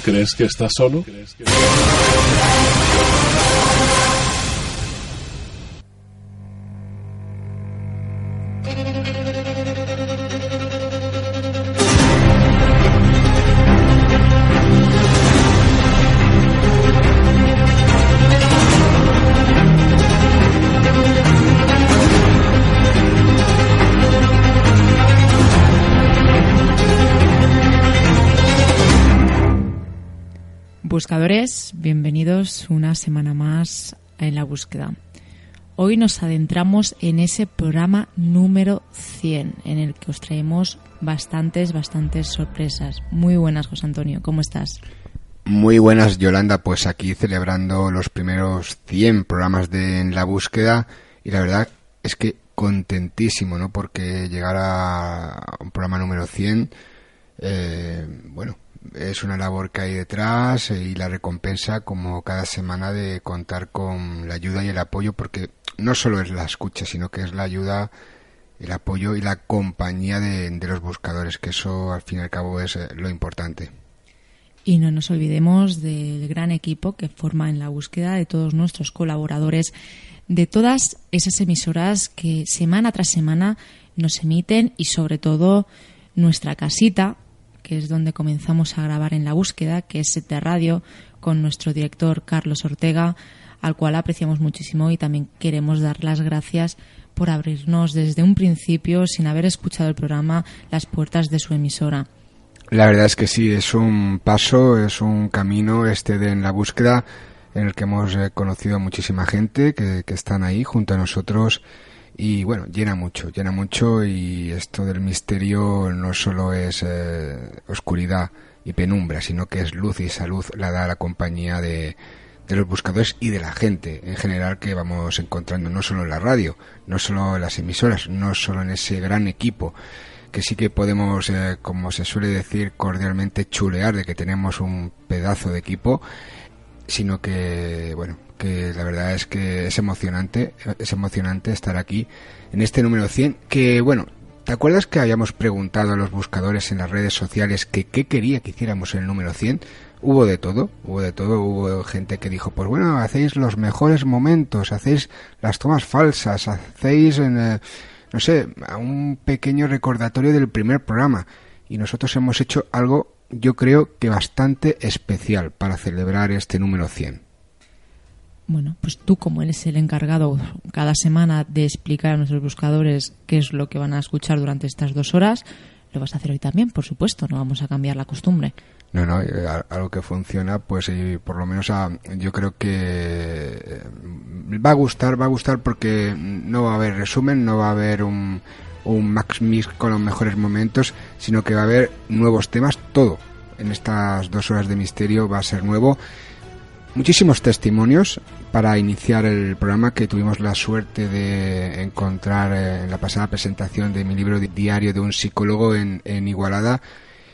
Crees que estás solo? Una semana más en la búsqueda. Hoy nos adentramos en ese programa número 100, en el que os traemos bastantes, bastantes sorpresas. Muy buenas, José Antonio, ¿cómo estás? Muy buenas, Yolanda, pues aquí celebrando los primeros 100 programas de En la búsqueda y la verdad es que contentísimo, ¿no? Porque llegar a un programa número 100, eh, bueno, es una labor que hay detrás y la recompensa como cada semana de contar con la ayuda y el apoyo porque no solo es la escucha sino que es la ayuda el apoyo y la compañía de, los buscadores que eso al fin y al cabo es eh, lo importante. Y no nos olvidemos del gran equipo que forma en la búsqueda de todos nuestros colaboradores de todas esas emisoras que semana tras semana nos emiten y sobre todo nuestra casita que es donde comenzamos a grabar en la búsqueda, que es de Radio, con nuestro director Carlos Ortega, al cual apreciamos muchísimo y también queremos dar las gracias por abrirnos desde un principio, sin haber escuchado el programa, las puertas de su emisora. La verdad es que sí, es un paso, es un camino este de en la búsqueda en el que hemos conocido a muchísima gente que, que están ahí junto a nosotros y bueno, llena mucho, llena mucho y esto del misterio no solo es eh, oscuridad y penumbra, sino que es luz y esa luz la da la compañía de, de los buscadores y de la gente en general que vamos encontrando, no solo en la radio, no solo en las emisoras, no solo en ese gran equipo que sí que podemos, eh, como se suele decir cordialmente, chulear de que tenemos un pedazo de equipo, sino que, bueno, que la verdad es que es emocionante, es emocionante estar aquí en este número 100, que bueno, ¿te acuerdas que habíamos preguntado a los buscadores en las redes sociales que qué quería que hiciéramos en el número 100? Hubo de todo, hubo de todo, hubo gente que dijo, pues bueno, hacéis los mejores momentos, hacéis las tomas falsas, hacéis, en, eh, no sé, un pequeño recordatorio del primer programa. Y nosotros hemos hecho algo, yo creo que bastante especial para celebrar este número 100 bueno, pues tú como eres el encargado cada semana de explicar a nuestros buscadores qué es lo que van a escuchar durante estas dos horas, lo vas a hacer hoy también, por supuesto, no vamos a cambiar la costumbre. No, no, eh, algo que funciona, pues por lo menos yo creo que eh, va a gustar, va a gustar porque no va a haber resumen, no va a haber un, un max mix con los mejores momentos, sino que va a haber nuevos temas, todo. En estas dos horas de misterio va a ser nuevo muchísimos testimonios para iniciar el programa que tuvimos la suerte de encontrar eh, en la pasada presentación de mi libro diario de un psicólogo en, Igualada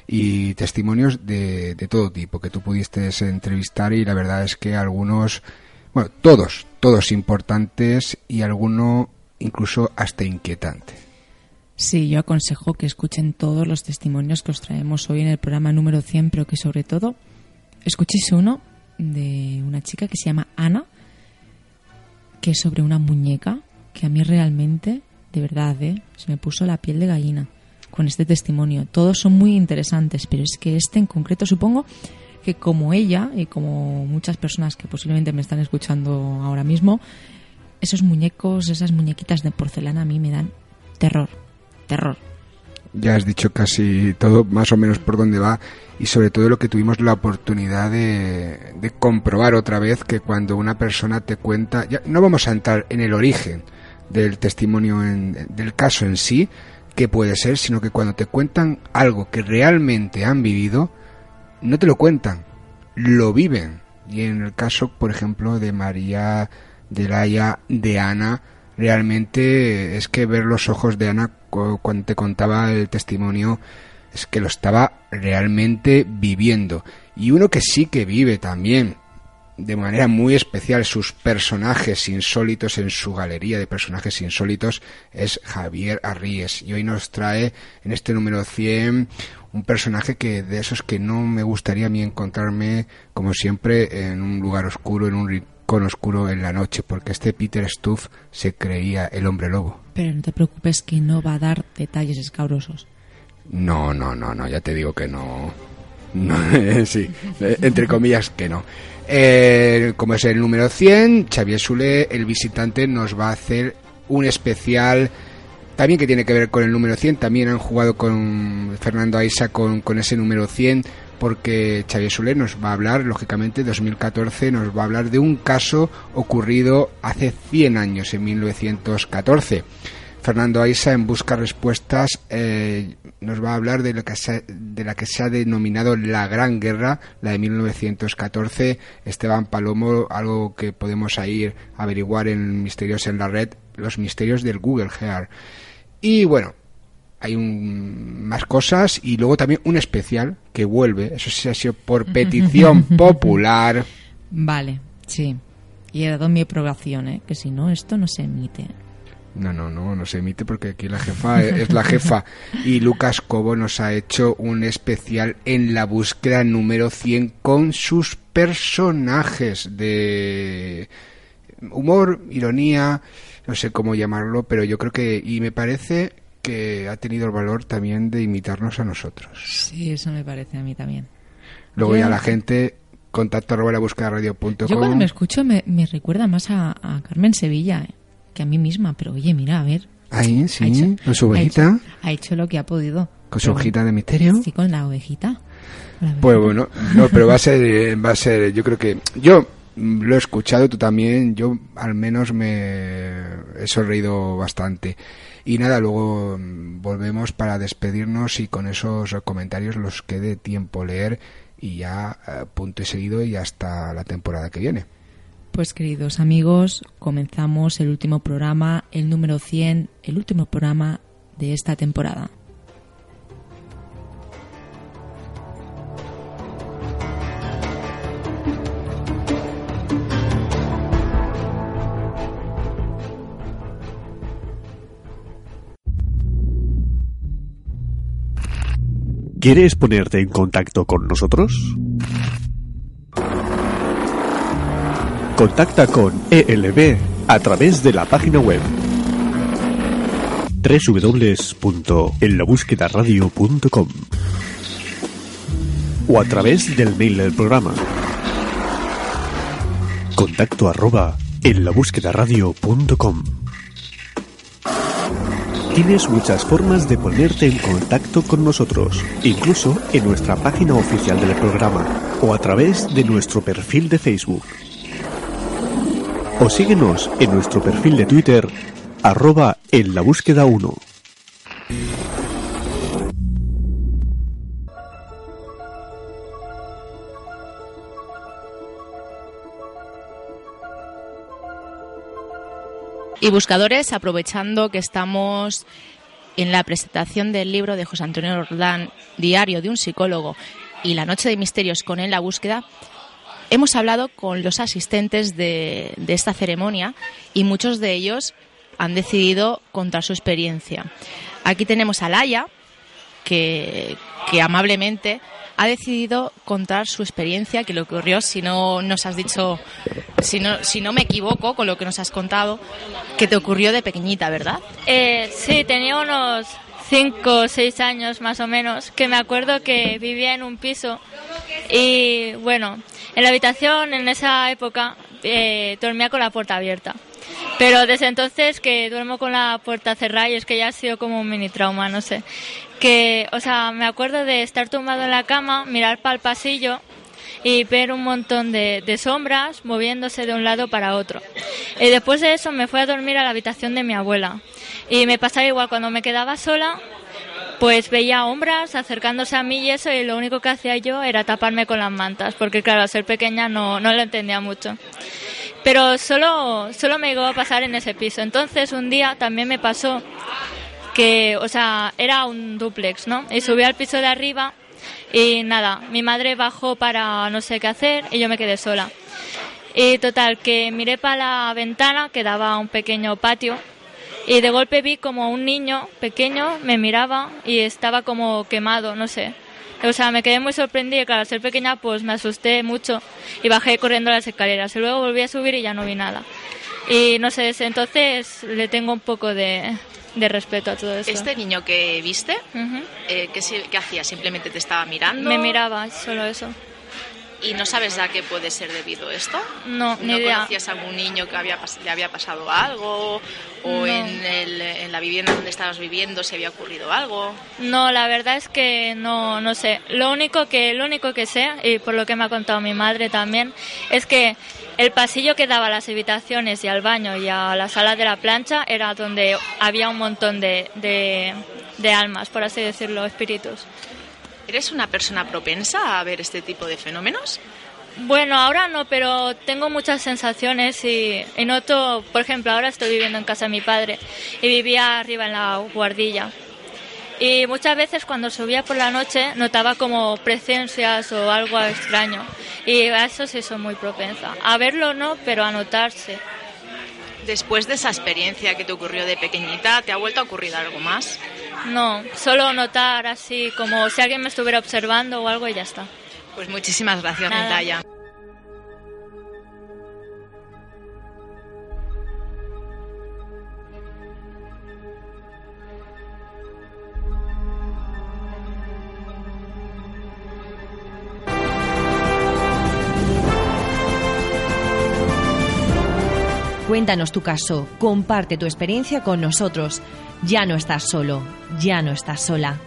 y testimonios de, de, todo tipo que tú pudiste entrevistar y la verdad es que algunos, bueno, todos, todos importantes y alguno incluso hasta inquietante. Sí, yo aconsejo que escuchen todos los testimonios que os traemos hoy en el programa número 100, pero que sobre todo escuchéis uno de una chica que se llama Ana, que es sobre una muñeca que a mí realmente, de verdad, ¿eh? se me puso la piel de gallina con este testimonio. Todos son muy interesantes, pero es que este en concreto supongo que como ella y como muchas personas que posiblemente me están escuchando ahora mismo, esos muñecos, esas muñequitas de porcelana a mí me dan terror, terror. Ya has dicho casi todo más o menos por dónde va y sobre todo lo que tuvimos la oportunidad de, comprobar otra vez que cuando una persona te cuenta, ya no vamos a entrar en el origen del testimonio en, del caso en sí, que puede ser, sino que cuando te cuentan algo que realmente han vivido, no te lo cuentan, lo viven. Y en el caso, por ejemplo, de María, de Laia, de Ana, realmente es que ver los ojos de Ana cuando te contaba el testimonio es que lo estaba realmente viviendo. Y uno que sí que vive también de manera muy especial sus personajes insólitos en su galería de personajes insólitos es Javier Arríes y hoy nos trae en este número 100 un personaje que de esos que no me gustaría a mí encontrarme como siempre en un lugar oscuro, en un rincón oscuro en la noche, porque este Peter Stuff se creía el hombre lobo. Pero no te preocupes que no va a dar detalles escabrosos. No, no, no, no, ya te digo que no. no sí, entre comillas que no. Eh, como es el número 100, Xavier Sule, el visitante, nos va a hacer un especial también que tiene que ver con el número 100. También han jugado con Fernando Aisa con, con ese número 100 porque Xavier Sule nos va a hablar, lógicamente, 2014 nos va a hablar de un caso ocurrido hace 100 años, en 1914. Fernando Aisa, en Busca Respuestas, eh, nos va a hablar de, lo que de la que se ha denominado la Gran Guerra, la de 1914. Esteban Palomo, algo que podemos ir a averiguar en Misterios en la Red, los misterios del Google Gear. Y bueno, hay un, más cosas y luego también un especial que vuelve, eso sí ha sido por petición popular. Vale, sí. Y he dado mi aprobación, ¿eh? que si no, esto no se emite. No, no, no, no se emite porque aquí la jefa es la jefa. Y Lucas Cobo nos ha hecho un especial en la búsqueda número 100 con sus personajes de humor, ironía, no sé cómo llamarlo, pero yo creo que, y me parece que ha tenido el valor también de imitarnos a nosotros. Sí, eso me parece a mí también. Luego ya la gente contacto arroba la búsqueda radio.com. Yo cuando me escucho me, me recuerda más a, a Carmen Sevilla. ¿eh? que a mí misma, pero oye, mira, a ver. Ahí, sí, con su ovejita. Ha hecho, lo que ha podido. ¿Con su hojita de misterio? Sí, con la ovejita. pues bueno, no, pero va a ser, va a ser, yo creo que, yo lo he escuchado, tú también, yo al menos me he sonreído bastante. Y nada, luego volvemos para despedirnos y con esos comentarios los quede tiempo leer y ya eh, punto y seguido y hasta la temporada que viene. Pues queridos amigos, comenzamos el último programa, el número 100, el último programa de esta temporada. ¿Quieres ponerte en contacto con nosotros? Contacta con ELB a través de la página web www.enlabúsquedaradio.com o a través del mail del programa contacto arroba en Tienes muchas formas de ponerte en contacto con nosotros, incluso en nuestra página oficial del programa o a través de nuestro perfil de Facebook o síguenos en nuestro perfil de Twitter, arroba en la búsqueda 1. Y buscadores, aprovechando que estamos en la presentación del libro de José Antonio Ordán, Diario de un psicólogo, y La Noche de Misterios con En la búsqueda, Hemos hablado con los asistentes de, esta ceremonia y muchos de ellos han decidido contar su experiencia. Aquí tenemos a Laia, que, amablemente ha decidido contar su experiencia, que lo ocurrió, si no nos has dicho, si no, si no me equivoco con lo que nos has contado, que te ocurrió de pequeñita, ¿verdad? Eh, sí, tenía unos cinco o seis años más o menos, que me acuerdo que vivía en un piso y bueno, en la habitación en esa época eh, dormía con la puerta abierta. Pero desde entonces que duermo con la puerta cerrada y es que ya ha sido como un mini trauma, no sé. Que, o sea, me acuerdo de estar tumbado en la cama, mirar para el pasillo y ver un montón de, sombras moviéndose de un lado para otro. Y después de eso me fui a dormir a la habitación de mi abuela. Y me pasaba igual cuando me quedaba sola, pues veía sombras acercándose a mí y eso, y lo único que hacía yo era taparme con las mantas, porque claro, al ser pequeña no, no lo entendía mucho. Pero solo, solo me llegó a pasar en ese piso. Entonces un día también me pasó que, o sea, era un duplex, ¿no? Y subí al piso de arriba y nada, mi madre bajó para no sé qué hacer y yo me quedé sola. Y total, que miré para la ventana que daba a un pequeño patio y de golpe vi como un niño pequeño me miraba y estaba como quemado, no sé. O sea, me quedé muy sorprendida y claro, al ser pequeña pues me asusté mucho y bajé corriendo las escaleras. Y luego volví a subir y ya no vi nada. Y no sé, entonces le tengo un poco de, de respeto a todo eso. ¿Este niño que viste, eh, ¿qué, qué hacía? ¿Simplemente te estaba mirando? Me miraba, solo eso. ¿Y no sabes a qué puede ser debido esto? No, ni ¿No idea. conocías a algún niño que había le había pasado algo? ¿O No. en, el- en la vivienda donde estabas viviendo se había ocurrido algo? No, la verdad es que no, no sé. Lo único que, lo único que sé, y por lo que me ha contado mi madre también, es que el pasillo que daba a las habitaciones y al baño y a la sala de la plancha era donde había un montón de, de, de almas, por así decirlo, espíritus. ¿Eres una persona propensa a ver este tipo de fenómenos? Bueno, ahora no, pero tengo muchas sensaciones y, y noto, por ejemplo, ahora estoy viviendo en casa de mi padre y vivía arriba en la guardilla. Y muchas veces cuando subía por la noche notaba como presencias o algo extraño. Y a eso sí soy muy propensa. A verlo no, pero a notarse. Después de esa experiencia que te ocurrió de pequeñita, ¿te ha vuelto a ocurrir algo más? No, solo notar así como si alguien me estuviera observando o algo y ya está. Pues muchísimas gracias, Nada. Nitaya. Cuéntanos tu caso, comparte tu experiencia con nosotros. Ya no estás solo, ya no estás sola.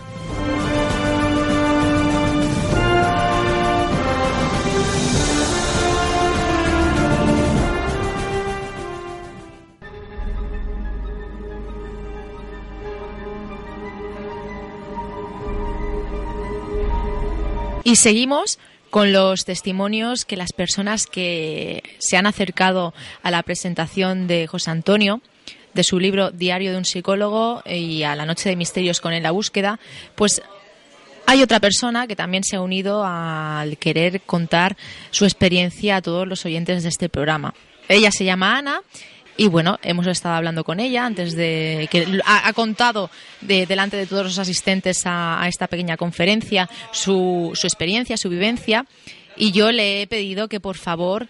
Y seguimos con los testimonios que las personas que se han acercado a la presentación de José Antonio, de su libro Diario de un psicólogo y a la noche de misterios con él la búsqueda, pues hay otra persona que también se ha unido al querer contar su experiencia a todos los oyentes de este programa. Ella se llama Ana y bueno, hemos estado hablando con ella antes de que ha, ha contado de- delante de todos los asistentes a, esta pequeña conferencia su experiencia, su vivencia. Y yo le he pedido que por favor,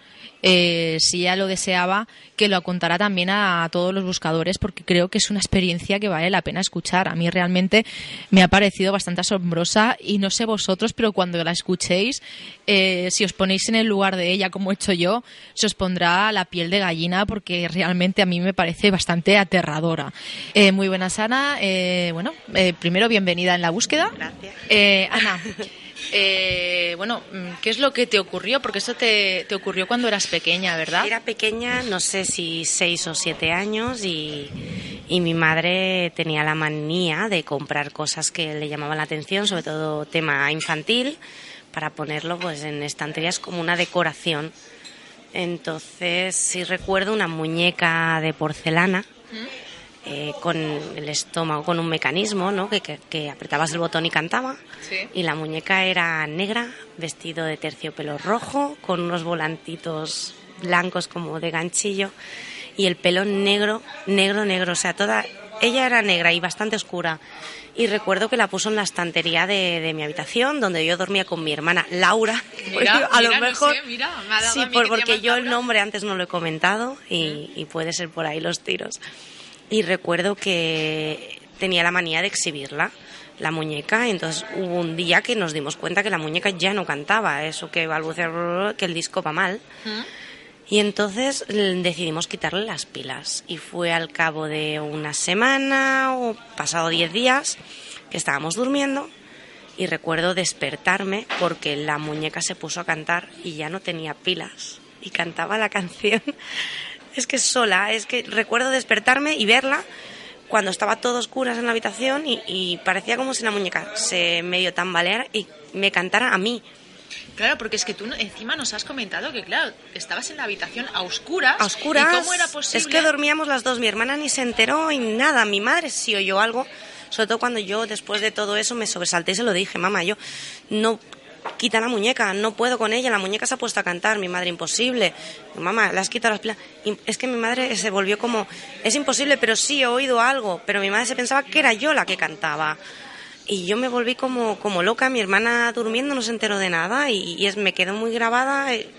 eh, si ella lo deseaba, que lo contara también a, todos los buscadores, porque creo que es una experiencia que vale la pena escuchar. A mí realmente me ha parecido bastante asombrosa y no sé vosotros, pero cuando la escuchéis, eh, si os ponéis en el lugar de ella, como he hecho yo, se os pondrá la piel de gallina, porque realmente a mí me parece bastante aterradora. Eh, muy buenas, Ana. Bueno, primero, bienvenida en la búsqueda. Gracias. Ana, eh, bueno, mm, ¿qué es lo que te ocurrió? Porque eso te, te ocurrió cuando eras pequeña, ¿verdad? Era pequeña, no sé si seis o siete años y, y mi madre tenía la manía de comprar cosas que le llamaban la atención, sobre todo tema infantil, para ponerlo pues en estanterías como una decoración. Entonces sí recuerdo una muñeca de porcelana eh, con el estómago, con un mecanismo, ¿no? Que, que- que apretabas el botón y cantaba. Sí. Y la muñeca era negra, vestido de terciopelo rojo, con unos volantitos blancos como de ganchillo. Y el pelo negro, negro, negro. O sea, toda. Ella era negra y bastante oscura. Y recuerdo que la puso en la estantería de, de mi habitación, donde yo dormía con mi hermana Laura. Mira, a lo mira, no mejor. sé, mira, me ha dado sí, a mí por- porque yo el Laura. nombre antes no lo he comentado y, y puede ser por ahí los tiros. Y recuerdo que tenía la manía de exhibirla, la muñeca. Entonces hubo un día que nos dimos cuenta que la muñeca ya no cantaba, eso que balbucea, que el disco va mal. Y entonces decidimos quitarle las pilas. Y fue al cabo de una semana o pasado diez días que estábamos durmiendo y recuerdo despertarme porque la muñeca se puso a cantar y ya no tenía pilas y cantaba la canción. Es que sola, es que recuerdo despertarme y verla cuando estaba todo oscuras en la habitación y, parecía como si la muñeca se medio tambaleara y me cantara a mí. Claro, porque es que tú encima nos has comentado que, claro, estabas en la habitación a oscuras. A oscuras. ¿Y cómo era posible? Es que dormíamos las dos. Mi hermana ni se enteró y nada. Mi madre sí oyó algo. Sobre todo cuando yo, después de todo eso, me sobresalté y se lo dije, mamá, yo no quita la muñeca, no puedo con ella, la muñeca se ha puesto a cantar, mi madre imposible, mamá, le has quitado las pilas. es que mi madre se volvió como, es imposible, pero sí he oído algo, pero mi madre se pensaba que era yo la que cantaba. Y yo me volví como, como loca, mi hermana durmiendo no se enteró de nada y, es, me quedó muy grabada eh,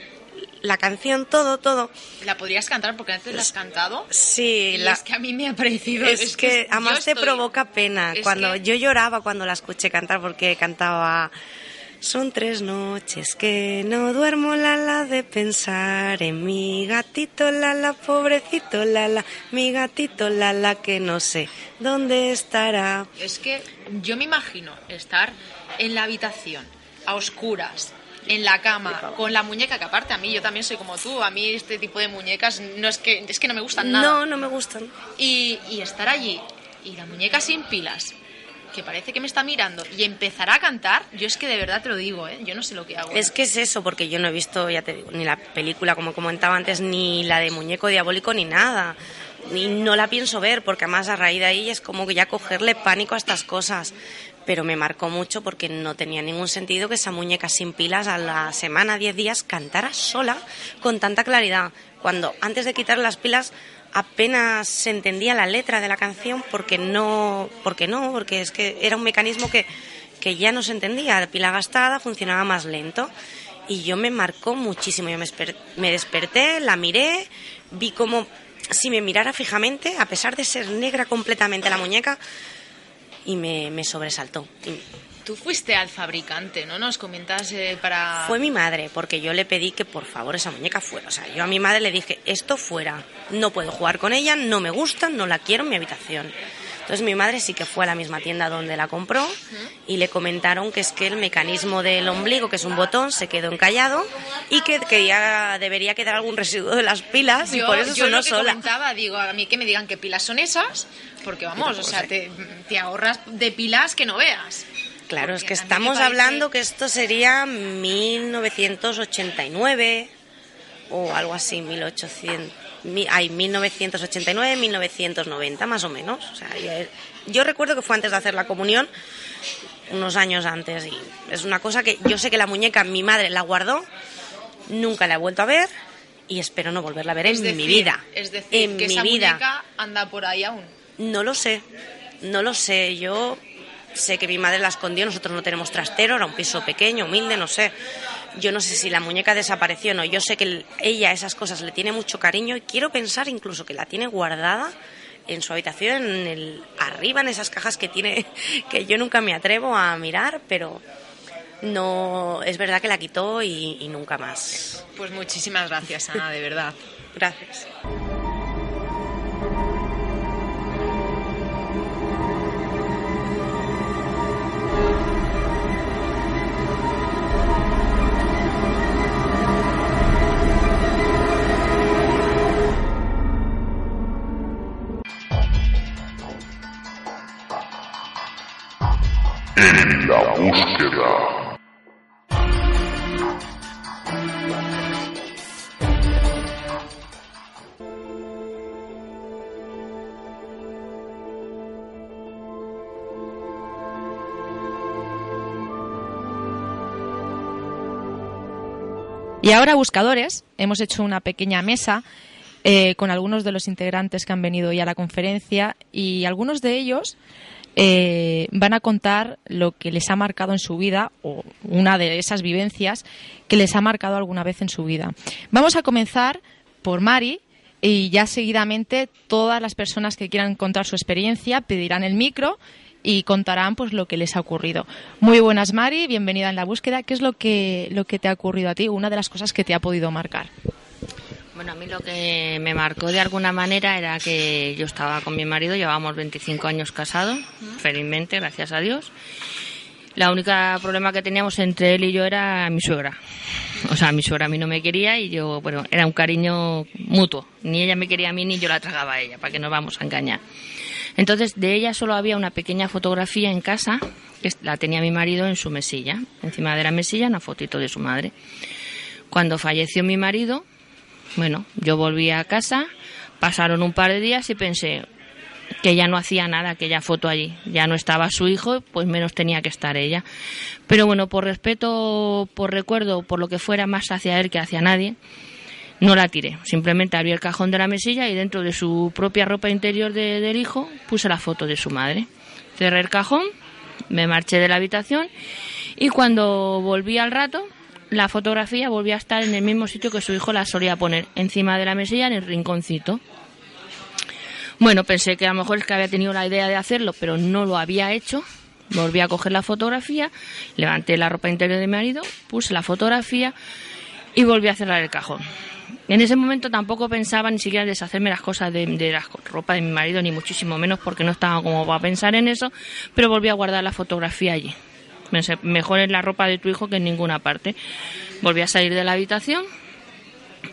la canción, todo, todo. ¿La podrías cantar porque antes la has cantado? Sí. la... es que a mí me ha parecido... Es, que, además te provoca pena. cuando Yo lloraba cuando la escuché cantar porque cantaba... Son tres noches que no duermo, Lala, de pensar en mi gatito, Lala, pobrecito, Lala, mi gatito, Lala, que no sé dónde estará. Es que yo me imagino estar en la habitación, a oscuras, en la cama, con la muñeca, que aparte a mí, yo también soy como tú, a mí este tipo de muñecas no es que, es que no me gustan nada. No, no me gustan. Y, y estar allí, y la muñeca sin pilas, que parece que me está mirando y empezará a cantar, yo es que de verdad te lo digo, ¿eh? yo no sé lo que hago. Es que es eso, porque yo no he visto, ya te digo, ni la película, como comentaba antes, ni la de Muñeco Diabólico, ni nada. Ni no la pienso ver, porque además a raíz de ahí es como que ya cogerle pánico a estas cosas. Pero me marcó mucho porque no tenía ningún sentido que esa muñeca sin pilas a la semana, 10 días, cantara sola con tanta claridad. Cuando antes de quitar las pilas apenas se entendía la letra de la canción porque no, porque no, porque es que era un mecanismo que, que ya no se entendía. La pila gastada funcionaba más lento y yo me marcó muchísimo. Yo me, me desperté, la miré, vi como si me mirara fijamente, a pesar de ser negra completamente la muñeca, y me, me sobresaltó. Tú fuiste al fabricante, ¿no? Nos comentas eh, para... Fue mi madre, porque yo le pedí que por favor esa muñeca fuera. O sea, yo a mi madre le dije, esto fuera. No puedo jugar con ella, no me gusta, no la quiero en mi habitación. Entonces mi madre sí que fue a la misma tienda donde la compró y le comentaron que es que el mecanismo del ombligo, que es un botón, se quedó encallado y que, debería quedar algún residuo de las pilas y por eso yo sonó lo que sola. comentaba, digo, a mí que me digan qué pilas son esas, porque vamos, o sea, te, te ahorras de pilas que no veas. Claro, es que estamos hablando que esto sería 1989 o algo así, 1800, hay 1989, 1990 más o menos. O sea, yo recuerdo que fue antes de hacer la comunión, unos años antes, y es una cosa que yo sé que la muñeca mi madre la guardó, nunca la he vuelto a ver y espero no volverla a ver en mi vida. Es decir, en que mi esa vida. muñeca anda por ahí aún. No lo sé, no lo sé. Yo sé que mi madre la escondió, nosotros no tenemos trastero, era un piso pequeño, humilde, no sé. Yo no sé si la muñeca desapareció o no. Yo sé que ella esas cosas le tiene mucho cariño y quiero pensar incluso que la tiene guardada en su habitación, en el, arriba en esas cajas que tiene, que yo nunca me atrevo a mirar, pero no es verdad que la quitó y, y nunca más. Pues muchísimas gracias, Ana, de verdad. Gracias. En la búsqueda. Y ahora, buscadores, hemos hecho una pequeña mesa eh, con algunos de los integrantes que han venido ya a la conferencia y algunos de ellos eh, van a contar lo que les ha marcado en su vida o una de esas vivencias que les ha marcado alguna vez en su vida. Vamos a comenzar por Mari, y ya seguidamente todas las personas que quieran contar su experiencia pedirán el micro y contarán pues lo que les ha ocurrido. Muy buenas Mari, bienvenida en la búsqueda. ¿Qué es lo que lo que te ha ocurrido a ti? Una de las cosas que te ha podido marcar. Bueno, a mí lo que me marcó de alguna manera era que yo estaba con mi marido, llevábamos 25 años casados, felizmente, gracias a Dios. La única problema que teníamos entre él y yo era mi suegra. O sea, mi suegra a mí no me quería y yo, bueno, era un cariño mutuo. Ni ella me quería a mí ni yo la tragaba a ella, para que nos vamos a engañar. Entonces, de ella solo había una pequeña fotografía en casa, que la tenía mi marido en su mesilla. Encima de la mesilla una fotito de su madre. Cuando falleció mi marido, bueno, yo volví a casa, pasaron un par de días y pensé que ya no hacía nada aquella foto allí. Ya no estaba su hijo, pues menos tenía que estar ella. Pero bueno, por respeto, por recuerdo, por lo que fuera más hacia él que hacia nadie, no la tiré. Simplemente abrí el cajón de la mesilla y dentro de su propia ropa interior del hijo puse la foto de su madre. Cerré el cajón, me marché de la habitación y cuando volví al rato la fotografía volvió a estar en el mismo sitio que su hijo la solía poner, encima de la mesilla en el rinconcito. Bueno, pensé que a lo mejor es que había tenido la idea de hacerlo, pero no lo había hecho. Volví a coger la fotografía, levanté la ropa interior de mi marido, puse la fotografía y volví a cerrar el cajón. En ese momento tampoco pensaba ni siquiera deshacerme las cosas de, de la ropa de mi marido, ni muchísimo menos porque no estaba como para pensar en eso, pero volví a guardar la fotografía allí mejor en la ropa de tu hijo que en ninguna parte. Volví a salir de la habitación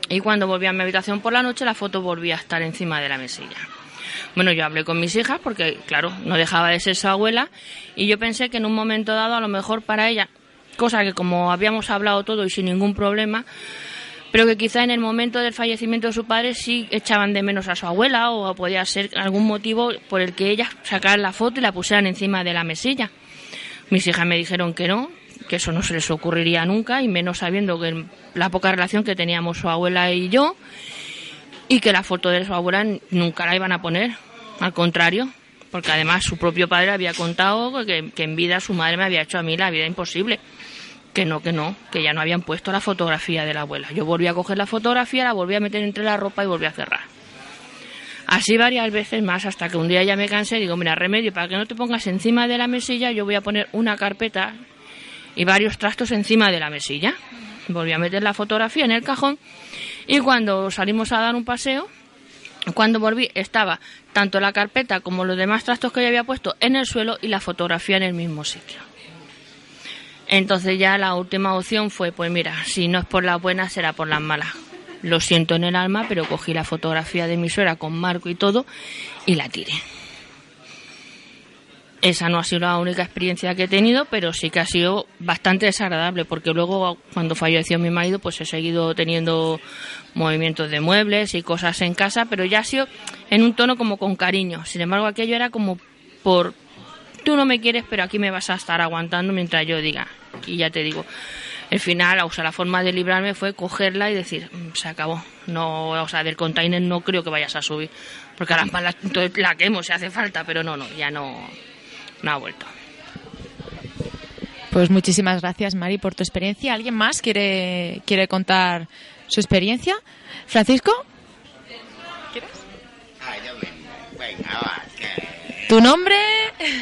y cuando volví a mi habitación por la noche la foto volvía a estar encima de la mesilla. Bueno, yo hablé con mis hijas porque, claro, no dejaba de ser su abuela y yo pensé que en un momento dado a lo mejor para ella, cosa que como habíamos hablado todo y sin ningún problema, pero que quizá en el momento del fallecimiento de su padre sí echaban de menos a su abuela o podía ser algún motivo por el que ellas sacaran la foto y la pusieran encima de la mesilla. Mis hijas me dijeron que no, que eso no se les ocurriría nunca, y menos sabiendo que la poca relación que teníamos su abuela y yo, y que la foto de su abuela nunca la iban a poner, al contrario, porque además su propio padre había contado que, que en vida su madre me había hecho a mí la vida imposible. Que no, que no, que ya no habían puesto la fotografía de la abuela. Yo volví a coger la fotografía, la volví a meter entre la ropa y volví a cerrar. Así varias veces más hasta que un día ya me cansé y digo, mira, remedio, para que no te pongas encima de la mesilla, yo voy a poner una carpeta y varios trastos encima de la mesilla. Volví a meter la fotografía en el cajón y cuando salimos a dar un paseo, cuando volví estaba tanto la carpeta como los demás trastos que yo había puesto en el suelo y la fotografía en el mismo sitio. Entonces ya la última opción fue, pues mira, si no es por las buenas será por las malas lo siento en el alma, pero cogí la fotografía de mi suegra con marco y todo y la tiré. Esa no ha sido la única experiencia que he tenido, pero sí que ha sido bastante desagradable, porque luego cuando falleció mi marido, pues he seguido teniendo movimientos de muebles y cosas en casa, pero ya ha sido en un tono como con cariño. Sin embargo, aquello era como por, tú no me quieres, pero aquí me vas a estar aguantando mientras yo diga. Y ya te digo, el final, o sea, la forma de librarme fue cogerla y decir, mm, se acabó. No, o sea, del container no creo que vayas a subir, porque a las malas la quemo si hace falta, pero no, no, ya no, no ha vuelto. Pues muchísimas gracias, Mari, por tu experiencia. ¿Alguien más quiere, quiere contar su experiencia? ¿Francisco? ¿Quieres? Ah, ¿Tu nombre?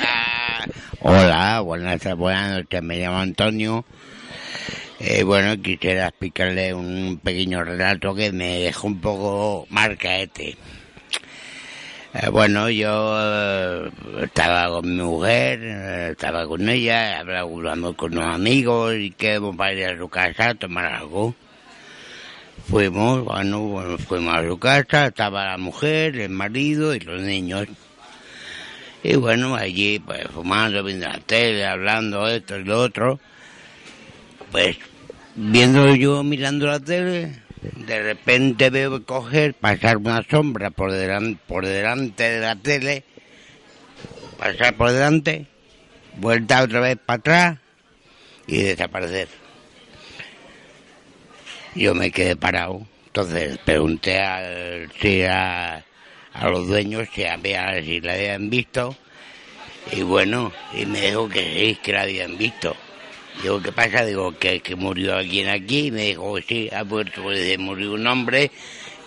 Ah, hola, buenas, buenas noches. Me llamo Antonio eh, bueno, quisiera explicarle un pequeño relato que me dejó un poco marcaete. Eh, bueno, yo eh, estaba con mi mujer, eh, estaba con ella, hablando con unos amigos y quedamos para ir a su casa a tomar algo. Fuimos, bueno, fuimos a su casa, estaba la mujer, el marido y los niños. Y bueno, allí pues fumando, viendo la tele, hablando esto y lo otro. Pues viendo yo mirando la tele, de repente veo coger, pasar una sombra por delante, por delante de la tele, pasar por delante, vuelta otra vez para atrás y desaparecer. Yo me quedé parado, entonces pregunté si a, a los dueños si, si la habían visto y bueno, y me dijo que sí, que la habían visto. Digo, ¿qué pasa? Digo, que, que murió alguien aquí. Me dijo, sí, ha muerto, pues, murió un hombre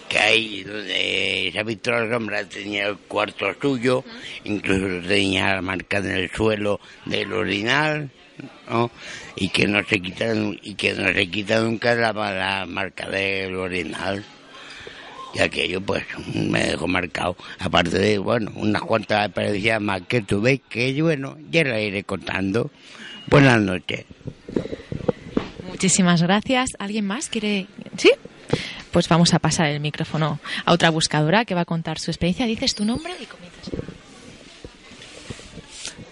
que ahí donde esa Víctor Sombra tenía el cuarto suyo, incluso tenía la marca en el suelo del orinal, ¿no? y que no se quita y que no se quita nunca la, la marca del orinal y aquello pues me dejó marcado aparte de bueno unas cuantas experiencias más que tuve que bueno ya la iré contando buenas noches Muchísimas gracias. ¿Alguien más quiere? ¿Sí? Pues vamos a pasar el micrófono a otra buscadora que va a contar su experiencia. Dices tu nombre y comienzas.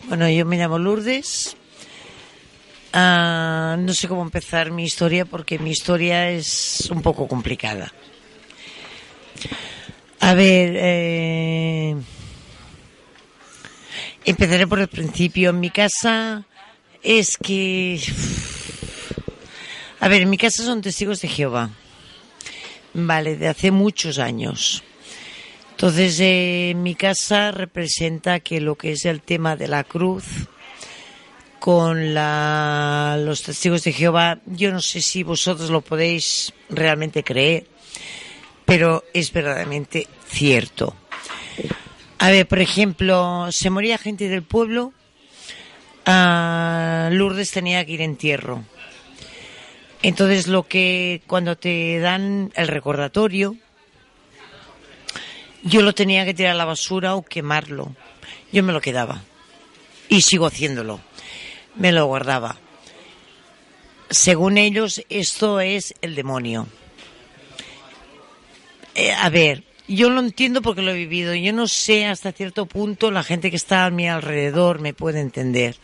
Bueno, yo me llamo Lourdes. Ah, no sé cómo empezar mi historia porque mi historia es un poco complicada. A ver, eh, empezaré por el principio. En mi casa es que... A ver, en mi casa son testigos de Jehová. Vale, de hace muchos años. Entonces, eh, mi casa representa que lo que es el tema de la cruz con los testigos de Jehová, yo no sé si vosotros lo podéis realmente creer, pero es verdaderamente cierto. A ver, por ejemplo, se moría gente del pueblo, Lourdes tenía que ir en entierro. Entonces lo que cuando te dan el recordatorio, yo lo tenía que tirar a la basura o quemarlo. Yo me lo quedaba. Y sigo haciéndolo. Me lo guardaba. Según ellos, esto es el demonio. Eh, a ver, yo lo entiendo porque lo he vivido. Yo no sé hasta cierto punto la gente que está a mi alrededor me puede entender.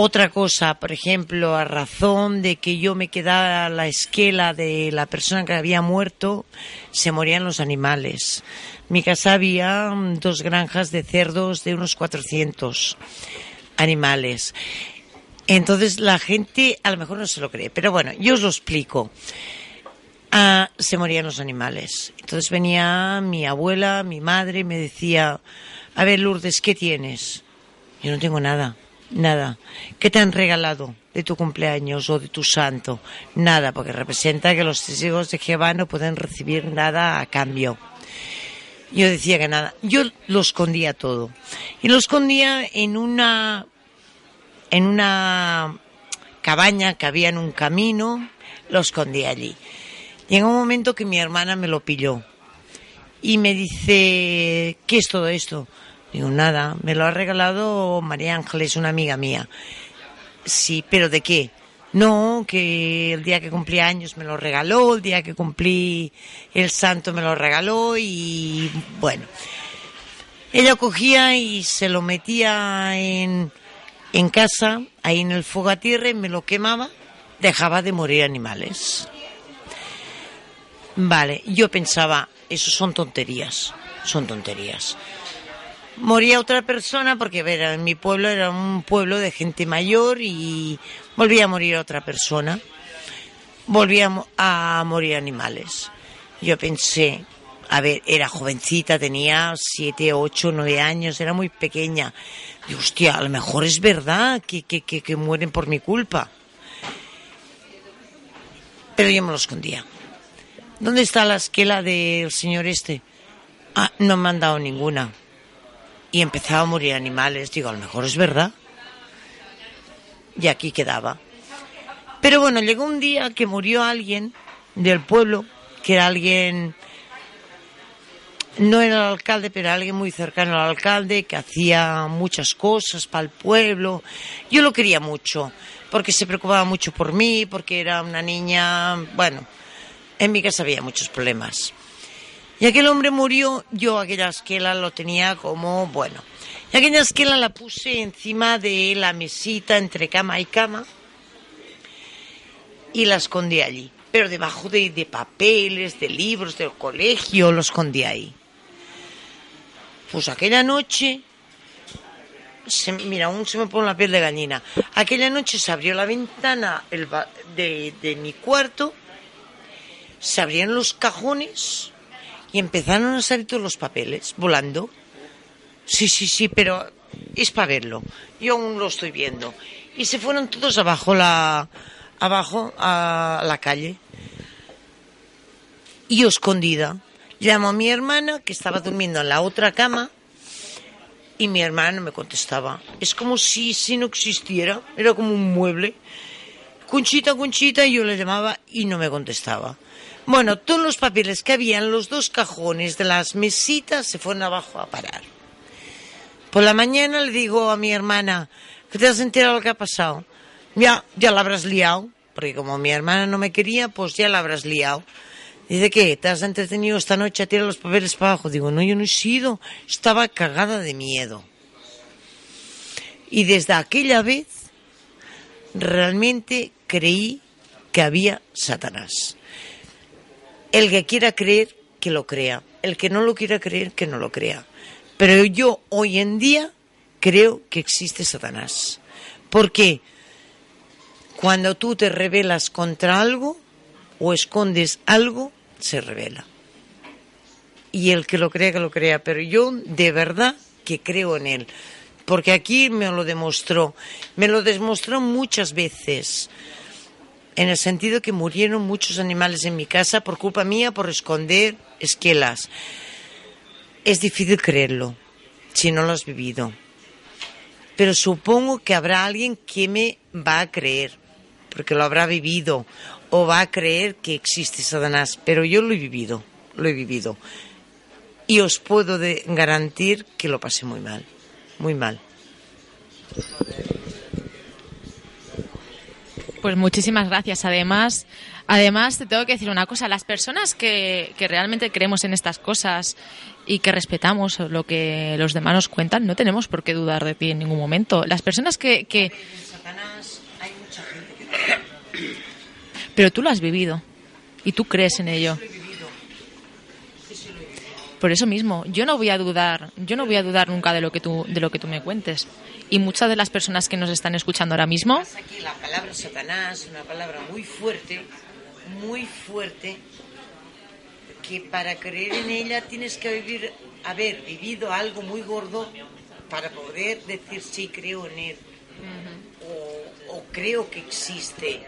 Otra cosa, por ejemplo, a razón de que yo me quedara la esquela de la persona que había muerto, se morían los animales. En mi casa había dos granjas de cerdos de unos 400 animales. Entonces la gente a lo mejor no se lo cree, pero bueno, yo os lo explico. Ah, se morían los animales. Entonces venía mi abuela, mi madre, y me decía, a ver Lourdes, ¿qué tienes? Yo no tengo nada. Nada. ¿Qué te han regalado de tu cumpleaños o de tu santo? Nada, porque representa que los testigos de Jehová no pueden recibir nada a cambio. Yo decía que nada. Yo lo escondía todo. Y lo escondía en una, en una cabaña que había en un camino, lo escondía allí. Llegó un momento que mi hermana me lo pilló y me dice, ¿qué es todo esto? Digo, nada, me lo ha regalado María Ángeles, una amiga mía. Sí, pero ¿de qué? No, que el día que cumplí años me lo regaló, el día que cumplí el santo me lo regaló y bueno. Ella cogía y se lo metía en, en casa, ahí en el y me lo quemaba, dejaba de morir animales. Vale, yo pensaba, eso son tonterías, son tonterías moría otra persona porque ver, en mi pueblo era un pueblo de gente mayor y volvía a morir otra persona. Volvía a morir animales. Yo pensé, a ver, era jovencita, tenía siete, ocho, nueve años, era muy pequeña. Y hostia, a lo mejor es verdad que, que, que, que mueren por mi culpa. Pero yo me lo escondía. ¿Dónde está la esquela del señor este? Ah, no me han dado ninguna y empezaba a morir animales. Digo, a lo mejor es verdad. Y aquí quedaba. Pero bueno, llegó un día que murió alguien del pueblo, que era alguien, no era el alcalde, pero era alguien muy cercano al alcalde, que hacía muchas cosas para el pueblo. Yo lo quería mucho, porque se preocupaba mucho por mí, porque era una niña, bueno, en mi casa había muchos problemas. Y aquel hombre murió, yo aquella esquela lo tenía como, bueno, y aquella esquela la puse encima de la mesita entre cama y cama y la escondí allí. Pero debajo de, de papeles, de libros del colegio, lo escondí ahí. Pues aquella noche, se, mira, aún se me pone la piel de gallina. Aquella noche se abrió la ventana de, de mi cuarto, se abrieron los cajones y empezaron a salir todos los papeles volando. Sí, sí, sí, pero es para verlo. Yo aún lo estoy viendo. Y se fueron todos abajo la abajo a la calle. y yo escondida. Llamo a mi hermana, que estaba durmiendo en la otra cama, y mi hermana me contestaba. Es como si, si no existiera, era como un mueble. Conchita, Conchita, y yo le llamaba y no me contestaba. Bueno, todos los papeles que había en los dos cajones de las mesitas se fueron abajo a parar. Por la mañana le digo a mi hermana, ¿qué te has enterado lo que ha pasado? Ya, ya la habrás liado, porque como mi hermana no me quería, pues ya la habrás liado. Dice, ¿qué? ¿Te has entretenido esta noche a tirar los papeles para abajo? Digo, no, yo no he sido. Estaba cagada de miedo. Y desde aquella vez, realmente creí que había Satanás. El que quiera creer, que lo crea. El que no lo quiera creer, que no lo crea. Pero yo hoy en día creo que existe Satanás. Porque cuando tú te rebelas contra algo o escondes algo, se revela. Y el que lo crea, que lo crea. Pero yo de verdad que creo en él. Porque aquí me lo demostró. Me lo demostró muchas veces. En el sentido que murieron muchos animales en mi casa por culpa mía, por esconder esquelas. Es difícil creerlo si no lo has vivido. Pero supongo que habrá alguien que me va a creer, porque lo habrá vivido, o va a creer que existe Satanás. Pero yo lo he vivido, lo he vivido. Y os puedo garantir que lo pasé muy mal, muy mal. Pues muchísimas gracias. Además, además te tengo que decir una cosa. Las personas que, que realmente creemos en estas cosas y que respetamos lo que los demás nos cuentan, no tenemos por qué dudar de ti en ningún momento. Las personas que... que... Pero tú lo has vivido y tú crees en ello. Por eso mismo, yo no voy a dudar, yo no voy a dudar nunca de lo que tú, de lo que tú me cuentes. Y muchas de las personas que nos están escuchando ahora mismo. Aquí la palabra Satanás, una palabra muy fuerte, muy fuerte, que para creer en ella tienes que vivir, haber vivido algo muy gordo para poder decir sí creo en él o, o creo que existe.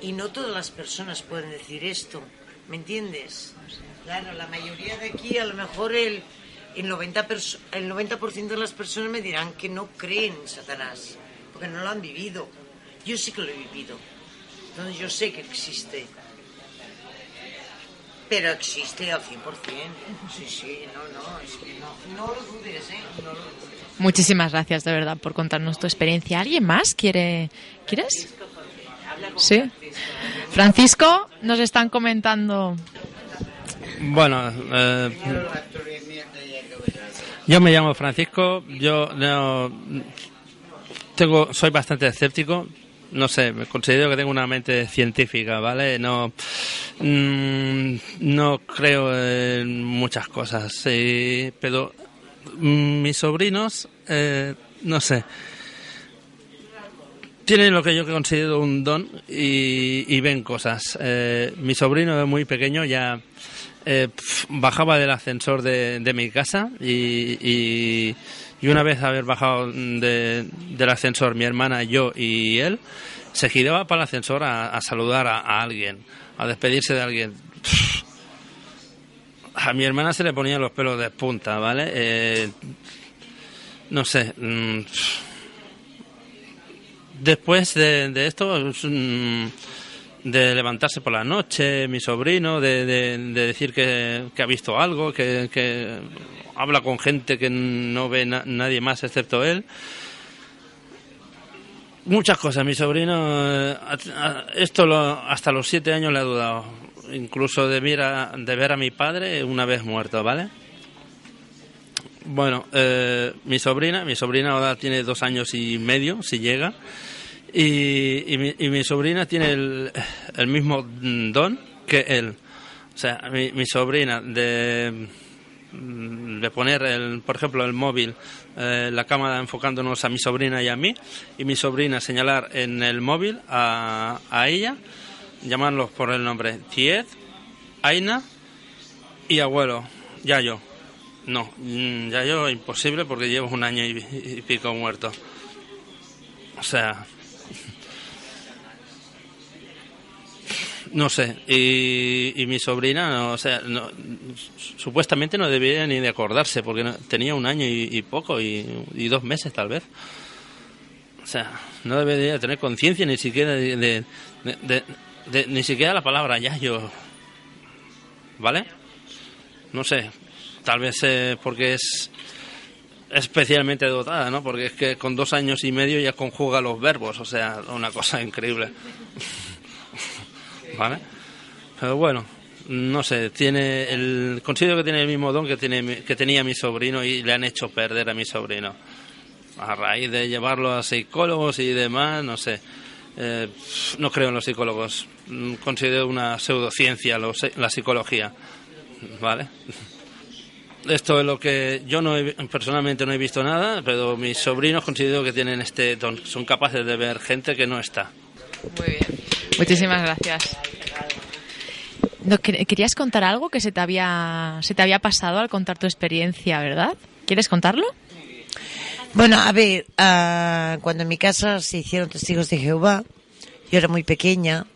Y no todas las personas pueden decir esto, ¿me entiendes? Claro, la mayoría de aquí, a lo mejor el, el 90%, perso- el 90 de las personas me dirán que no creen en Satanás, porque no lo han vivido. Yo sí que lo he vivido. Entonces yo sé que existe. Pero existe al 100%. Sí, sí, no, no, es que no, no lo dudes, ¿eh? No lo dudes. Muchísimas gracias de verdad por contarnos tu experiencia. ¿Alguien más quiere? ¿Quieres? Sí. Francisco, nos están comentando. Bueno, eh, yo me llamo Francisco, yo no, tengo, soy bastante escéptico, no sé, considero que tengo una mente científica, ¿vale? No, mm, no creo en muchas cosas, pero mm, mis sobrinos, eh, no sé, tienen lo que yo considero un don y, y ven cosas. Eh, mi sobrino es muy pequeño, ya eh, bajaba del ascensor de, mi casa y, y, una vez haber bajado de- del ascensor mi hermana, yo y él, se giraba para el ascensor a, saludar a, alguien, a despedirse de alguien. A mi hermana se le ponían los pelos de punta, ¿vale? Eh, no sé. mm, Después de, esto, es, mm, de levantarse por la noche, mi sobrino, de, de- de decir que, que ha visto algo, que, que habla con gente que no ve na- nadie más excepto él. Muchas cosas. Mi sobrino, eh, esto lo- hasta los siete años le ha dudado. Incluso de, mira, de ver a mi padre una vez muerto, ¿vale? Bueno, eh, mi sobrina, mi sobrina ahora tiene dos años y medio, si llega, y, y mi, y mi sobrina tiene el, el mismo don que él. O sea, mi, sobrina de, de poner, el, por ejemplo, el móvil, eh, la cámara enfocándonos a mi sobrina y a mí, y mi sobrina señalar en el móvil a, a ella, llamarlos por el nombre Tiet, Aina y abuelo, Yayo. No, mm, Yayo imposible porque llevo un año y pico muerto. O sea, no sé, y, mi sobrina, no, o sea, no, supuestamente no debería ni de acordarse, porque tenía un año y, poco, y, dos meses tal vez. O sea, no debería tener conciencia ni siquiera de, ni siquiera la palabra ya yo, ¿vale? No sé, tal vez eh, porque es especialmente dotada, ¿no? Porque es que con dos años y medio ya conjuga los verbos, o sea, una cosa increíble. ¿Vale? Pero bueno, no sé, tiene el considero que tiene el mismo don que tiene que tenía mi sobrino y le han hecho perder a mi sobrino. A raíz de llevarlo a psicólogos y demás, no sé. Eh, no creo en los psicólogos. Considero una pseudociencia la psicología. ¿Vale? Esto es lo que yo no personalmente no he visto nada, pero mis sobrinos considero que tienen este don. Son capaces de ver gente que no está. Muy bien. Muchísimas gracias. querías contar algo que se te había se te había pasado al contar tu experiencia, ¿verdad? ¿Quieres contarlo? Bueno, a ver, ah, cuando en mi casa se hicieron testigos de Jehová, yo era muy pequeña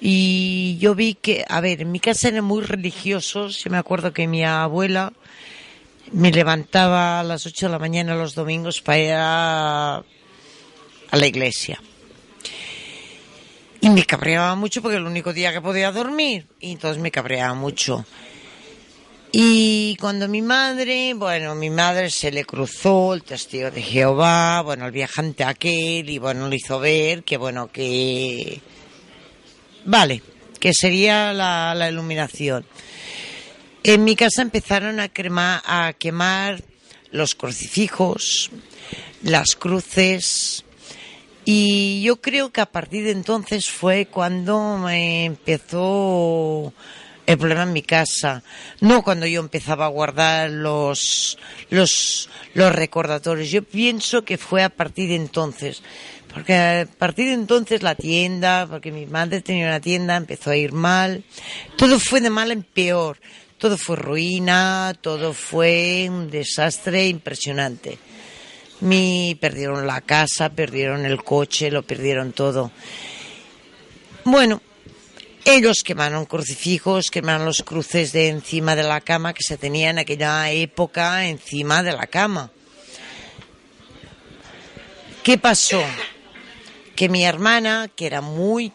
y yo vi que, a ver, en mi casa eran muy religiosos. Yo me acuerdo que mi abuela me levantaba a las 8 de la mañana los domingos para ir a la iglesia. Y me cabreaba mucho porque era el único día que podía dormir. Y entonces me cabreaba mucho. Y cuando mi madre, bueno, mi madre se le cruzó el testigo de Jehová, bueno, el viajante aquel, y bueno, le hizo ver que, bueno, que. Vale, que sería la, iluminación. En mi casa empezaron a, crema, a quemar los crucifijos, las cruces, y yo creo que a partir de entonces fue cuando me empezó el problema en mi casa. No cuando yo empezaba a guardar los, los, los recordatorios. Yo pienso que fue a partir de entonces. Porque a partir de entonces la tienda, porque mi madre tenía una tienda, empezó a ir mal. Todo fue de mal en peor. Todo fue ruina, todo fue un desastre impresionante. Perdieron la casa, perdieron el coche, lo perdieron todo. Bueno, ellos quemaron crucifijos, quemaron los cruces de encima de la cama que se tenía en aquella época encima de la cama. ¿Qué pasó? Que mi hermana, que era muy,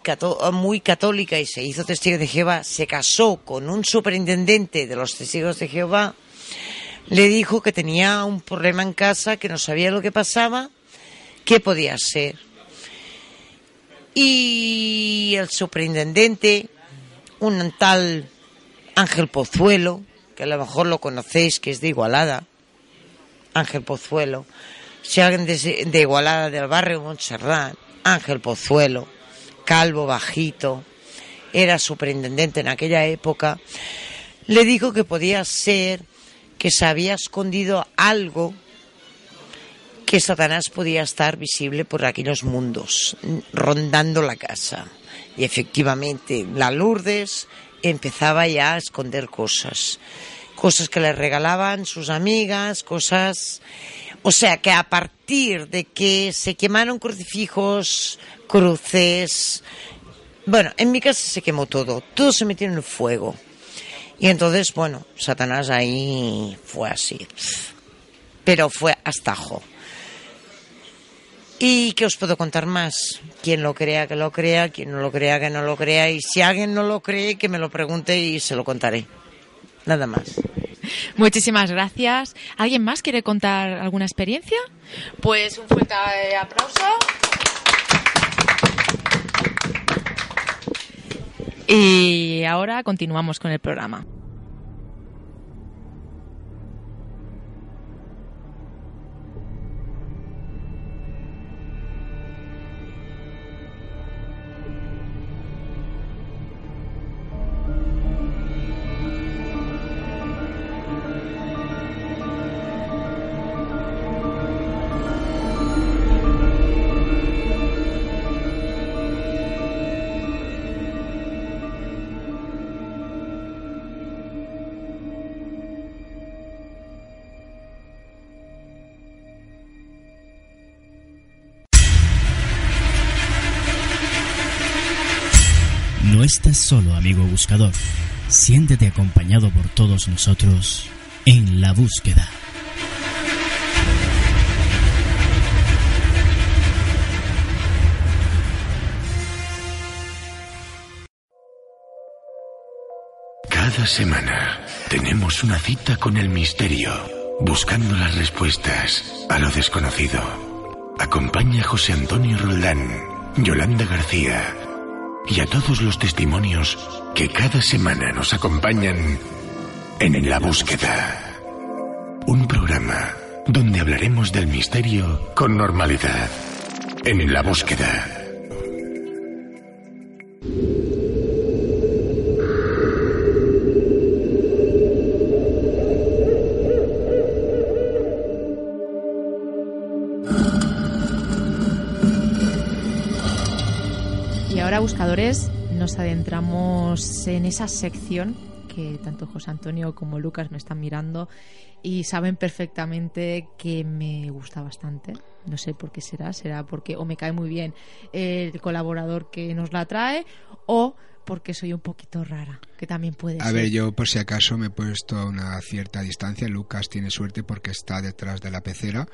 muy católica y se hizo testigo de Jehová, se casó con un superintendente de los testigos de Jehová le dijo que tenía un problema en casa, que no sabía lo que pasaba, qué podía ser. Y el superintendente, un tal Ángel Pozuelo, que a lo mejor lo conocéis, que es de Igualada, Ángel Pozuelo, si alguien de, Igualada del barrio Montserrat, Ángel Pozuelo, calvo, bajito, era superintendente en aquella época, le dijo que podía ser que se había escondido algo que Satanás podía estar visible por aquellos mundos, rondando la casa. Y efectivamente, la Lourdes empezaba ya a esconder cosas. Cosas que le regalaban sus amigas, cosas... O sea que a partir de que se quemaron crucifijos, cruces... Bueno, en mi casa se quemó todo, todo se metió en el fuego. Y entonces, bueno, Satanás ahí fue así. Pero fue astajo. ¿Y qué os puedo contar más? Quien lo crea, que lo crea, quien no lo crea, que no lo crea. Y si alguien no lo cree, que me lo pregunte y se lo contaré. Nada más. Muchísimas gracias. ¿Alguien más quiere contar alguna experiencia? Pues un fuerte aplauso. Y ahora continuamos con el programa. Solo, amigo buscador. Siéntete acompañado por todos nosotros en la búsqueda. Cada semana tenemos una cita con el misterio, buscando las respuestas a lo desconocido. Acompaña José Antonio Roldán, Yolanda García y a todos los testimonios que cada semana nos acompañan en La Búsqueda. Un programa donde hablaremos del misterio con normalidad. En La Búsqueda. Nos adentramos en esa sección que tanto José Antonio como Lucas me están mirando y saben perfectamente que me gusta bastante. No sé por qué será, será porque o me cae muy bien el colaborador que nos la trae o porque soy un poquito rara, que también puede A ser. ver, yo por si acaso me he puesto a una cierta distancia. Lucas tiene suerte porque está detrás de la pecera.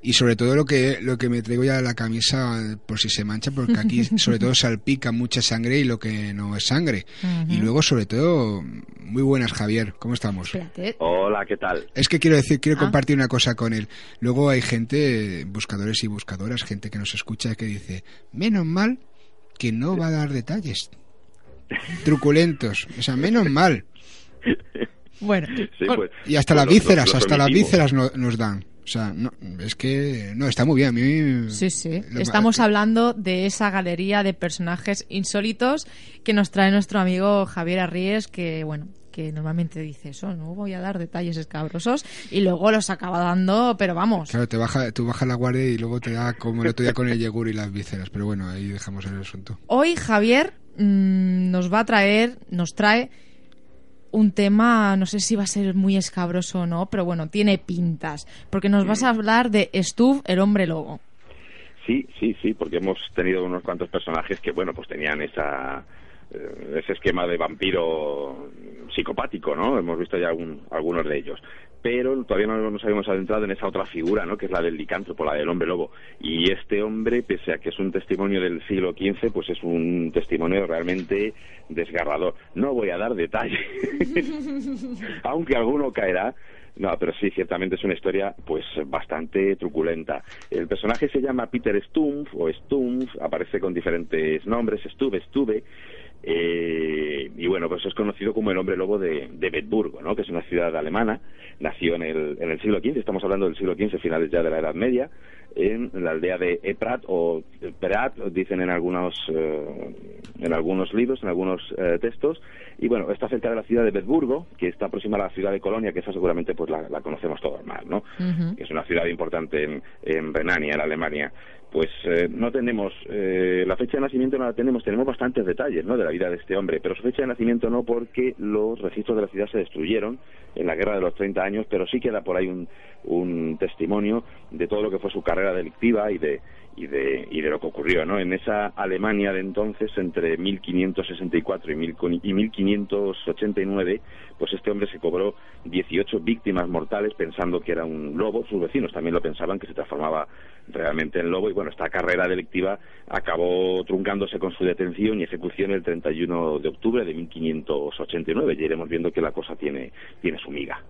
Y sobre todo lo que, lo que me traigo ya de la camisa por si se mancha, porque aquí sobre todo salpica mucha sangre y lo que no es sangre. Y luego sobre todo, muy buenas Javier, ¿cómo estamos? Espérate. Hola, ¿qué tal? Es que quiero decir, quiero Ah. compartir una cosa con él. Luego hay gente, buscadores y buscadoras, gente que nos escucha que dice, menos mal que no va a dar detalles truculentos. O sea, menos mal. Bueno, Sí, pues, Y hasta pues las vísceras, hasta las vísceras no- nos dan. O sea, no, es que no está muy bien. A mí Sí, sí. lo- Estamos hablando de esa galería de personajes insólitos que nos trae nuestro amigo Javier Arries, que bueno, que normalmente dice eso, no voy a dar detalles escabrosos y luego los acaba dando, pero vamos. Claro, te baja, tú bajas la guardia y luego te da como el otro día con el yogur y las vísceras. Pero bueno, ahí dejamos el asunto. Hoy Javier mm, nos va a traer, nos trae un tema, no sé si va a ser muy escabroso o no, pero bueno, tiene pintas, porque nos vas a hablar de Stuff, el hombre lobo. Sí, sí, sí, porque hemos tenido unos cuantos personajes que, bueno, pues tenían esa eh, ese esquema de vampiro psicopático, ¿no? Hemos visto ya algún- algunos de ellos. Pero todavía no nos habíamos adentrado en esa otra figura, ¿no? Que es la del licántropo, la del hombre lobo. Y este hombre, pese a que es un testimonio del siglo XV, pues es un testimonio realmente desgarrador. No voy a dar detalles, aunque alguno caerá. No, pero sí, ciertamente es una historia pues bastante truculenta. El personaje se llama Peter Stumpf o Stumpf, aparece con diferentes nombres, Stube, Stube, eh, y bueno, pues es conocido como el hombre lobo de, de Bedburgo, ¿no? que es una ciudad alemana, nació en el, en el siglo XV, estamos hablando del siglo XV, finales ya de la Edad Media, en la aldea de Eprat o Prat, dicen en algunos, eh, en algunos libros, en algunos eh, textos, y bueno, está cerca de la ciudad de Bedburgo, que está próxima a la ciudad de Colonia, que esa seguramente pues la, la conocemos todos más, ¿no? que es una ciudad importante en, en Renania, en Alemania. Pues eh, no tenemos, eh, la fecha de nacimiento no la tenemos, tenemos bastantes detalles ¿no? de la vida de este hombre, pero su fecha de nacimiento no porque los registros de la ciudad se destruyeron en la guerra de los 30 años, pero sí queda por ahí un, un testimonio de todo lo que fue su carrera delictiva y de, y de, y de lo que ocurrió ¿no? en esa Alemania de entonces entre 1564 y, mil, y 1589 pues este hombre se cobró 18 víctimas mortales pensando que era un lobo sus vecinos también lo pensaban que se transformaba realmente en lobo y bueno esta carrera delictiva acabó truncándose con su detención y ejecución el 31 de octubre de 1589 y iremos viendo que la cosa tiene tiene su miga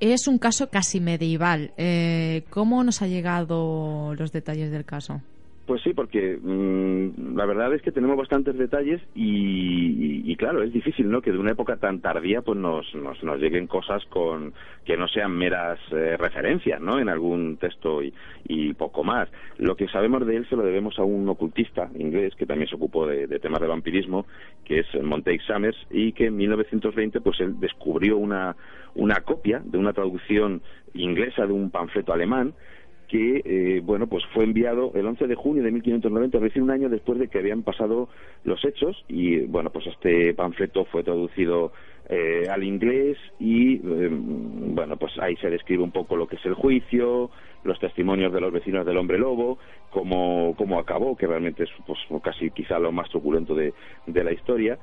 Es un caso casi medieval. Eh, ¿Cómo nos ha llegado los detalles del caso? Pues sí, porque mm, la verdad es que tenemos bastantes detalles y, claro, es difícil, ¿no? Que de una época tan tardía pues nos, nos, nos lleguen cosas con que no sean meras eh, referencias, ¿no? En algún texto y, poco más. Lo que sabemos de él se lo debemos a un ocultista inglés que también se ocupó de, de temas de vampirismo, que es Montague Summers, y que en 1920 pues él descubrió una, una copia de una traducción inglesa de un panfleto alemán que eh, bueno pues fue enviado el 11 de junio de 1590, es decir, un año después de que habían pasado los hechos y bueno pues este panfleto fue traducido eh, al inglés y eh, bueno pues ahí se describe un poco lo que es el juicio, los testimonios de los vecinos del hombre lobo, cómo, cómo acabó, que realmente es pues, casi quizá lo más truculento de, de la historia.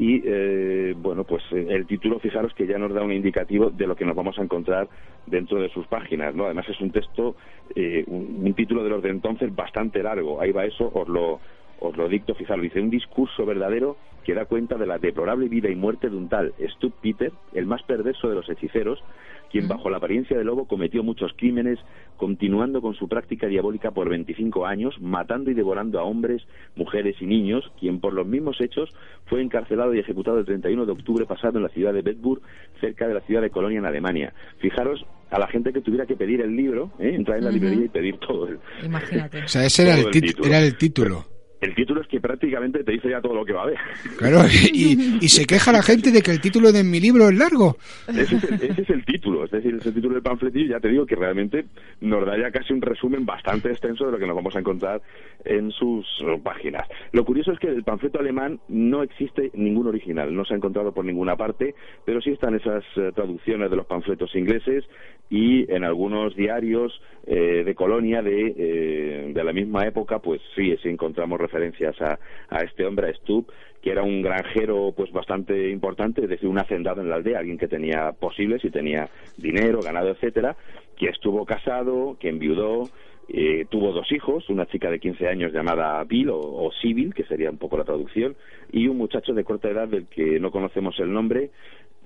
Y eh, bueno, pues eh, el título, fijaros que ya nos da un indicativo de lo que nos vamos a encontrar dentro de sus páginas, ¿no? Además es un texto, eh, un, título de los de entonces bastante largo. Ahí va eso, os lo, os lo dicto, fijaros, dice un discurso verdadero que da cuenta de la deplorable vida y muerte de un tal Stu Peter, el más perverso de los hechiceros, quien bajo la apariencia de lobo cometió muchos crímenes, continuando con su práctica diabólica por 25 años, matando y devorando a hombres, mujeres y niños, quien por los mismos hechos fue encarcelado y ejecutado el 31 de octubre pasado en la ciudad de Bedburg, cerca de la ciudad de Colonia, en Alemania. Fijaros a la gente que tuviera que pedir el libro, ¿eh? entrar en la librería y pedir todo el, Imagínate. O sea, ese era el, título. era el título. el título es que prácticamente te dice ya todo lo que va a haber. Claro, y, y se queja la gente de que el título de mi libro es largo. Ese es, el, ese es el es decir, ese título del panfletillo, ya te digo que realmente nos da ya casi un resumen bastante extenso de lo que nos vamos a encontrar en sus páginas. Lo curioso es que del panfleto alemán no existe ningún original, no se ha encontrado por ninguna parte, pero sí están esas eh, traducciones de los panfletos ingleses y en algunos diarios eh, de Colonia de, eh, de la misma época, pues sí, sí encontramos referencias a, a este hombre, a Stubb, que era un granjero pues bastante importante, es decir, un hacendado en la aldea, alguien que tenía posibles y tenía dinero, ganado, etcétera, que estuvo casado, que enviudó, eh, tuvo dos hijos, una chica de 15 años llamada Bill o, o Sibyl, que sería un poco la traducción, y un muchacho de corta edad del que no conocemos el nombre,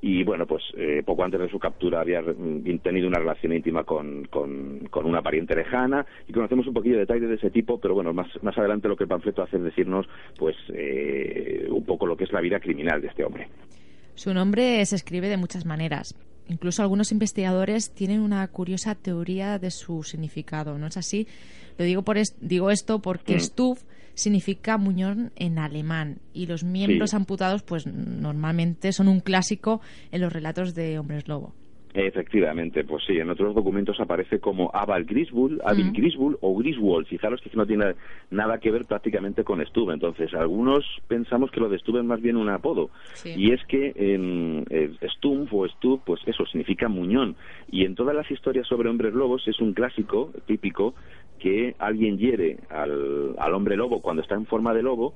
y bueno, pues eh, poco antes de su captura había mm, tenido una relación íntima con, con, con una pariente lejana y conocemos un poquillo de detalles de ese tipo, pero bueno, más, más adelante lo que el panfleto hace es decirnos pues eh, un poco lo que es la vida criminal de este hombre. Su nombre se escribe de muchas maneras. Incluso algunos investigadores tienen una curiosa teoría de su significado, ¿no es así? Lo digo por es- digo esto porque Mm. Stuf significa muñón en alemán y los miembros Sí. amputados pues normalmente son un clásico en los relatos de hombres lobo. Efectivamente, pues sí, en otros documentos aparece como Abel Griswold, Abel Mm. Griswold o Griswold. Fijaros que no tiene nada que ver prácticamente con Stubb. Entonces, algunos pensamos que lo de Stubb es más bien un apodo. Sí. Y es que en eh, Stumpf o Stubb, pues eso significa muñón. Y en todas las historias sobre hombres lobos es un clásico típico que alguien hiere al, al hombre lobo cuando está en forma de lobo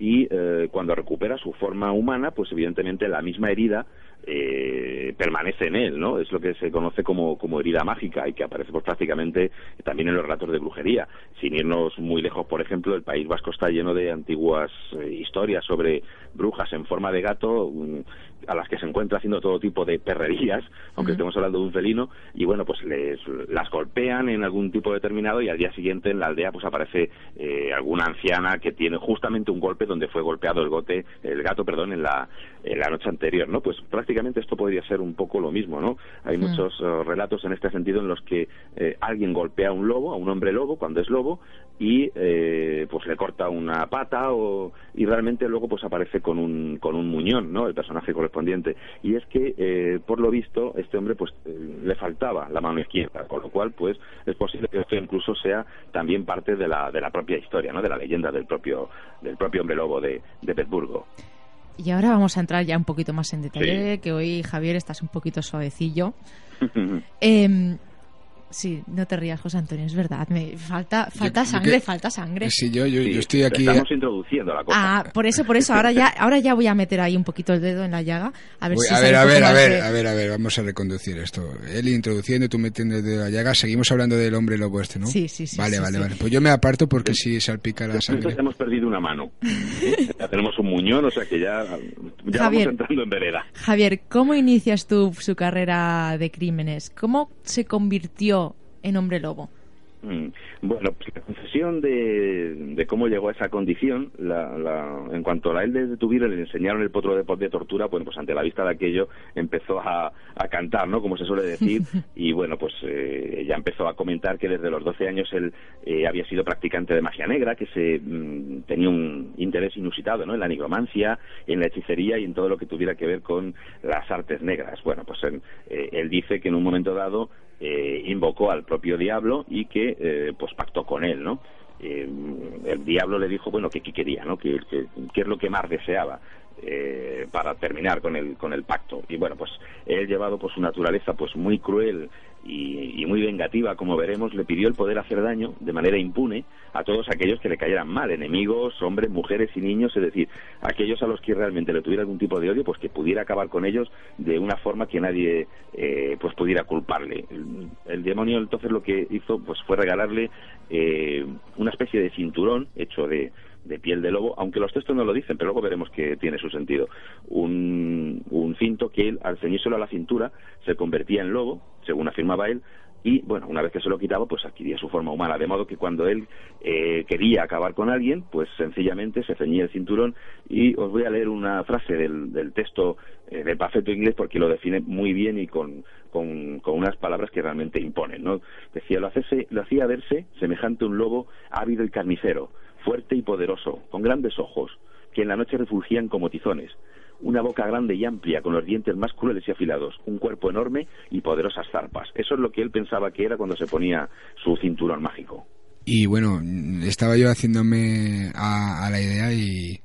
y eh, cuando recupera su forma humana, pues evidentemente la misma herida eh, permanece en él, ¿no? Es lo que se conoce como, como herida mágica y que aparece pues, prácticamente también en los relatos de brujería. Sin irnos muy lejos, por ejemplo, el País Vasco está lleno de antiguas eh, historias sobre brujas en forma de gato mm, a las que se encuentra haciendo todo tipo de perrerías, aunque estemos hablando de un felino, y bueno, pues les, las golpean en algún tipo determinado y al día siguiente en la aldea pues aparece eh, alguna anciana que tiene justamente un golpe donde fue golpeado el gote, el gato, perdón, en la, en la noche anterior, ¿no? Pues prácticamente esto podría ser un poco lo mismo, ¿no? Hay Mm. muchos eh, relatos en este sentido en los que eh, alguien golpea a un lobo, a un hombre lobo, cuando es lobo, y eh, pues le corta una pata o, y realmente luego pues aparece con un, con un muñón, ¿no? El personaje correspondiente. Y es que, eh, por lo visto, este hombre pues eh, le faltaba la mano izquierda, con lo cual pues es posible que esto incluso sea también parte de la, de la propia historia, ¿no? De la leyenda del propio, del propio hombre lobo de, de Petersburgo. Y ahora vamos a entrar ya un poquito más en detalle, que hoy Javier estás un poquito suavecillo. Em, sí, no te rías, José Antonio, es verdad. Me falta, falta yo sangre, que- falta sangre. Sí, yo, yo, yo estoy aquí. Estamos introduciendo la cosa. Ah, por eso, por eso. Ahora ya, ahora ya voy a meter ahí un poquito el dedo en la llaga. A ver Voy- si a ver, a ver, a ver, de- a ver, a ver, vamos a reconducir esto. Él introduciendo, tú metiendo el dedo en la llaga. Seguimos hablando del hombre lobo este, ¿no? Sí, sí, sí, Vale, sí, vale, sí. vale. Pues yo me aparto porque si salpica la sangre. Hemos perdido una mano. ya tenemos un muñón, o sea que ya, ya Javier. vamos entrando en vereda. Javier, ¿cómo inicias tú su carrera de crímenes? ¿Cómo se convirtió en hombre lobo? Mm, Bueno, pues la confesión de, de cómo llegó a esa condición, la, la- en cuanto a él le detuvieron le enseñaron el potro de, de tortura, bueno, pues ante la vista de aquello empezó a, a cantar, ¿no? Como se suele decir, y bueno, pues eh, ya empezó a comentar que desde los 12 años él eh, había sido practicante de magia negra, que se mm, tenía un interés inusitado, ¿no? En la nigromancia, en la hechicería y en todo lo que tuviera que ver con las artes negras. Bueno, pues él, eh, él dice que en un momento dado eh, invocó al propio diablo y que eh, pues pactó con él, ¿no? Eh, el diablo le dijo, bueno, que qué quería, ¿no? Que, es lo que más deseaba eh, para terminar con el con el pacto y bueno pues él llevado por su naturaleza pues muy cruel y, muy vengativa, como veremos, le pidió el poder hacer daño de manera impune a todos aquellos que le cayeran mal, enemigos, hombres, mujeres y niños, es decir, aquellos a los que realmente le tuviera algún tipo de odio, pues que pudiera acabar con ellos de una forma que nadie eh, pues pudiera culparle. El, demonio entonces lo que hizo pues fue regalarle eh, una especie de cinturón hecho de de piel de lobo, aunque los textos no lo dicen, pero luego veremos que tiene su sentido. Un, un cinto que él, al ceñírselo a la cintura, se convertía en lobo, según afirmaba él, y bueno, una vez que se lo quitaba, pues adquiría su forma humana, de modo que cuando él eh, quería acabar con alguien, pues sencillamente se ceñía el cinturón y os voy a leer una frase del, del texto eh, del Pafeto inglés porque lo define muy bien y con, con, con, unas palabras que realmente imponen, ¿no? Decía, lo, lo hacía verse semejante a un lobo ávido y carnicero, fuerte y poderoso, con grandes ojos, que en la noche refugían como tizones, una boca grande y amplia, con los dientes más crueles y afilados, un cuerpo enorme y poderosas zarpas. Eso es lo que él pensaba que era cuando se ponía su cinturón mágico. Y bueno, estaba yo haciéndome a, la idea y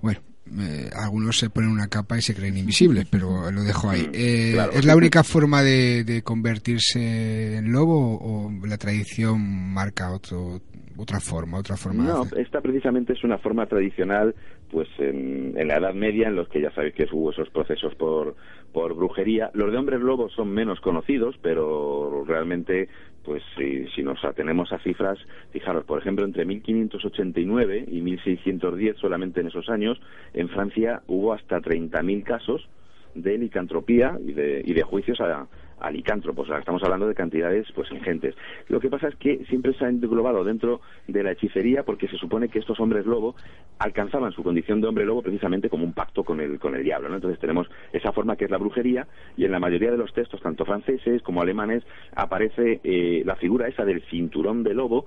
bueno, eh, algunos se ponen una capa y se creen invisibles, pero lo dejo ahí. Mm, eh, ¿Es la única forma de, convertirse en lobo o la tradición marca otro, otra forma, otra forma? No, esta precisamente es una forma tradicional, pues en, la Edad Media, en los que ya sabéis que hubo esos procesos por, por brujería. Los de hombres lobos son menos conocidos, pero realmente pues si, si, nos atenemos a cifras, fijaros, por ejemplo, entre 1589 y 1610, solamente en esos años, en Francia hubo hasta 30.000 casos de licantropía y de, y de juicios a, a licántropos. estamos hablando de cantidades pues ingentes. Lo que pasa es que siempre se ha englobado dentro de la hechicería porque se supone que estos hombres lobo alcanzaban su condición de hombre lobo precisamente como un pacto con el, con el diablo. Entonces tenemos esa forma que es la brujería y en la mayoría de los textos, tanto franceses como alemanes, aparece eh, la figura esa del cinturón de lobo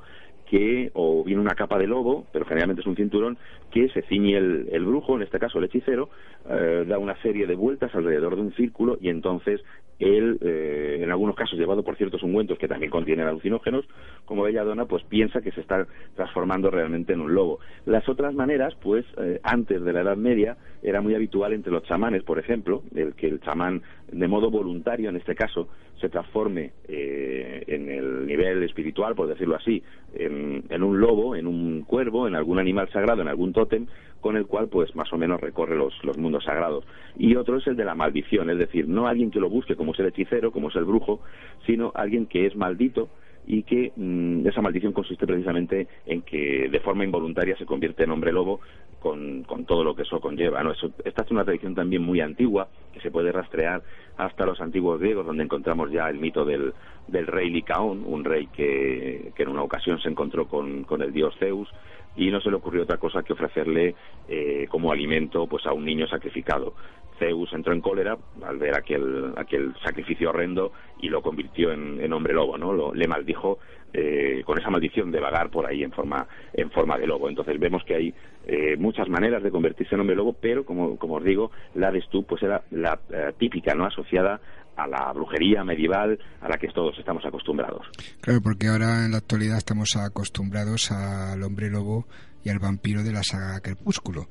que o viene una capa de lobo, pero generalmente es un cinturón, que se ciñe el, brujo, en este caso el hechicero, eh, da una serie de vueltas alrededor de un círculo y entonces él, eh, en algunos casos llevado por ciertos ungüentos que también contienen alucinógenos, como Belladonna, pues piensa que se está transformando realmente en un lobo. Las otras maneras, pues eh, antes de la Edad Media, era muy habitual entre los chamanes, por ejemplo, el que el chamán, de modo voluntario en este caso, se transforme en el nivel espiritual, por decirlo así, en, en un lobo, en un cuervo, en algún animal sagrado, en algún tótem, con el cual pues más o menos recorre los, los mundos sagrados. Y otro es el de la maldición, es decir, no alguien que lo busque como es el hechicero, como es el brujo, sino alguien que es maldito y que mm, esa maldición consiste precisamente en que de forma involuntaria se convierte en hombre lobo con, con todo lo que eso conlleva. ¿no? Eso, esta es una tradición también muy antigua que se puede rastrear hasta los antiguos griegos, donde encontramos ya el mito del, del rey Licaón, un rey que, que en una ocasión se encontró con, con el dios Zeus y no se le ocurrió otra cosa que ofrecerle eh, como alimento pues a un niño sacrificado. Zeus entró en cólera al ver aquel, aquel sacrificio horrendo y lo convirtió en, hombre lobo, ¿no? Lo, le maldijo eh, con esa maldición de vagar por ahí en forma, en forma de lobo. Entonces vemos que hay eh, muchas maneras de convertirse en hombre lobo, pero como, como os digo, la de Stu pues era la típica, ¿no? Asociada a la brujería medieval a la que todos estamos acostumbrados. Claro, porque ahora en la actualidad estamos acostumbrados al hombre lobo y al vampiro de la saga Crepúsculo.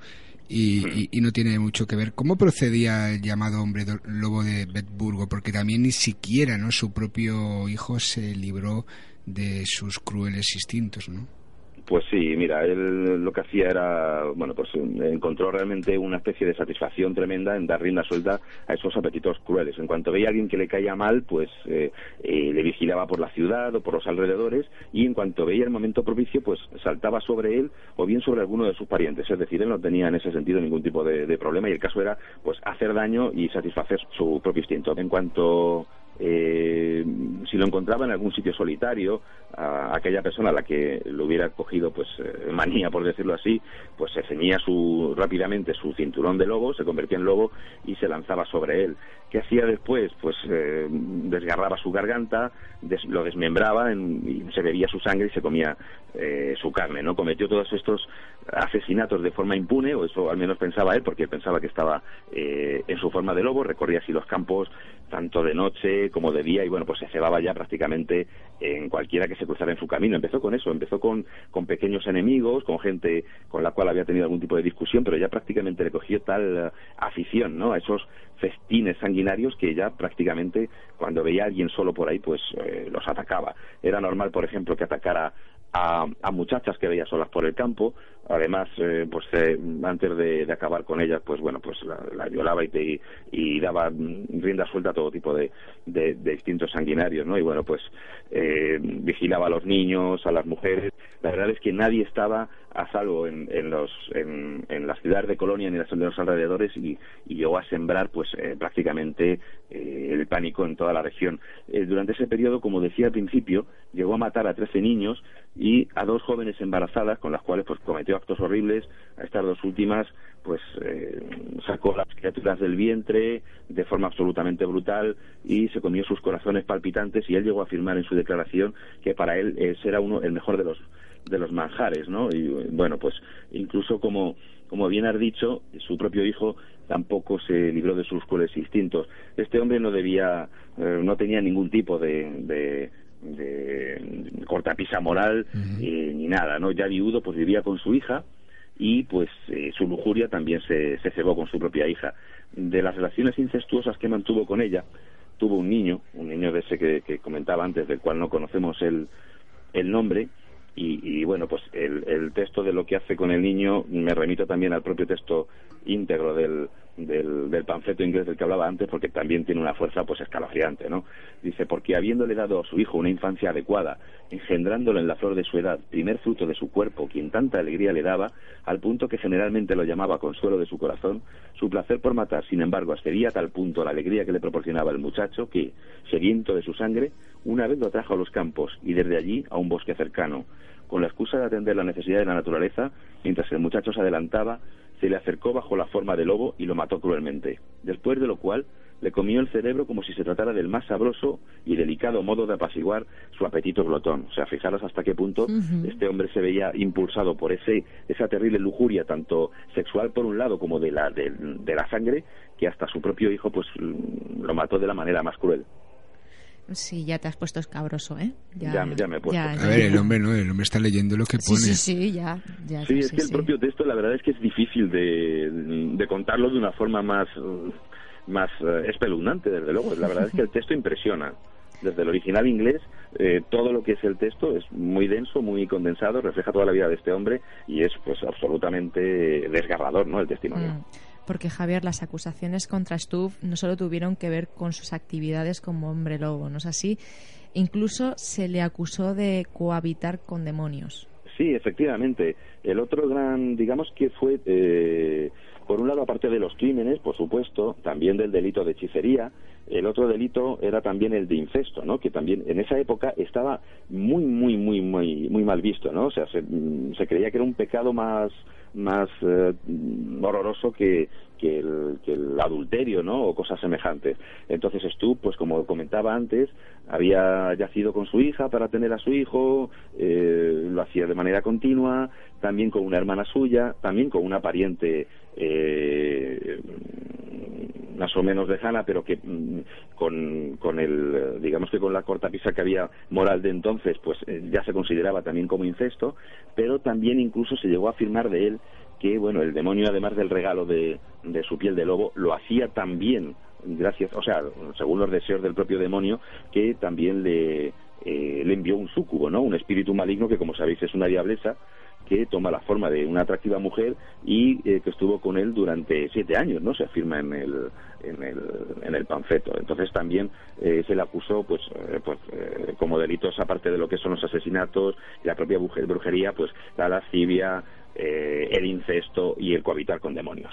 Y, no tiene mucho que ver. ¿Cómo procedía el llamado hombre lobo de Betburgo? Porque también ni siquiera ¿no? su propio hijo se libró de sus crueles instintos, ¿no? Pues sí, mira, él lo que hacía era, bueno, pues encontró realmente una especie de satisfacción tremenda en dar rienda suelta a esos apetitos crueles. En cuanto veía a alguien que le caía mal, pues eh, eh, le vigilaba por la ciudad o por los alrededores y en cuanto veía el momento propicio, pues saltaba sobre él o bien sobre alguno de sus parientes. Es decir, él no tenía en ese sentido ningún tipo de, problema y el caso era, pues, hacer daño y satisfacer su propio instinto. En cuanto eh, si lo encontraba en algún sitio solitario, a aquella persona a la que lo hubiera cogido pues eh, manía, por decirlo así, pues se ceñía su, rápidamente su cinturón de lobo, se convertía en lobo y se lanzaba sobre él. ¿Qué hacía después? Pues eh, desgarraba su garganta, lo desmembraba y se bebía su sangre y se comía eh, su carne, ¿no? Cometió todos estos asesinatos de forma impune, o eso al menos pensaba él, porque pensaba que estaba eh, en su forma de lobo, recorría así los campos tanto de noche como de día y bueno, pues se cebaba ya prácticamente en cualquiera que se cruzara en su camino. Empezó con eso, empezó con, con pequeños enemigos, con gente con la cual había tenido algún tipo de discusión, pero ya prácticamente le cogió tal eh, afición, ¿no? A esos festines sanguinarios que ya prácticamente cuando veía a alguien solo por ahí, pues eh, los atacaba. Era normal, por ejemplo, que atacara a, a, muchachas que veía solas por el campo. Además, eh, pues eh, antes de, de, acabar con ellas, pues bueno, pues la, la violaba y, te, y, daba rienda suelta a todo tipo de, de, de distintos sanguinarios, ¿no? Y bueno, pues eh, vigilaba a los niños, a las mujeres. La verdad es que nadie estaba a salvo en, en los en, en, las ciudades de Colonia ni en los alrededores y, y llegó a sembrar pues eh, prácticamente eh, el pánico en toda la región. Eh, durante ese periodo, como decía al principio, llegó a matar a 13 niños y a dos jóvenes embarazadas con las cuales pues cometió actos horribles. A estas dos últimas pues eh, sacó las criaturas del vientre de forma absolutamente brutal y se comió sus corazones palpitantes y él llegó a afirmar en su declaración que para él ese era uno el mejor de los de los manjares, ¿no? Y bueno, pues incluso como como bien has dicho, su propio hijo tampoco se libró de sus crueles instintos. Este hombre no debía, eh, no tenía ningún tipo de, de, de cortapisa moral uh -huh. eh, ni nada, ¿no? Ya viudo, pues vivía con su hija y pues eh, su lujuria también se, se cebó con su propia hija. De las relaciones incestuosas que mantuvo con ella, tuvo un niño, un niño de ese que, que comentaba antes, del cual no conocemos el, el nombre, y, y, bueno, pues el, el, texto de lo que hace con el niño me remito también al propio texto íntegro del, del, panfleto inglés del que hablaba antes, porque también tiene una fuerza pues escalofriante, ¿no? Dice, porque habiéndole dado a su hijo una infancia adecuada, engendrándolo en la flor de su edad, primer fruto de su cuerpo, quien tanta alegría le daba, al punto que generalmente lo llamaba consuelo de su corazón, su placer por matar, sin embargo, excedía a tal punto la alegría que le proporcionaba el muchacho que, sediento de su sangre, una vez lo trajo a los campos y desde allí a un bosque cercano. Con la excusa de atender la necesidad de la naturaleza, mientras el muchacho se adelantaba, se le acercó bajo la forma de lobo y lo mató cruelmente. Después de lo cual, le comió el cerebro como si se tratara del más sabroso y delicado modo de apaciguar su apetito glotón. O sea, fijaros hasta qué punto uh -huh. este hombre se veía impulsado por ese esa terrible lujuria, tanto sexual por un lado como de la, de, de la sangre, que hasta su propio hijo pues lo mató de la manera más cruel. Sí, ya te has puesto escabroso, ¿eh? Ya, ya, ya me he puesto. Ya, a ver, el hombre no, el hombre está leyendo lo que pone. Sí, sí, sí, ya. ya sí, es que el propio texto, la verdad es que es difícil de, de contarlo de una forma más, más uh, espeluznante, desde luego. La verdad es que el texto impresiona. Desde el original inglés, eh, todo lo que es el texto es muy denso, muy condensado, refleja toda la vida de este hombre y es pues absolutamente desgarrador, ¿no? El testimonio. Mm porque Javier, las acusaciones contra Stubb no solo tuvieron que ver con sus actividades como hombre lobo, ¿no es así? Incluso se le acusó de cohabitar con demonios. Sí, efectivamente. El otro gran, digamos que fue, eh, por un lado, aparte de los crímenes, por supuesto, también del delito de hechicería, el otro delito era también el de incesto, ¿no? Que también en esa época estaba muy, muy, muy, muy, muy mal visto, ¿no? O sea, se, se creía que era un pecado más más eh, horroroso que, que, el, que el adulterio, ¿no? O cosas semejantes. Entonces Stu, pues como comentaba antes, había yacido con su hija para tener a su hijo, eh, lo hacía de manera continua, también con una hermana suya, también con una pariente eh, más o menos lejana, pero que mm, con, con el, digamos que con la corta pisa que había moral de entonces, pues eh, ya se consideraba también como incesto, pero también incluso se llegó a afirmar de él que, bueno, el demonio, además del regalo de, de su piel de lobo, lo hacía también, gracias, o sea, según los deseos del propio demonio, que también le, eh, le envió un súcubo, ¿no? Un espíritu maligno que, como sabéis, es una diableza, que toma la forma de una atractiva mujer y eh, que estuvo con él durante siete años, ¿no? Se afirma en el, en el, en el panfleto. Entonces también eh, se le acusó, pues, eh, pues como delitos, aparte de lo que son los asesinatos la propia brujería, pues la lascivia, el incesto y el cohabitar con demonios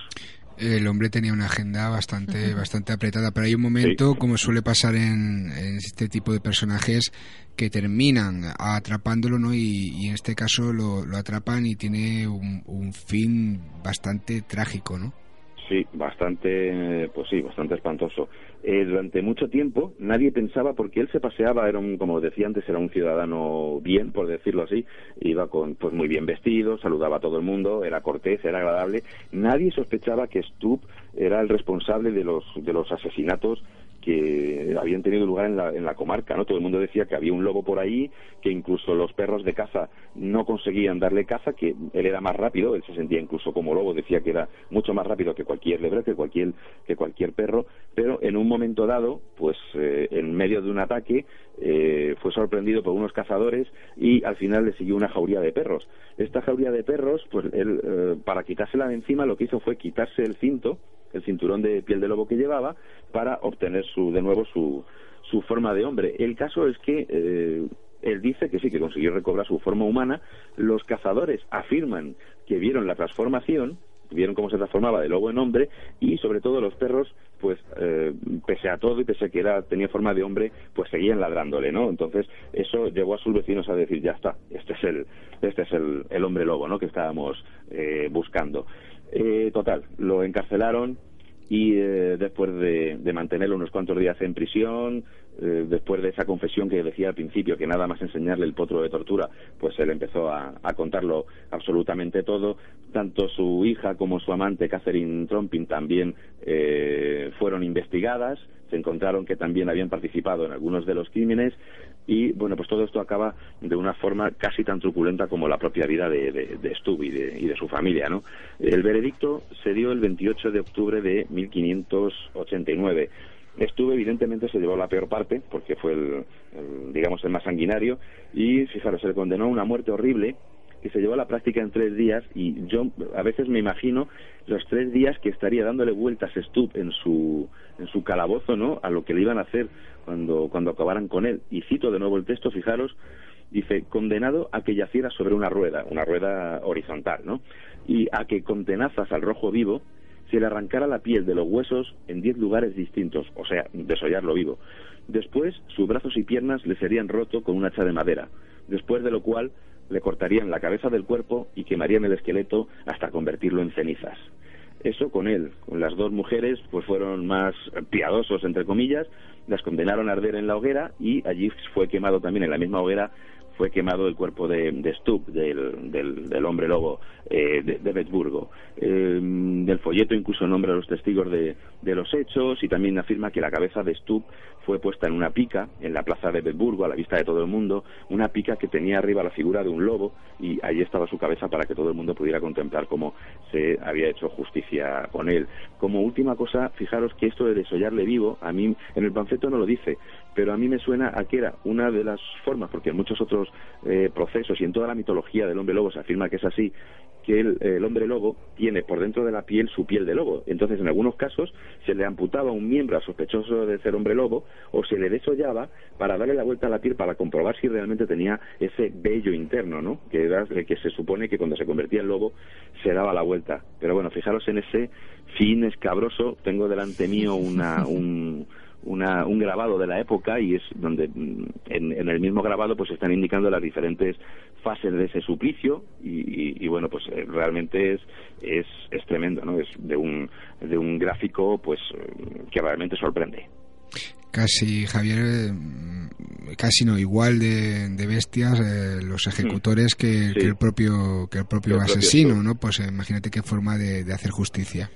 el hombre tenía una agenda bastante bastante apretada pero hay un momento sí. como suele pasar en, en, este tipo de personajes que terminan atrapándolo no y, en este caso lo, lo, atrapan y tiene un, un, fin bastante trágico no Sí, bastante, pues sí, bastante espantoso. Eh, durante mucho tiempo nadie pensaba, porque él se paseaba, era un, como decía antes, era un ciudadano bien, por decirlo así, iba con, pues muy bien vestido, saludaba a todo el mundo, era cortés, era agradable. Nadie sospechaba que Stubb era el responsable de los, de los asesinatos que habían tenido lugar en la, en la comarca, ¿no? Todo el mundo decía que había un lobo por ahí, que incluso los perros de caza no conseguían darle caza, que él era más rápido, él se sentía incluso como lobo, decía que era mucho más rápido que cualquier lebre, que cualquier, que cualquier perro, pero en un momento dado, pues eh, en medio de un ataque, eh, fue sorprendido por unos cazadores y al final le siguió una jauría de perros. Esta jauría de perros, pues él, eh, para quitársela de encima, lo que hizo fue quitarse el cinto, el cinturón de piel de lobo que llevaba para obtener su, de nuevo su, su forma de hombre. El caso es que eh, él dice que sí, que consiguió recobrar su forma humana. Los cazadores afirman que vieron la transformación, vieron cómo se transformaba de lobo en hombre y sobre todo los perros pues eh, pese a todo y pese a que era, tenía forma de hombre pues seguían ladrándole no entonces eso llevó a sus vecinos a decir ya está este es el este es el, el hombre lobo no que estábamos eh, buscando eh, total, lo encarcelaron y eh, después de, mantenerlo unos cuantos días en prisión, eh, después de esa confesión que decía al principio, que nada más enseñarle el potro de tortura, pues él empezó a, a contarlo absolutamente todo. Tanto su hija como su amante, Catherine Trompin, también eh, fueron investigadas. Se encontraron que también habían participado en algunos de los crímenes y bueno pues todo esto acaba de una forma casi tan truculenta como la propia vida de, de, Stubb y de, y de, su familia no el veredicto se dio el 28 de octubre de 1589 Stubb evidentemente se llevó la peor parte porque fue el, el digamos el más sanguinario y fijaros se le condenó a una muerte horrible que se llevó a la práctica en tres días y yo a veces me imagino los tres días que estaría dándole vueltas Stubb en su en su calabozo no a lo que le iban a hacer cuando cuando acabaran con él. Y cito de nuevo el texto fijaros dice condenado a que yaciera sobre una rueda una rueda horizontal no y a que con tenazas al rojo vivo se le arrancara la piel de los huesos en diez lugares distintos o sea desollarlo vivo. Después sus brazos y piernas le serían roto con un hacha de madera después de lo cual le cortarían la cabeza del cuerpo y quemarían el esqueleto hasta convertirlo en cenizas. Eso con él, con las dos mujeres, pues fueron más piadosos, entre comillas, las condenaron a arder en la hoguera y allí fue quemado también en la misma hoguera fue quemado el cuerpo de, de Stubb, del, del, del, hombre lobo eh, de, de Betburgo. Eh, del folleto incluso nombra a los testigos de, de, los hechos y también afirma que la cabeza de Stubb fue puesta en una pica en la plaza de Betburgo a la vista de todo el mundo, una pica que tenía arriba la figura de un lobo y allí estaba su cabeza para que todo el mundo pudiera contemplar cómo se había hecho justicia con él. Como última cosa, fijaros que esto de desollarle vivo, a mí en el panfleto no lo dice, pero a mí me suena a que era una de las formas, porque en muchos otros eh, procesos y en toda la mitología del hombre lobo se afirma que es así, que el, hombre lobo tiene por dentro de la piel su piel de lobo. Entonces, en algunos casos, se le amputaba un miembro sospechoso de ser hombre lobo o se le desollaba para darle la vuelta a la piel para comprobar si realmente tenía ese vello interno, ¿no? Que, era, que se supone que cuando se convertía en lobo se daba la vuelta. Pero bueno, fijaros en ese fin escabroso. Tengo delante mío una, un una, un grabado de la época y es donde en, en, el mismo grabado pues están indicando las diferentes fases de ese suplicio y, y, y bueno pues eh, realmente es, es, es tremendo no es de un de un gráfico pues que realmente sorprende. Casi Javier casi no igual de, de bestias eh, los ejecutores que, sí. que, el propio que el propio el asesino propio no pues eh, imagínate qué forma de, de hacer justicia.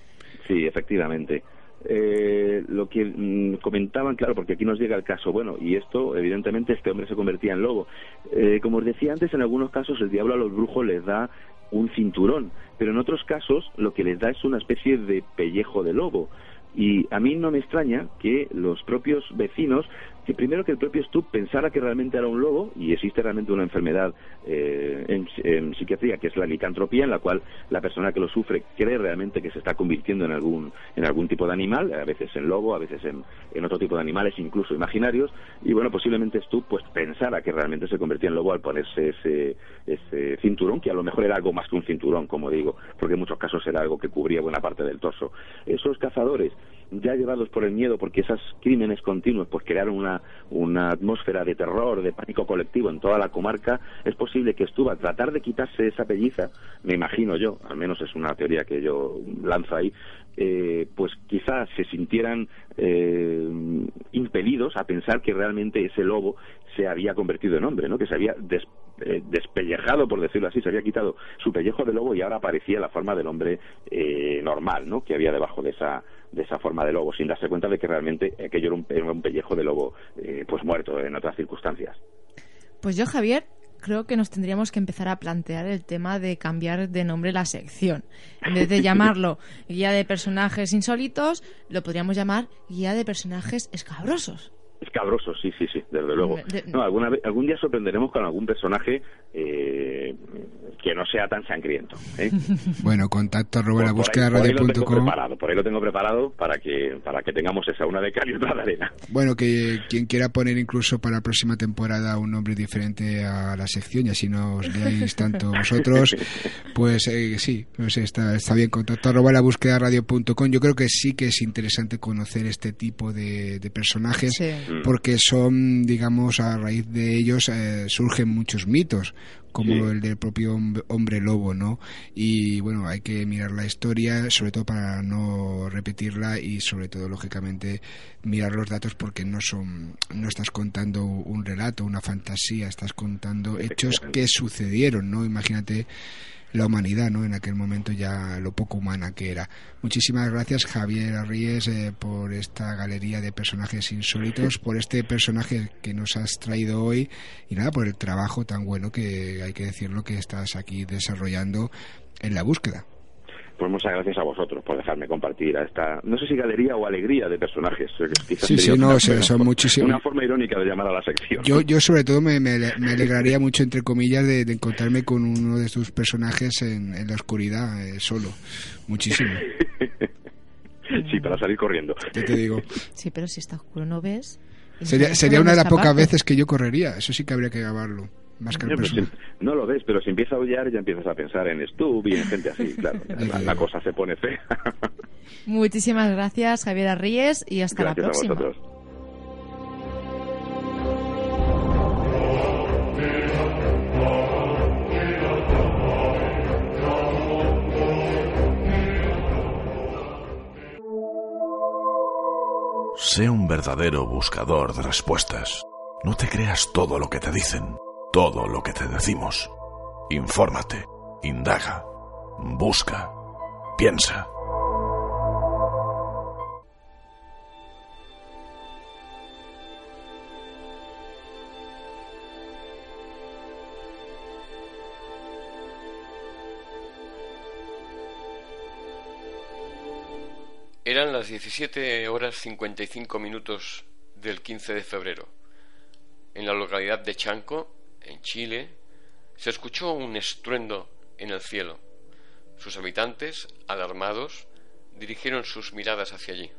Sí efectivamente eh, lo que mm, comentaban, claro, porque aquí nos llega el caso, bueno, y esto, evidentemente, este hombre se convertía en lobo. Eh, como os decía antes, en algunos casos el diablo a los brujos les da un cinturón, pero en otros casos lo que les da es una especie de pellejo de lobo. Y a mí no me extraña que los propios vecinos que primero que el propio Stubb pensara que realmente era un lobo y existe realmente una enfermedad eh, en, psiquiatría que es la licantropía en la cual la persona que lo sufre cree realmente que se está convirtiendo en algún en algún tipo de animal a veces en lobo a veces en, en otro tipo de animales incluso imaginarios y bueno posiblemente Stubb pues pensara que realmente se convertía en lobo al ponerse ese, ese cinturón que a lo mejor era algo más que un cinturón como digo porque en muchos casos era algo que cubría buena parte del torso. Esos cazadores ya llevados por el miedo, porque esos crímenes continuos pues crearon una, una atmósfera de terror, de pánico colectivo en toda la comarca, es posible que estuvo a tratar de quitarse esa pelliza, me imagino yo, al menos es una teoría que yo lanzo ahí, eh, pues quizás se sintieran eh, impelidos a pensar que realmente ese lobo se había convertido en hombre, ¿no? que se había eh, despellejado, por decirlo así, se había quitado su pellejo de lobo y ahora aparecía la forma del hombre normal ¿no? que había debajo de esa, de esa forma de lobo, sin darse cuenta de que realmente aquello era un, pellejo de lobo pues muerto en otras circunstancias. Pues yo, Javier, creo que nos tendríamos que empezar a plantear el tema de cambiar de nombre la sección. En vez de llamarlo guía de personajes insólitos, lo podríamos llamar guía de personajes escabrosos. Escabrosos, sí, sí, sí, desde luego. No, alguna algún día sorprenderemos con algún personaje eh, que no sea tan sangriento. ¿eh? bueno, contacto arroba la búsqueda por, ahí, por, por ahí lo tengo preparado para que para que tengamos esa una de cal y otra de arena. Bueno, que quien quiera poner incluso para la próxima temporada un nombre diferente a la sección y así no os leáis tanto vosotros, pues eh, sí, pues está, está bien. Contacto arroba la búsqueda radio.com. Yo creo que sí que es interesante conocer este tipo de, personajes porque son, digamos, a raíz de ellos eh, surgen muchos mitos como el del propio hombre lobo, ¿no? Y bueno, hay que mirar la historia, sobre todo para no repetirla y sobre todo, lógicamente, mirar los datos porque no son, no estás contando un relato, una fantasía, estás contando hechos que sucedieron, ¿no? Imagínate la humanidad, ¿no? En aquel momento ya lo poco humana que era. Muchísimas gracias Javier Arríes eh, por esta galería de personajes insólitos, por este personaje que nos has traído hoy y nada, por el trabajo tan bueno que hay que decirlo que estás aquí desarrollando en la búsqueda. Pues muchas gracias a vosotros por dejarme compartir a esta, no sé si galería o alegría de personajes. sí, sí, no, son muchísimos. Una forma irónica de llamar a la sección. Yo, yo sobre todo me, me, alegraría mucho, entre comillas, de, encontrarme con uno de tus personajes en, la oscuridad, eh, solo. Muchísimo. sí, para salir corriendo. te digo. Sí, pero si está oscuro no ves. Sería, sería una de las pocas veces que yo correría, eso sí que habría que grabarlo. No, lo ves, pero si empieza a aullar ya empiezas a pensar en Stu y en gente así, claro. la, cosa se pone fea. Muchísimas gracias, Javier Arríes, y hasta la próxima. A vosotros. Sé un verdadero buscador de respuestas. No te creas todo lo que te dicen todo lo que te decimos. Infórmate, indaga, busca, piensa. Eran las 17 horas 55 minutos del 15 de febrero. En la localidad de Chanco, en Chile, se escuchó un estruendo en el cielo. Sus habitantes, alarmados, dirigieron sus miradas hacia allí.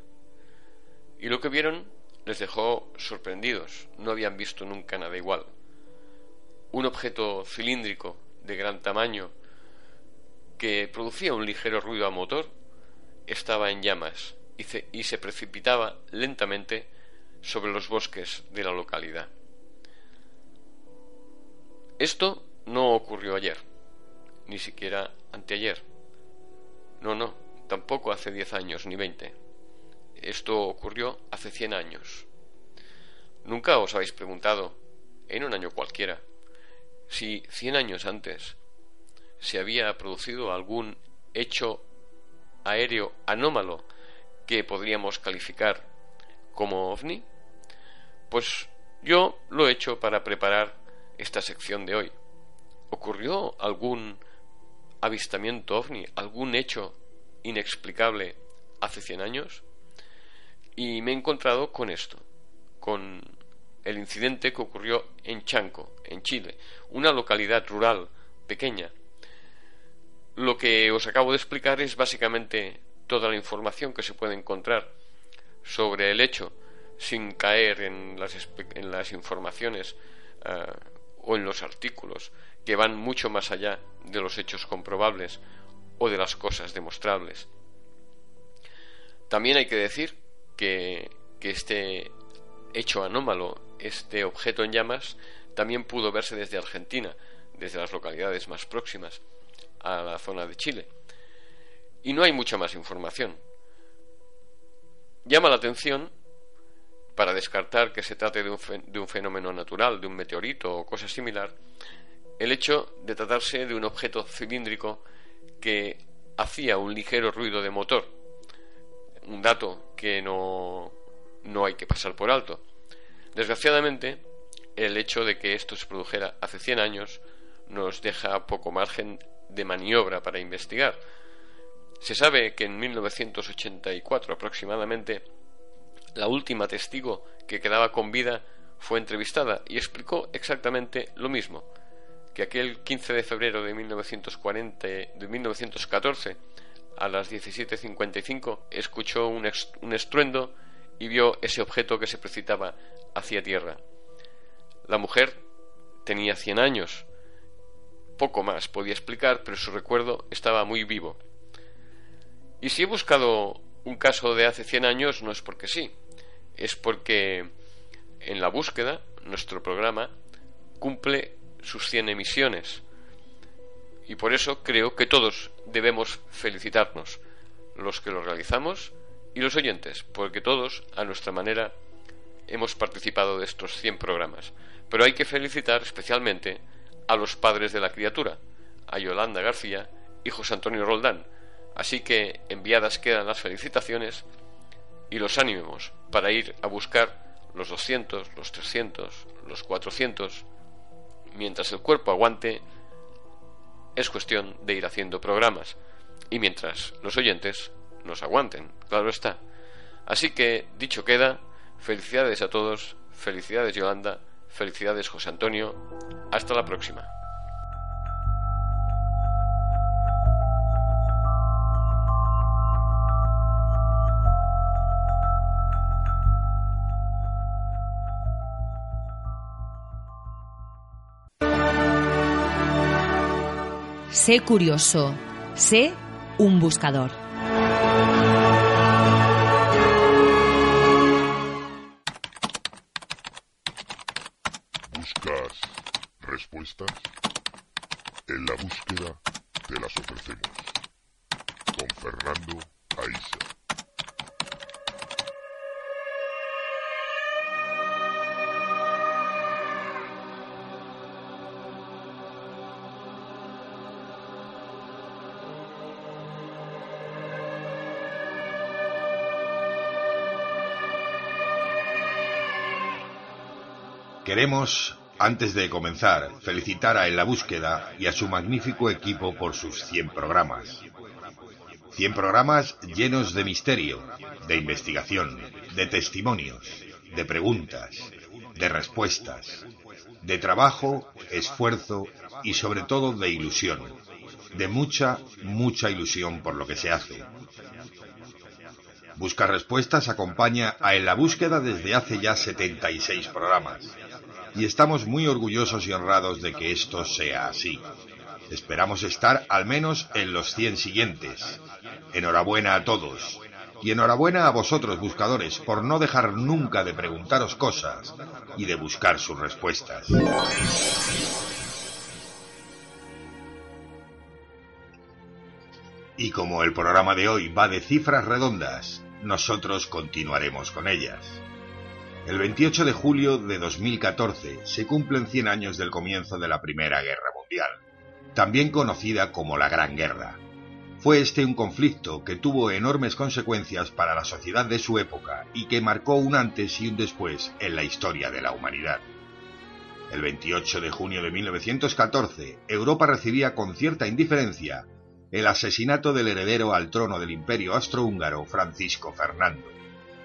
Y lo que vieron les dejó sorprendidos. No habían visto nunca nada igual. Un objeto cilíndrico de gran tamaño que producía un ligero ruido a motor estaba en llamas y se, y se precipitaba lentamente sobre los bosques de la localidad. Esto no ocurrió ayer, ni siquiera anteayer. No, no, tampoco hace diez años ni veinte. Esto ocurrió hace cien años. Nunca os habéis preguntado, en un año cualquiera, si cien años antes se había producido algún hecho aéreo anómalo que podríamos calificar como ovni? Pues yo lo he hecho para preparar esta sección de hoy. ¿Ocurrió algún avistamiento ovni, algún hecho inexplicable hace 100 años? Y me he encontrado con esto, con el incidente que ocurrió en Chanco, en Chile, una localidad rural pequeña. Lo que os acabo de explicar es básicamente toda la información que se puede encontrar sobre el hecho sin caer en las, en las informaciones eh, o en los artículos que van mucho más allá de los hechos comprobables o de las cosas demostrables. También hay que decir que, que este hecho anómalo, este objeto en llamas, también pudo verse desde Argentina, desde las localidades más próximas a la zona de Chile. Y no hay mucha más información. Llama la atención, para descartar que se trate de un, fenómeno natural, de un meteorito o cosa similar, el hecho de tratarse de un objeto cilíndrico que hacía un ligero ruido de motor, un dato que no, no hay que pasar por alto. Desgraciadamente, el hecho de que esto se produjera hace 100 años nos deja poco margen de maniobra para investigar. Se sabe que en 1984 aproximadamente la última testigo que quedaba con vida fue entrevistada y explicó exactamente lo mismo, que aquel 15 de febrero de, 1940, de 1914 a las 17.55 escuchó un, un estruendo y vio ese objeto que se precipitaba hacia tierra. La mujer tenía 100 años poco más podía explicar, pero su recuerdo estaba muy vivo. Y si he buscado un caso de hace 100 años, no es porque sí, es porque en la búsqueda nuestro programa cumple sus 100 emisiones. Y por eso creo que todos debemos felicitarnos, los que lo realizamos y los oyentes, porque todos, a nuestra manera, hemos participado de estos 100 programas. Pero hay que felicitar especialmente a los padres de la criatura, a Yolanda García y José Antonio Roldán. Así que enviadas quedan las felicitaciones y los ánimos para ir a buscar los 200, los 300, los 400. Mientras el cuerpo aguante, es cuestión de ir haciendo programas. Y mientras los oyentes nos aguanten, claro está. Así que, dicho queda, felicidades a todos, felicidades Yolanda, Felicidades José Antonio. Hasta la próxima. Sé curioso, sé un buscador. En la búsqueda Queremos antes de comenzar, felicitar a En la Búsqueda y a su magnífico equipo por sus 100 programas. 100 programas llenos de misterio, de investigación, de testimonios, de preguntas, de respuestas, de trabajo, esfuerzo y sobre todo de ilusión. De mucha, mucha ilusión por lo que se hace. Buscar Respuestas acompaña a En la Búsqueda desde hace ya 76 programas y estamos muy orgullosos y honrados de que esto sea así. Esperamos estar al menos en los 100 siguientes. Enhorabuena a todos. Y enhorabuena a vosotros, buscadores, por no dejar nunca de preguntaros cosas y de buscar sus respuestas. Y como el programa de hoy va de cifras redondas, nosotros continuaremos con ellas. El 28 de julio de 2014 se cumplen 100 años del comienzo de la Primera Guerra Mundial, también conocida como la Gran Guerra. Fue este un conflicto que tuvo enormes consecuencias para la sociedad de su época y que marcó un antes y un después en la historia de la humanidad. El 28 de junio de 1914, Europa recibía con cierta indiferencia el asesinato del heredero al trono del imperio austrohúngaro Francisco Fernando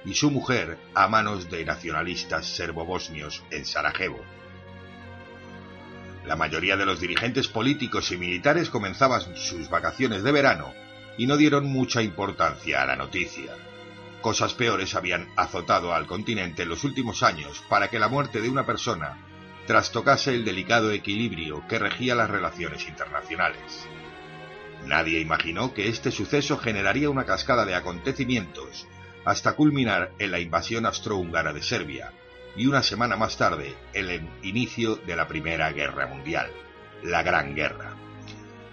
y su mujer a manos de nacionalistas serbobosnios en Sarajevo. La mayoría de los dirigentes políticos y militares comenzaban sus vacaciones de verano y no dieron mucha importancia a la noticia. Cosas peores habían azotado al continente en los últimos años para que la muerte de una persona trastocase el delicado equilibrio que regía las relaciones internacionales. Nadie imaginó que este suceso generaría una cascada de acontecimientos hasta culminar en la invasión austrohúngara de Serbia y una semana más tarde el inicio de la Primera Guerra Mundial, la Gran Guerra.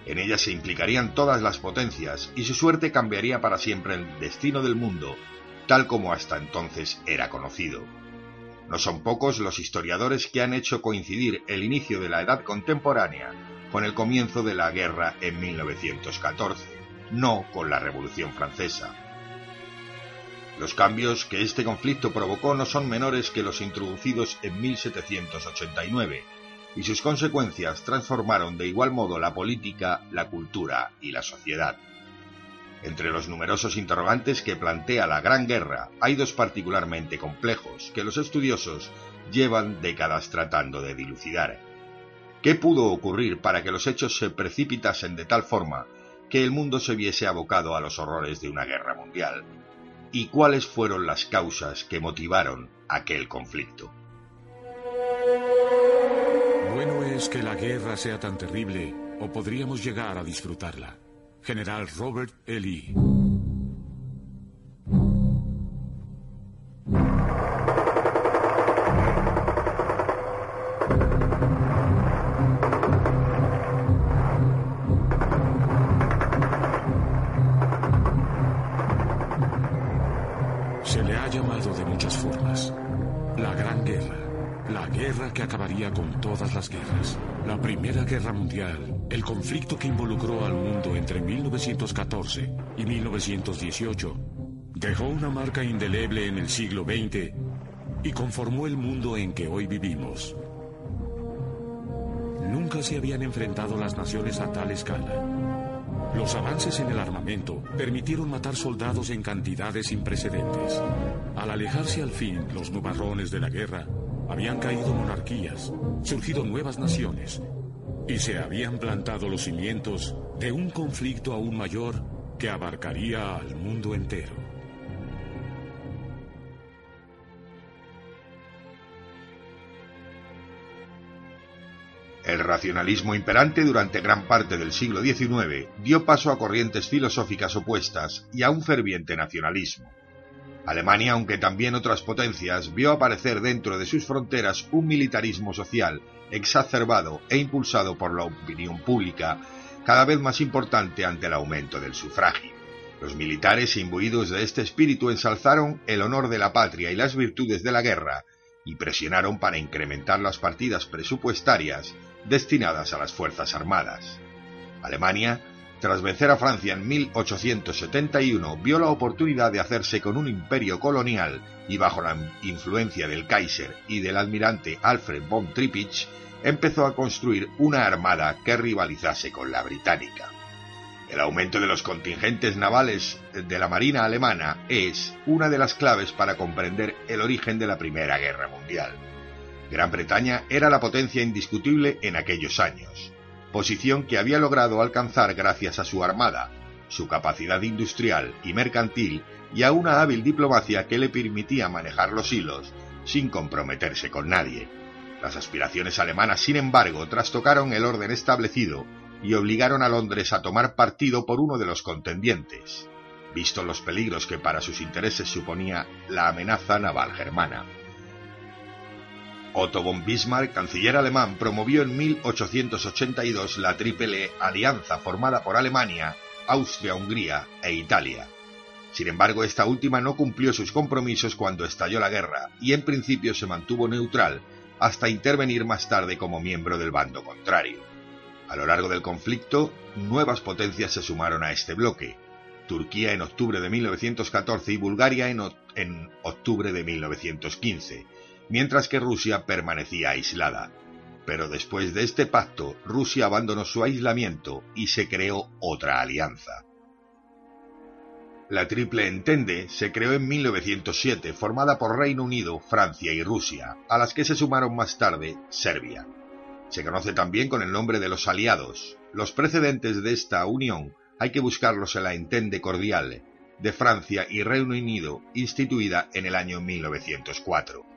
En ella se implicarían todas las potencias y su suerte cambiaría para siempre el destino del mundo, tal como hasta entonces era conocido. No son pocos los historiadores que han hecho coincidir el inicio de la Edad Contemporánea con el comienzo de la guerra en 1914, no con la Revolución Francesa. Los cambios que este conflicto provocó no son menores que los introducidos en 1789, y sus consecuencias transformaron de igual modo la política, la cultura y la sociedad. Entre los numerosos interrogantes que plantea la Gran Guerra hay dos particularmente complejos que los estudiosos llevan décadas tratando de dilucidar. ¿Qué pudo ocurrir para que los hechos se precipitasen de tal forma que el mundo se viese abocado a los horrores de una guerra mundial? Y cuáles fueron las causas que motivaron aquel conflicto. Bueno es que la guerra sea tan terrible o podríamos llegar a disfrutarla. General Robert E. Lee. Acabaría con todas las guerras. La Primera Guerra Mundial. El conflicto que involucró al mundo entre 1914 y 1918. Dejó una marca indeleble en el siglo XX y conformó el mundo en que hoy vivimos. Nunca se habían enfrentado las naciones a tal escala. Los avances en el armamento permitieron matar soldados en cantidades sin precedentes. Al alejarse al fin los nubarrones de la guerra, habían caído monarquías, surgido nuevas naciones y se habían plantado los cimientos de un conflicto aún mayor que abarcaría al mundo entero. El racionalismo imperante durante gran parte del siglo XIX dio paso a corrientes filosóficas opuestas y a un ferviente nacionalismo. Alemania, aunque también otras potencias, vio aparecer dentro de sus fronteras un militarismo social exacerbado e impulsado por la opinión pública cada vez más importante ante el aumento del sufragio. Los militares imbuidos de este espíritu ensalzaron el honor de la patria y las virtudes de la guerra y presionaron para incrementar las partidas presupuestarias destinadas a las Fuerzas Armadas. Alemania, tras vencer a Francia en 1871, vio la oportunidad de hacerse con un imperio colonial y bajo la influencia del Kaiser y del almirante Alfred von Trippich, empezó a construir una armada que rivalizase con la británica. El aumento de los contingentes navales de la Marina alemana es una de las claves para comprender el origen de la Primera Guerra Mundial. Gran Bretaña era la potencia indiscutible en aquellos años, posición que había logrado alcanzar gracias a su armada, su capacidad industrial y mercantil y a una hábil diplomacia que le permitía manejar los hilos sin comprometerse con nadie. Las aspiraciones alemanas, sin embargo, trastocaron el orden establecido y obligaron a Londres a tomar partido por uno de los contendientes, visto los peligros que para sus intereses suponía la amenaza naval germana. Otto von Bismarck, canciller alemán, promovió en 1882 la Triple Alianza formada por Alemania, Austria, Hungría e Italia. Sin embargo, esta última no cumplió sus compromisos cuando estalló la guerra y en principio se mantuvo neutral hasta intervenir más tarde como miembro del bando contrario. A lo largo del conflicto, nuevas potencias se sumaron a este bloque, Turquía en octubre de 1914 y Bulgaria en, en octubre de 1915, mientras que Rusia permanecía aislada. Pero después de este pacto, Rusia abandonó su aislamiento y se creó otra alianza. La Triple Entente se creó en 1907, formada por Reino Unido, Francia y Rusia, a las que se sumaron más tarde Serbia. Se conoce también con el nombre de los aliados. Los precedentes de esta unión hay que buscarlos en la Entente Cordiale de Francia y Reino Unido, instituida en el año 1904.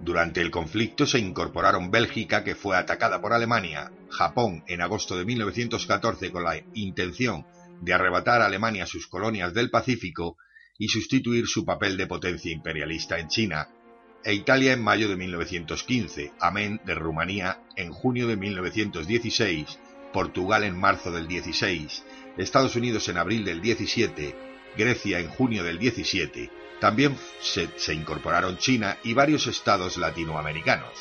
Durante el conflicto se incorporaron Bélgica, que fue atacada por Alemania, Japón en agosto de 1914 con la intención de arrebatar a Alemania sus colonias del Pacífico, y sustituir su papel de potencia imperialista en China, e Italia en mayo de 1915, amén de Rumanía en junio de 1916, Portugal en marzo del 16, Estados Unidos en abril del 17, Grecia en junio del 17, también se, incorporaron China y varios estados latinoamericanos.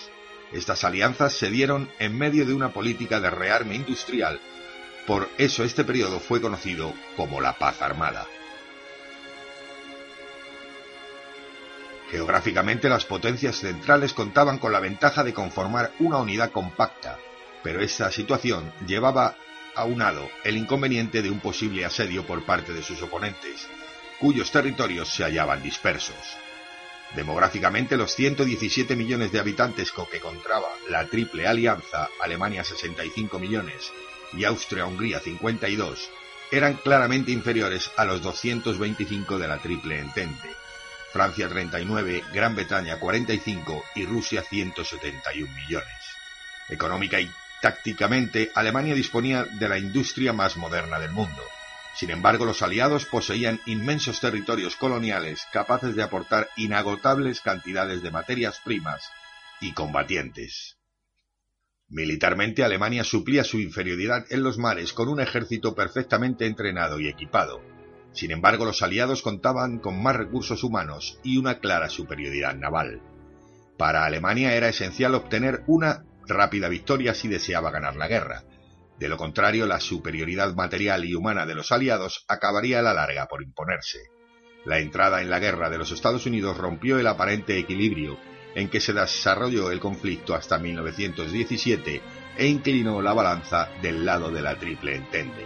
Estas alianzas se dieron en medio de una política de rearme industrial, por eso este periodo fue conocido como la paz armada. Geográficamente las potencias centrales contaban con la ventaja de conformar una unidad compacta, pero esta situación llevaba aunado el inconveniente de un posible asedio por parte de sus oponentes, cuyos territorios se hallaban dispersos. Demográficamente, los 117 millones de habitantes con que contaba la Triple Alianza, Alemania 65 millones y Austria-Hungría 52, eran claramente inferiores a los 225 de la Triple Entente. Francia 39, Gran Bretaña 45 y Rusia 171 millones. Económica y tácticamente, Alemania disponía de la industria más moderna del mundo. Sin embargo, los aliados poseían inmensos territorios coloniales capaces de aportar inagotables cantidades de materias primas y combatientes. Militarmente, Alemania suplía su inferioridad en los mares con un ejército perfectamente entrenado y equipado. Sin embargo, los aliados contaban con más recursos humanos y una clara superioridad naval. Para Alemania era esencial obtener una rápida victoria si deseaba ganar la guerra, de lo contrario, la superioridad material y humana de los aliados acabaría a la larga por imponerse. La entrada en la guerra de los Estados Unidos rompió el aparente equilibrio en que se desarrolló el conflicto hasta 1917 e inclinó la balanza del lado de la Triple Entente.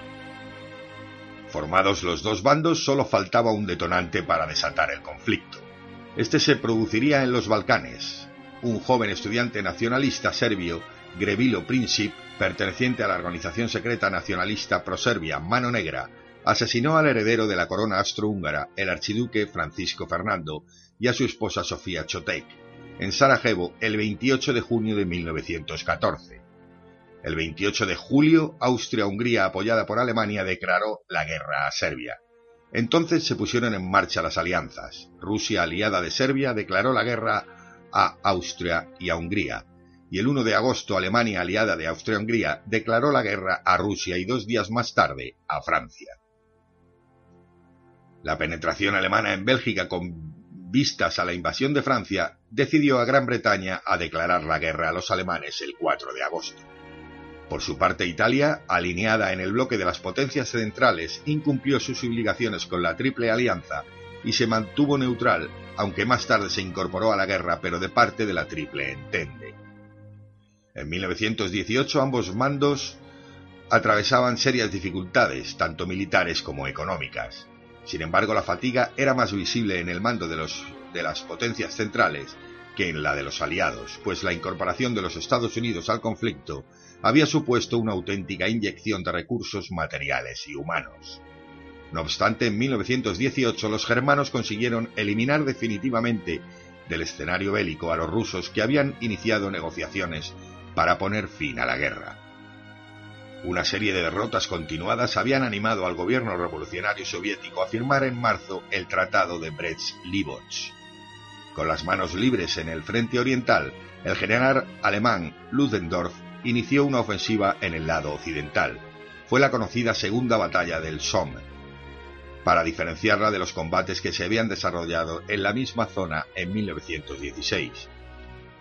Formados los dos bandos, solo faltaba un detonante para desatar el conflicto. Este se produciría en los Balcanes. Un joven estudiante nacionalista serbio, Grevilo Princip, perteneciente a la organización secreta nacionalista proserbia Mano Negra, asesinó al heredero de la corona austrohúngara, el archiduque Francisco Fernando, y a su esposa Sofía Chotek, en Sarajevo el 28 de junio de 1914. El 28 de julio, Austria-Hungría, apoyada por Alemania, declaró la guerra a Serbia. Entonces se pusieron en marcha las alianzas. Rusia, aliada de Serbia, declaró la guerra a Austria y a Hungría, y el 1 de agosto Alemania, aliada de Austria-Hungría, declaró la guerra a Rusia y dos días más tarde a Francia. La penetración alemana en Bélgica con vistas a la invasión de Francia decidió a Gran Bretaña a declarar la guerra a los alemanes el 4 de agosto. Por su parte, Italia, alineada en el bloque de las potencias centrales, incumplió sus obligaciones con la Triple Alianza y se mantuvo neutral, aunque más tarde se incorporó a la guerra, pero de parte de la Triple Entente. En 1918 ambos mandos atravesaban serias dificultades, tanto militares como económicas. Sin embargo, la fatiga era más visible en el mando de, las potencias centrales que en la de los aliados, pues la incorporación de los Estados Unidos al conflicto había supuesto una auténtica inyección de recursos materiales y humanos. No obstante, en 1918 los germanos consiguieron eliminar definitivamente del escenario bélico a los rusos que habían iniciado negociaciones para poner fin a la guerra. Una serie de derrotas continuadas habían animado al gobierno revolucionario soviético a firmar en marzo el Tratado de Brest-Litovsk. Con las manos libres en el frente oriental, el general alemán Ludendorff inició una ofensiva en el lado occidental. Fue la conocida Segunda Batalla del Somme, para diferenciarla de los combates que se habían desarrollado en la misma zona en 1916.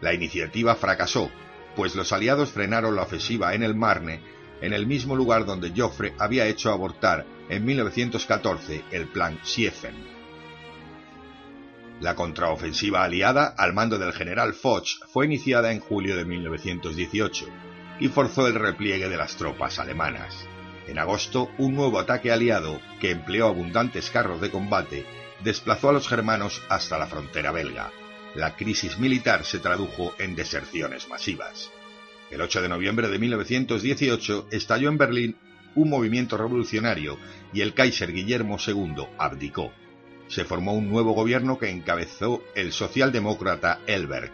La iniciativa fracasó pues los aliados frenaron la ofensiva en el Marne, en el mismo lugar donde Joffre había hecho abortar en 1914 el plan Schieffen. La contraofensiva aliada, al mando del general Foch, fue iniciada en julio de 1918 y forzó el repliegue de las tropas alemanas. En agosto, un nuevo ataque aliado, que empleó abundantes carros de combate, desplazó a los germanos hasta la frontera belga la crisis militar se tradujo en deserciones masivas. El 8 de noviembre de 1918 estalló en Berlín un movimiento revolucionario y el Kaiser Guillermo II abdicó. Se formó un nuevo gobierno que encabezó el socialdemócrata Elberg.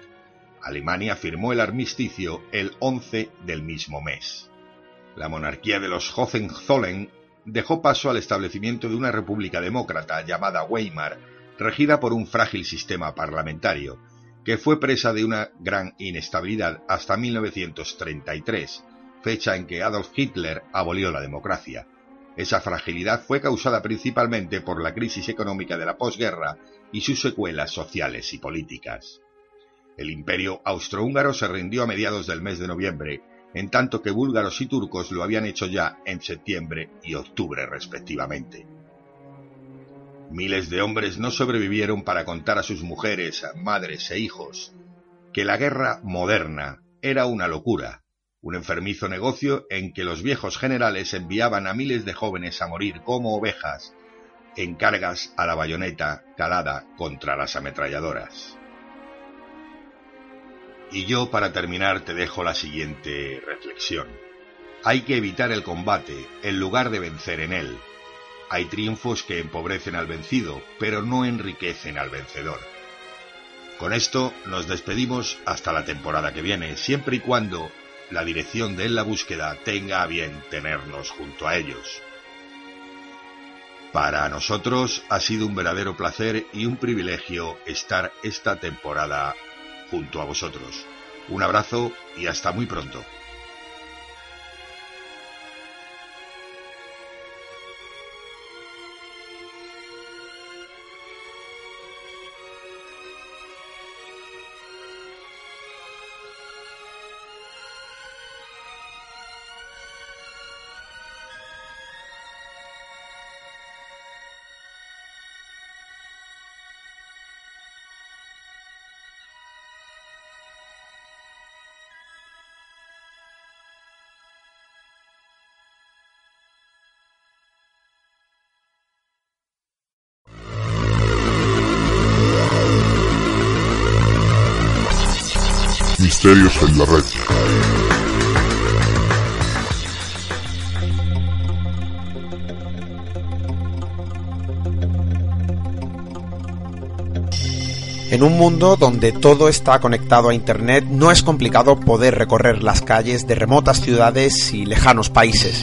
Alemania firmó el armisticio el 11 del mismo mes. La monarquía de los Hohenzollern dejó paso al establecimiento de una república demócrata llamada Weimar, regida por un frágil sistema parlamentario, que fue presa de una gran inestabilidad hasta 1933, fecha en que Adolf Hitler abolió la democracia. Esa fragilidad fue causada principalmente por la crisis económica de la posguerra y sus secuelas sociales y políticas. El imperio austrohúngaro se rindió a mediados del mes de noviembre, en tanto que búlgaros y turcos lo habían hecho ya en septiembre y octubre respectivamente. Miles de hombres no sobrevivieron para contar a sus mujeres, madres e hijos que la guerra moderna era una locura, un enfermizo negocio en que los viejos generales enviaban a miles de jóvenes a morir como ovejas en cargas a la bayoneta calada contra las ametralladoras. Y yo, para terminar, te dejo la siguiente reflexión. Hay que evitar el combate en lugar de vencer en él. Hay triunfos que empobrecen al vencido, pero no enriquecen al vencedor. Con esto nos despedimos hasta la temporada que viene, siempre y cuando la dirección de En la Búsqueda tenga a bien tenernos junto a ellos. Para nosotros ha sido un verdadero placer y un privilegio estar esta temporada junto a vosotros. Un abrazo y hasta muy pronto. La red. En un mundo donde todo está conectado a Internet, no es complicado poder recorrer las calles de remotas ciudades y lejanos países.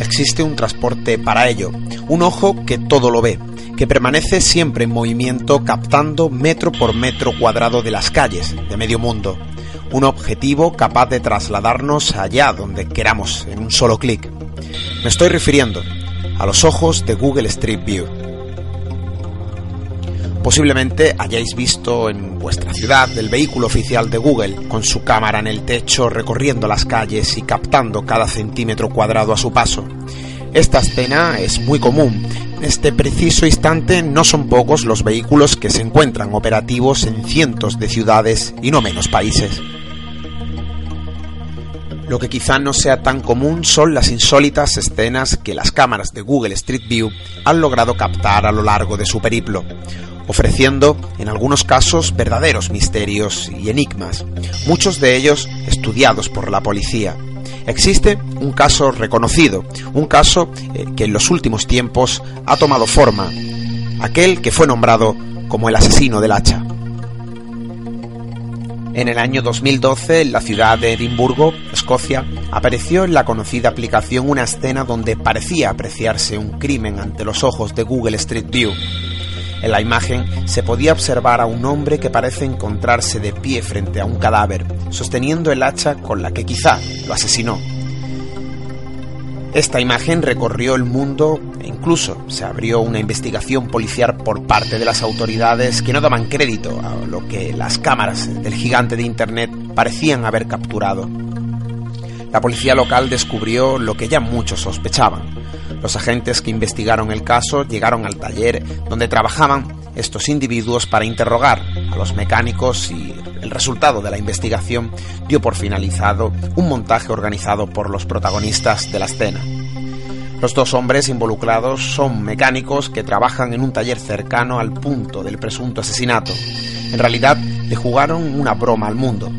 Existe un transporte para ello, un ojo que todo lo ve, que permanece siempre en movimiento captando metro por metro cuadrado de las calles de medio mundo. Un objetivo capaz de trasladarnos allá donde queramos en un solo clic. Me estoy refiriendo a los ojos de Google Street View. Posiblemente hayáis visto en vuestra ciudad el vehículo oficial de Google con su cámara en el techo recorriendo las calles y captando cada centímetro cuadrado a su paso. Esta escena es muy común. Este preciso instante no son pocos los vehículos que se encuentran operativos en cientos de ciudades y no menos países. Lo que quizá no sea tan común son las insólitas escenas que las cámaras de Google Street View han logrado captar a lo largo de su periplo, ofreciendo en algunos casos verdaderos misterios y enigmas, muchos de ellos estudiados por la policía. Existe un caso reconocido, un caso eh, que en los últimos tiempos ha tomado forma, aquel que fue nombrado como el asesino del hacha. En el año 2012, en la ciudad de Edimburgo, Escocia, apareció en la conocida aplicación una escena donde parecía apreciarse un crimen ante los ojos de Google Street View. En la imagen se podía observar a un hombre que parece encontrarse de pie frente a un cadáver, sosteniendo el hacha con la que quizá lo asesinó. Esta imagen recorrió el mundo e incluso se abrió una investigación policial por parte de las autoridades que no daban crédito a lo que las cámaras del gigante de Internet parecían haber capturado. La policía local descubrió lo que ya muchos sospechaban. Los agentes que investigaron el caso llegaron al taller donde trabajaban estos individuos para interrogar a los mecánicos y el resultado de la investigación dio por finalizado un montaje organizado por los protagonistas de la escena. Los dos hombres involucrados son mecánicos que trabajan en un taller cercano al punto del presunto asesinato. En realidad, le jugaron una broma al mundo.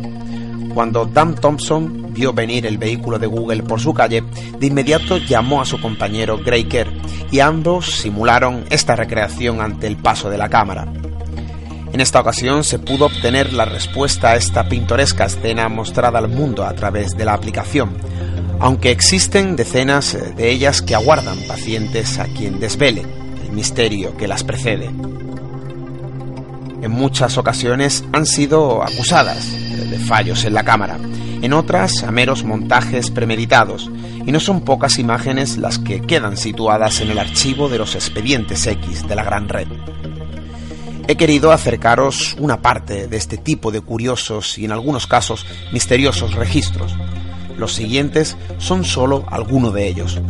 Cuando Dan Thompson vio venir el vehículo de Google por su calle, de inmediato llamó a su compañero Gray y ambos simularon esta recreación ante el paso de la cámara. En esta ocasión se pudo obtener la respuesta a esta pintoresca escena mostrada al mundo a través de la aplicación. aunque existen decenas de ellas que aguardan pacientes a quien desvele el misterio que las precede. En muchas ocasiones han sido acusadas de fallos en la cámara, en otras a meros montajes premeditados, y no son pocas imágenes las que quedan situadas en el archivo de los expedientes X de la gran red. He querido acercaros una parte de este tipo de curiosos y en algunos casos misteriosos registros. Los siguientes son solo algunos de ellos.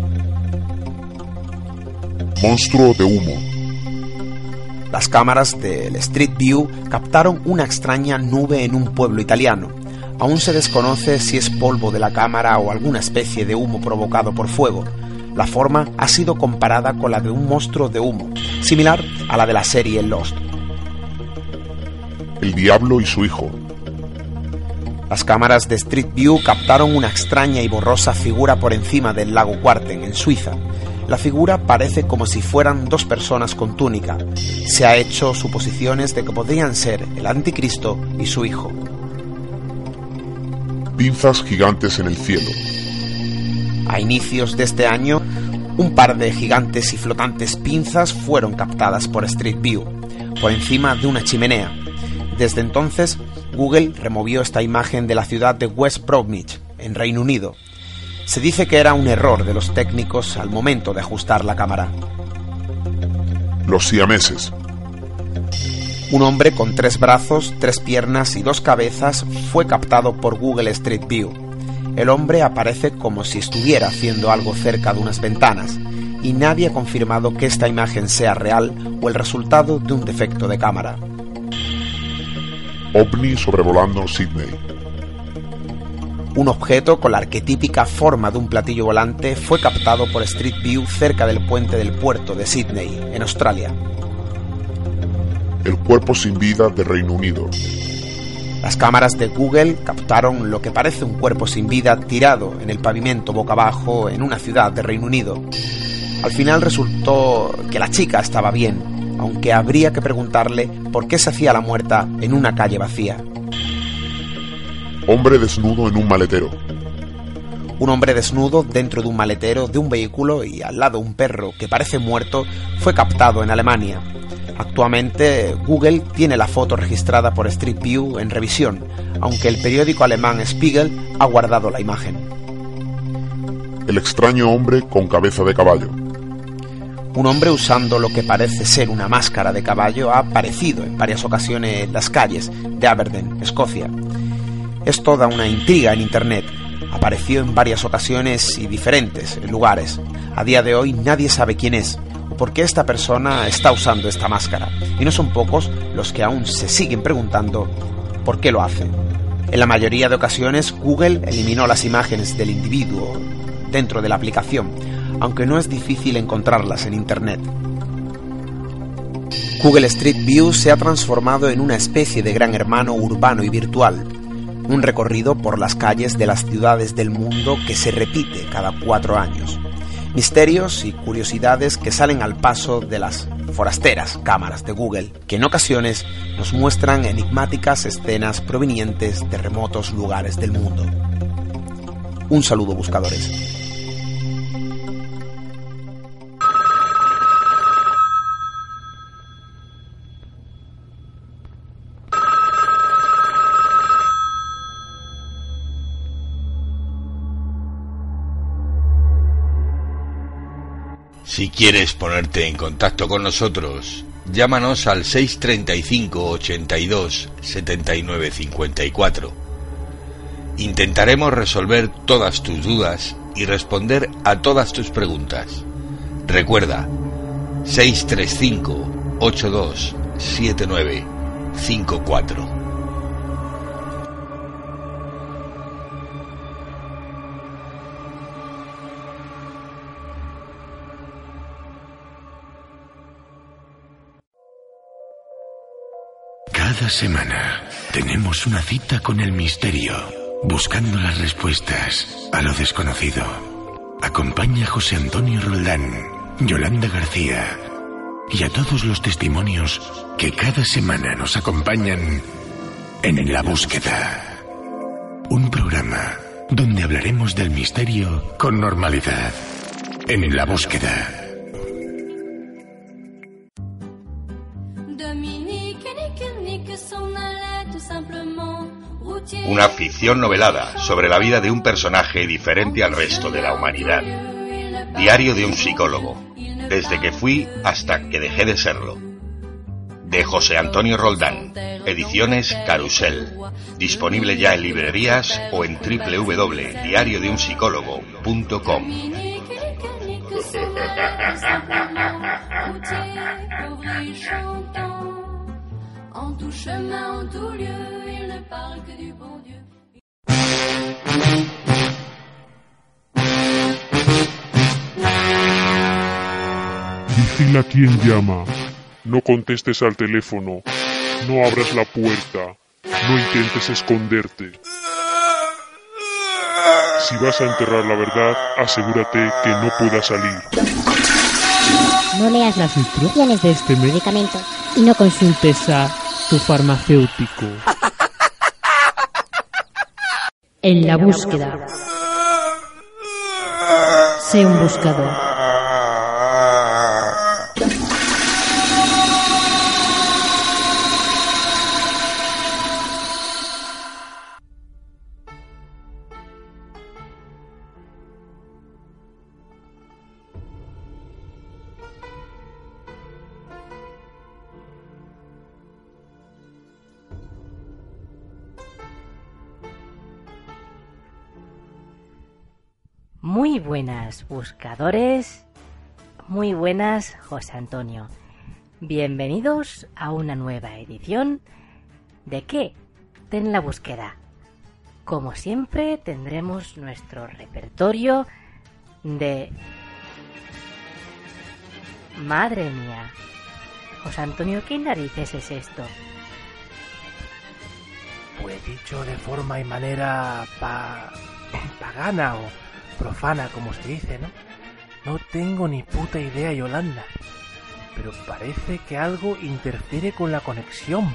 Monstruo de humo. Las cámaras del Street View captaron una extraña nube en un pueblo italiano. Aún se desconoce si es polvo de la cámara o alguna especie de humo provocado por fuego. La forma ha sido comparada con la de un monstruo de humo, similar a la de la serie Lost. El diablo y su hijo. Las cámaras de Street View captaron una extraña y borrosa figura por encima del lago Cuarten, en Suiza. La figura parece como si fueran dos personas con túnica. Se ha hecho suposiciones de que podrían ser el anticristo y su hijo. Pinzas gigantes en el cielo. A inicios de este año, un par de gigantes y flotantes pinzas fueron captadas por Street View, por encima de una chimenea. Desde entonces, Google removió esta imagen de la ciudad de West Bromwich, en Reino Unido. Se dice que era un error de los técnicos al momento de ajustar la cámara. Los siameses. Un hombre con tres brazos, tres piernas y dos cabezas fue captado por Google Street View. El hombre aparece como si estuviera haciendo algo cerca de unas ventanas, y nadie ha confirmado que esta imagen sea real o el resultado de un defecto de cámara. OVNI sobrevolando Sydney. Un objeto con la arquetípica forma de un platillo volante fue captado por Street View cerca del puente del puerto de Sydney, en Australia. El cuerpo sin vida de Reino Unido. Las cámaras de Google captaron lo que parece un cuerpo sin vida tirado en el pavimento boca abajo en una ciudad de Reino Unido. Al final resultó que la chica estaba bien, aunque habría que preguntarle por qué se hacía la muerta en una calle vacía. Hombre desnudo en un maletero. Un hombre desnudo dentro de un maletero de un vehículo y al lado un perro que parece muerto fue captado en Alemania. Actualmente Google tiene la foto registrada por Street View en revisión, aunque el periódico alemán Spiegel ha guardado la imagen. El extraño hombre con cabeza de caballo. Un hombre usando lo que parece ser una máscara de caballo ha aparecido en varias ocasiones en las calles de Aberdeen, Escocia. Es toda una intriga en Internet. Apareció en varias ocasiones y diferentes lugares. A día de hoy nadie sabe quién es o por qué esta persona está usando esta máscara. Y no son pocos los que aún se siguen preguntando por qué lo hace. En la mayoría de ocasiones Google eliminó las imágenes del individuo dentro de la aplicación, aunque no es difícil encontrarlas en Internet. Google Street View se ha transformado en una especie de gran hermano urbano y virtual, un recorrido por las calles de las ciudades del mundo que se repite cada cuatro años. Misterios y curiosidades que salen al paso de las forasteras cámaras de Google, que en ocasiones nos muestran enigmáticas escenas provenientes de remotos lugares del mundo. Un saludo buscadores. Si quieres ponerte en contacto con nosotros, llámanos al 635 82 79 54. Intentaremos resolver todas tus dudas y responder a todas tus preguntas. Recuerda, 635 82 79 54. Cada semana tenemos una cita con el misterio, buscando las respuestas a lo desconocido. Acompaña a José Antonio Roldán, Yolanda García y a todos los testimonios que cada semana nos acompañan en La Búsqueda. Un programa donde hablaremos del misterio con normalidad. En la búsqueda. Una ficción novelada sobre la vida de un personaje diferente al resto de la humanidad. Diario de un psicólogo, desde que fui hasta que dejé de serlo. De José Antonio Roldán, ediciones Carusel. Disponible ya en librerías o en www.diariodeunsicólogo.com. Vigila quien llama. No contestes al teléfono. No abras la puerta. No intentes esconderte. Si vas a enterrar la verdad, asegúrate que no pueda salir. No leas las instrucciones de este medicamento y no consultes a tu farmacéutico. En la búsqueda. Sé un buscador. Buenas buscadores, muy buenas José Antonio. Bienvenidos a una nueva edición de qué? De en la búsqueda. Como siempre tendremos nuestro repertorio de... Madre mía. José Antonio, ¿qué narices es esto? Pues dicho de forma y manera pa... pagana o profana, como se dice, ¿no? No tengo ni puta idea, Yolanda. Pero parece que algo interfiere con la conexión.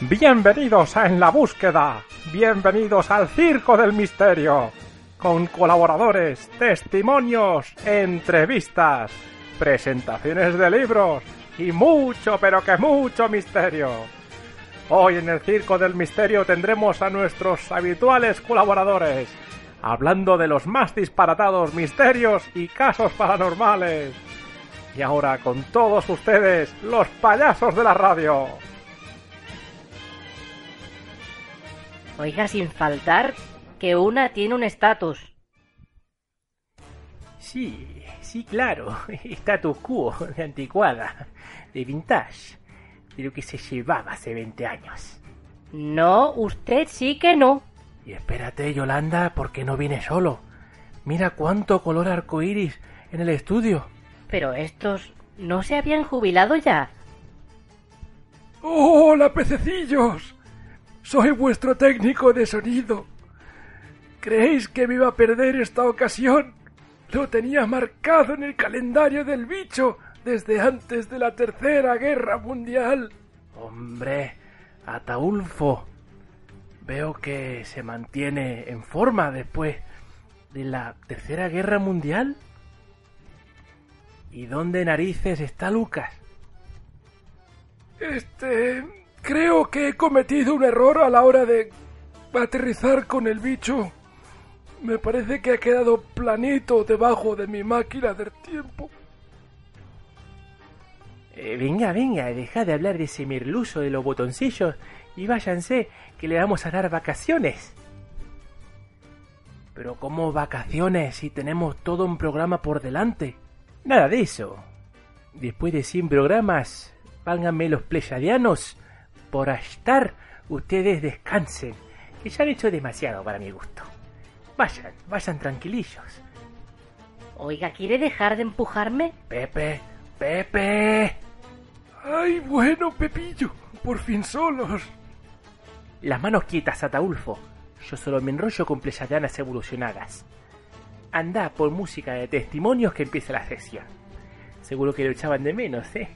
Bienvenidos a En la Búsqueda. Bienvenidos al Circo del Misterio. Con colaboradores, testimonios, entrevistas, presentaciones de libros y mucho, pero que mucho misterio. Hoy en el Circo del Misterio tendremos a nuestros habituales colaboradores hablando de los más disparatados misterios y casos paranormales. Y ahora con todos ustedes, los payasos de la radio. Oiga, sin faltar que una tiene un estatus. Sí, sí, claro. Status quo, de anticuada, de vintage, de lo que se llevaba hace 20 años. No, usted sí que no. Y espérate, Yolanda, porque no viene solo. Mira cuánto color arcoíris en el estudio. Pero estos no se habían jubilado ya. ¡Hola, pececillos! Soy vuestro técnico de sonido. ¿Creéis que me iba a perder esta ocasión? Lo tenía marcado en el calendario del bicho desde antes de la Tercera Guerra Mundial. Hombre, Ataulfo, veo que se mantiene en forma después de la Tercera Guerra Mundial. ¿Y dónde narices está Lucas? Este... Creo que he cometido un error a la hora de aterrizar con el bicho. Me parece que ha quedado planito debajo de mi máquina del tiempo. Eh, venga, venga, deja de hablar de ese merluzo de los botoncillos y váyanse, que le vamos a dar vacaciones. Pero ¿cómo vacaciones si tenemos todo un programa por delante? Nada de eso. Después de 100 programas, válganme los pleyadianos, por estar ustedes descansen, que ya han hecho demasiado para mi gusto. Vayan, vayan tranquilillos. Oiga, ¿quiere dejar de empujarme? Pepe, Pepe. Ay, bueno, Pepillo, por fin solos. Las manos quietas, Ataulfo. Yo solo me enrollo con pleyadianas evolucionadas. Anda por música de testimonios que empieza la sesión. Seguro que lo echaban de menos, ¿eh?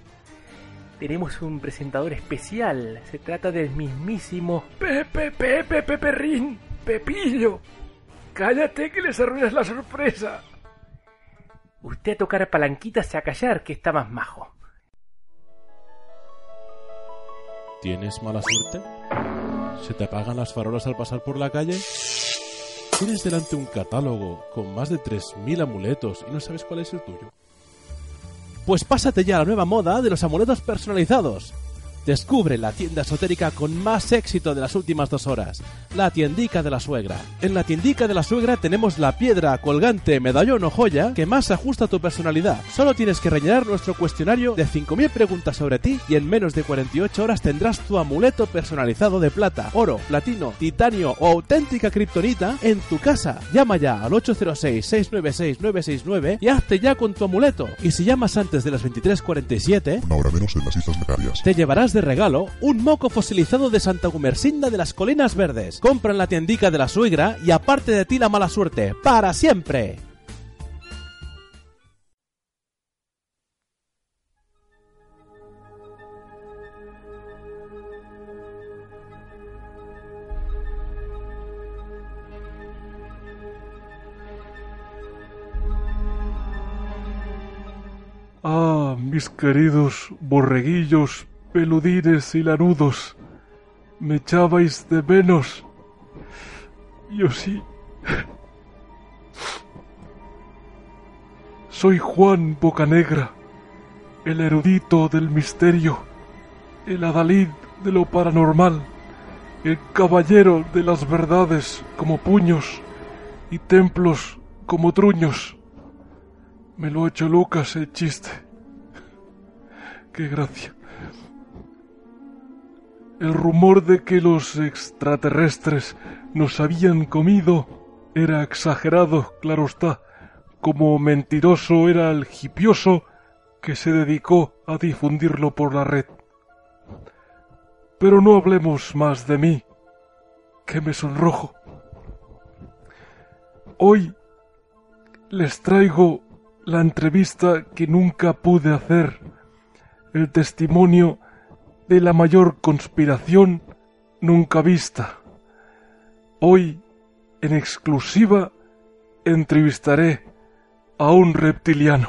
Tenemos un presentador especial. Se trata del mismísimo Pepe, Pepe, Pepillo. Cállate que les arruinas la sorpresa. Usted a tocar palanquitas y a callar, que está más majo. ¿Tienes mala suerte? ¿Se te apagan las farolas al pasar por la calle? ¿Tienes delante un catálogo con más de 3.000 amuletos y no sabes cuál es el tuyo? Pues pásate ya a la nueva moda de los amuletos personalizados. Descubre la tienda esotérica con más éxito de las últimas dos horas, la tiendica de la suegra. En la tiendica de la suegra tenemos la piedra, colgante, medallón o joya que más ajusta a tu personalidad. Solo tienes que rellenar nuestro cuestionario de 5.000 preguntas sobre ti y en menos de 48 horas tendrás tu amuleto personalizado de plata, oro, platino, titanio o auténtica kriptonita en tu casa. Llama ya al 806-696-969 y hazte ya con tu amuleto. Y si llamas antes de las 23.47, Una hora menos en las Islas Canarias. te llevarás de regalo un moco fosilizado de Santa Gumersinda de las Colinas Verdes. Compra en la tiendica de la suegra y aparte de ti la mala suerte, para siempre. Ah, mis queridos borreguillos, peludines y lanudos, me echabais de menos. Yo sí. Soy Juan Bocanegra, el erudito del misterio, el adalid de lo paranormal, el caballero de las verdades como puños y templos como truños. Me lo ha hecho Lucas el chiste. Qué gracia. El rumor de que los extraterrestres nos habían comido era exagerado, claro está, como mentiroso era el hipioso que se dedicó a difundirlo por la red. Pero no hablemos más de mí, que me sonrojo. Hoy les traigo la entrevista que nunca pude hacer, el testimonio de la mayor conspiración nunca vista. Hoy, en exclusiva, entrevistaré a un reptiliano.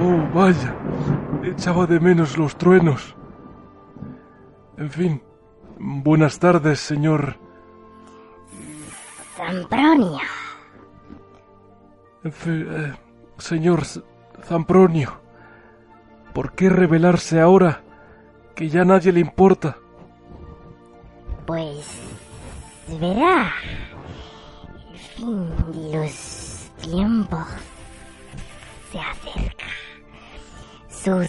Oh, vaya, echaba de menos los truenos. En fin, buenas tardes, señor. Zampronio. En fin, eh, señor Zampronio, ¿por qué revelarse ahora que ya nadie le importa? Pues verá, el fin de los tiempos se acerca. Su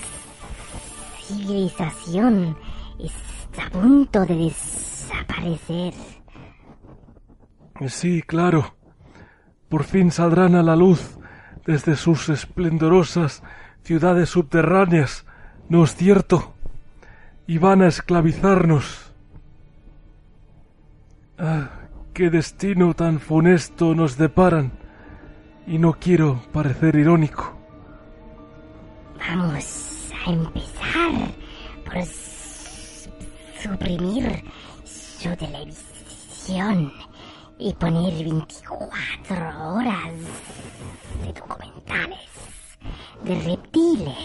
civilización está a punto de desaparecer. Sí, claro. Por fin saldrán a la luz desde sus esplendorosas ciudades subterráneas, ¿no es cierto? Y van a esclavizarnos. Ah, qué destino tan funesto nos deparan. Y no quiero parecer irónico. Vamos a empezar por suprimir su televisión y poner 24 horas de documentales de reptiles.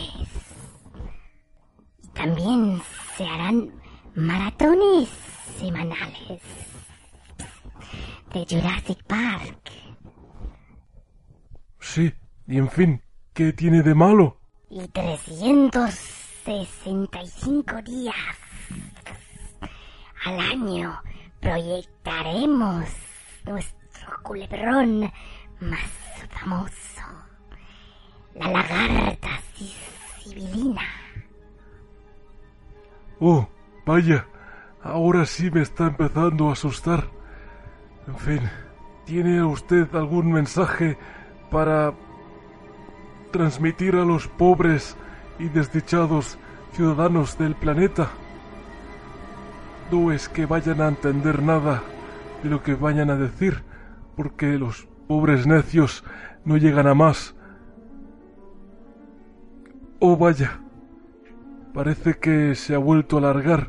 Y también se harán maratones semanales de Jurassic Park. Sí, y en fin, ¿qué tiene de malo? y 365 días al año proyectaremos nuestro culebrón más famoso, la lagarta si- sibilina. Oh, vaya, ahora sí me está empezando a asustar. En fin, ¿tiene usted algún mensaje para transmitir a los pobres y desdichados ciudadanos del planeta? No es que vayan a entender nada de lo que vayan a decir, porque los pobres necios no llegan a más. Oh, vaya, Parece que se ha vuelto a alargar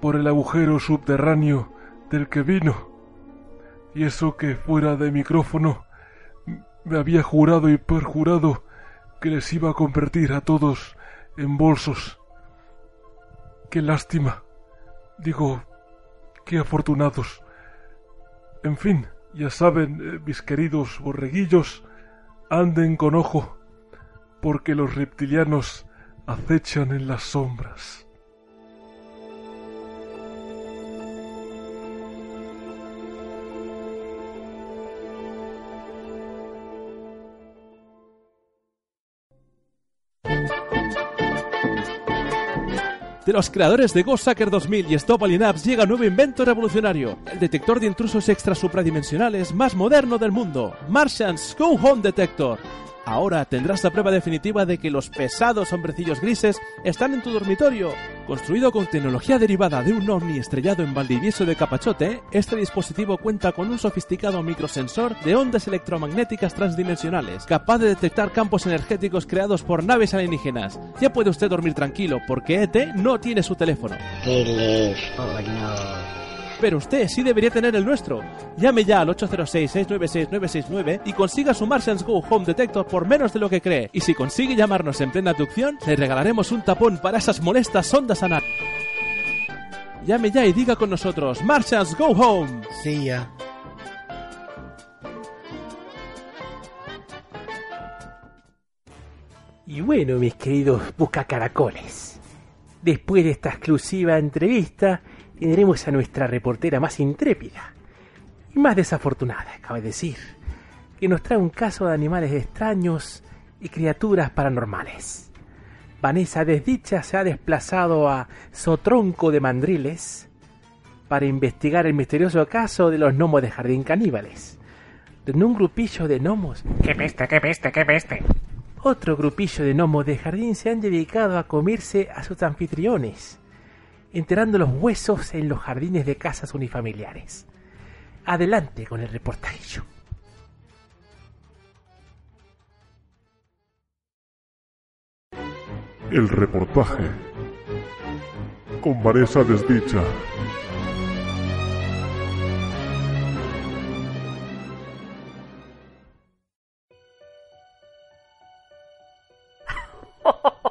por el agujero subterráneo del que vino. Y eso que fuera de micrófono me había jurado y perjurado que les iba a convertir a todos en bolsos. Qué lástima. Digo, qué afortunados. En fin, ya saben, eh, mis queridos borreguillos, anden con ojo, porque los reptilianos acechan en las sombras. De los creadores de Ghost Sucker 2000 y Stop Alien Apps llega un nuevo invento revolucionario, el detector de intrusos extra supradimensionales más moderno del mundo, Martian's Go Home Detector. Ahora tendrás la prueba definitiva de que los pesados hombrecillos grises están en tu dormitorio. Construido con tecnología derivada de un ovni estrellado en Valdivieso de Capachote, este dispositivo cuenta con un sofisticado microsensor de ondas electromagnéticas transdimensionales, capaz de detectar campos energéticos creados por naves alienígenas. Ya puede usted dormir tranquilo, porque ET no tiene su teléfono. Pero usted sí debería tener el nuestro. Llame ya al 806-696-969 y consiga su Martians Go Home Detector por menos de lo que cree. Y si consigue llamarnos en plena aducción, le regalaremos un tapón para esas molestas ondas anales. Llame ya y diga con nosotros, Martians Go Home. Sí, ya. Y bueno, mis queridos buscacaracoles, después de esta exclusiva entrevista, tendremos a nuestra reportera más intrépida y más desafortunada, cabe decir, que nos trae un caso de animales extraños y criaturas paranormales. Vanessa Desdicha se ha desplazado a Sotronco de Mandriles para investigar el misterioso caso de los gnomos de jardín caníbales, donde un grupillo de gnomos... ¡Qué peste, qué peste, qué peste! Otro grupillo de gnomos de jardín se han dedicado a comerse a sus anfitriones, enterrando los huesos en los jardines de casas unifamiliares. Adelante con el reportaje. El reportaje. Con Vanessa Desdicha.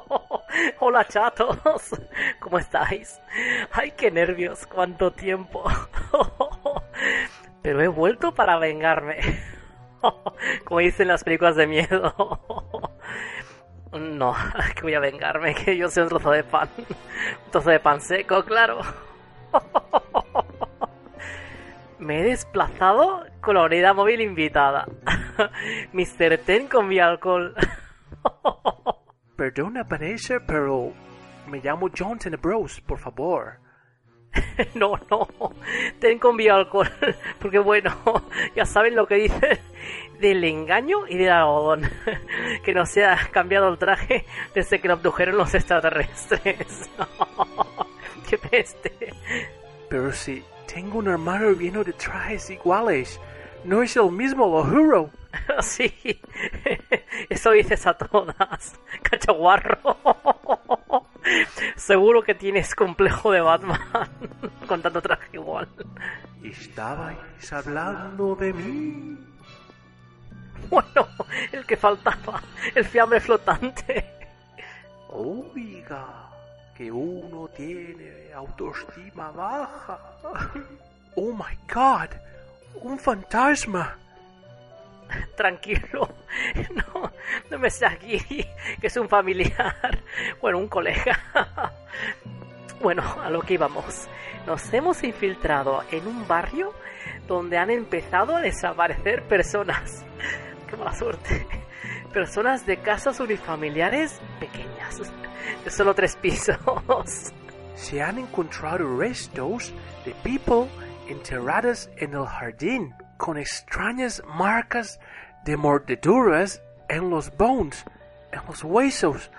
Hola chatos, ¿cómo estáis? Ay, qué nervios, cuánto tiempo. Pero he vuelto para vengarme. Como dicen las películas de miedo. No, que voy a vengarme, que yo soy un trozo de pan. Un trozo de pan seco, claro. Me he desplazado con la unidad móvil invitada. Mr. Ten con mi alcohol. Perdona, Vanessa, pero me llamo Johnson Bros, por favor. no, no, ten con alcohol, porque bueno, ya saben lo que dicen del engaño y del algodón, que no se ha cambiado el traje desde que lo abdujeron los extraterrestres. ¡Qué peste! Pero si tengo un armario lleno de trajes iguales, no es el mismo, lo juro. sí, eso dices a todas, cachaguarro. Seguro que tienes complejo de Batman con tanto traje igual. ¿Estabais hablando de mí? Bueno, el que faltaba, el fiambre flotante. Oiga, que uno tiene autoestima baja. Oh my god, un fantasma. Tranquilo, no, me sé aquí, que es un familiar, bueno, un colega. Bueno, a lo que íbamos. Nos hemos infiltrado en un barrio donde han empezado a desaparecer personas. Qué mala suerte. Personas de casas unifamiliares pequeñas, de solo tres pisos. Se han encontrado restos de people enterradas en el jardín con extrañas marcas de mordeduras en los bones, en los huesos.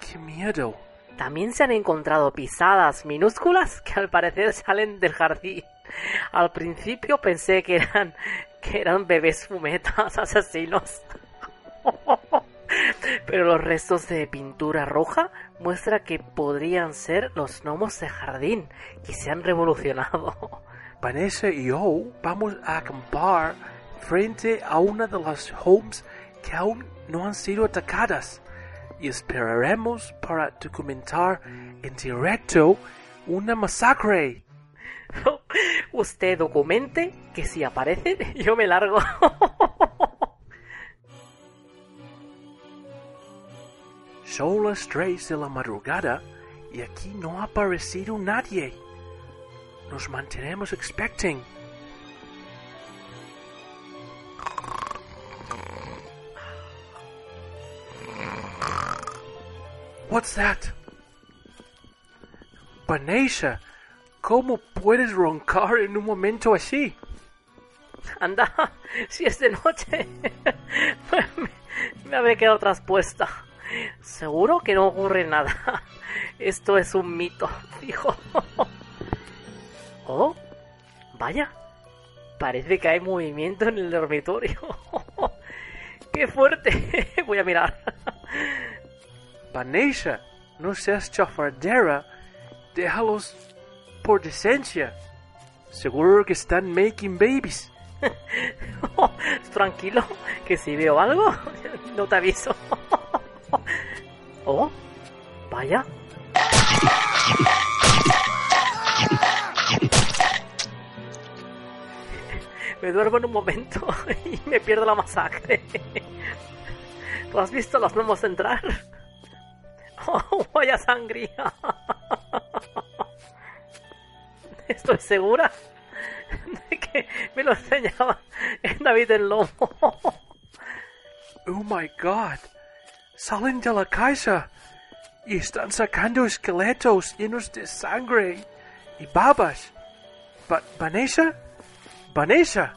¡Qué miedo! También se han encontrado pisadas minúsculas que al parecer salen del jardín. Al principio pensé que eran que eran bebés fumetas asesinos. Pero los restos de pintura roja muestra que podrían ser los gnomos de jardín que se han revolucionado. Vanessa y yo vamos a acampar frente a una de las homes que aún no han sido atacadas y esperaremos para documentar en directo una masacre. Usted documente que si aparece yo me largo. Son las tres de la madrugada y aquí no ha aparecido nadie. Nos mantenemos expecting. What's that? Vanessa, ¿cómo puedes roncar en un momento así? Anda, si es de noche. me, me habré quedado traspuesta. Seguro que no ocurre nada. Esto es un mito, fijo. Oh, vaya. Parece que hay movimiento en el dormitorio. ¡Qué fuerte! Voy a mirar. Vanessa, no seas chafardera. Déjalos por decencia. Seguro que están making babies. Tranquilo, que si veo algo, no te aviso. oh, vaya. Me duermo en un momento y me pierdo la masacre. ¿Tú has visto los gnomos entrar? ¡Oh, vaya sangría! Estoy segura de que me lo enseñaba en David el Lomo. Oh my god. Salen de la casa y están sacando esqueletos llenos de sangre y babas. Va ¿Vanessa? ¡Vanessa!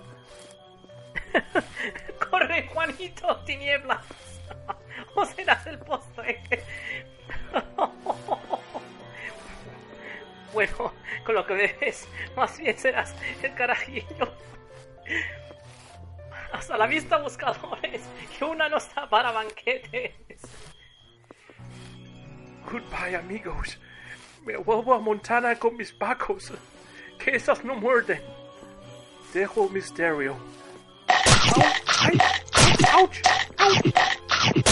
¡Corre, Juanito, tinieblas! ¡O serás el postre! bueno, con lo que ves, más bien serás el carajillo. Hasta la vista, buscadores, que una no está para banquetes. Goodbye, amigos. Me vuelvo a Montana con mis pacos. Que esos no muerden. Dejo el misterio. ¡Ay! ¡Auch! ¡Auch! Y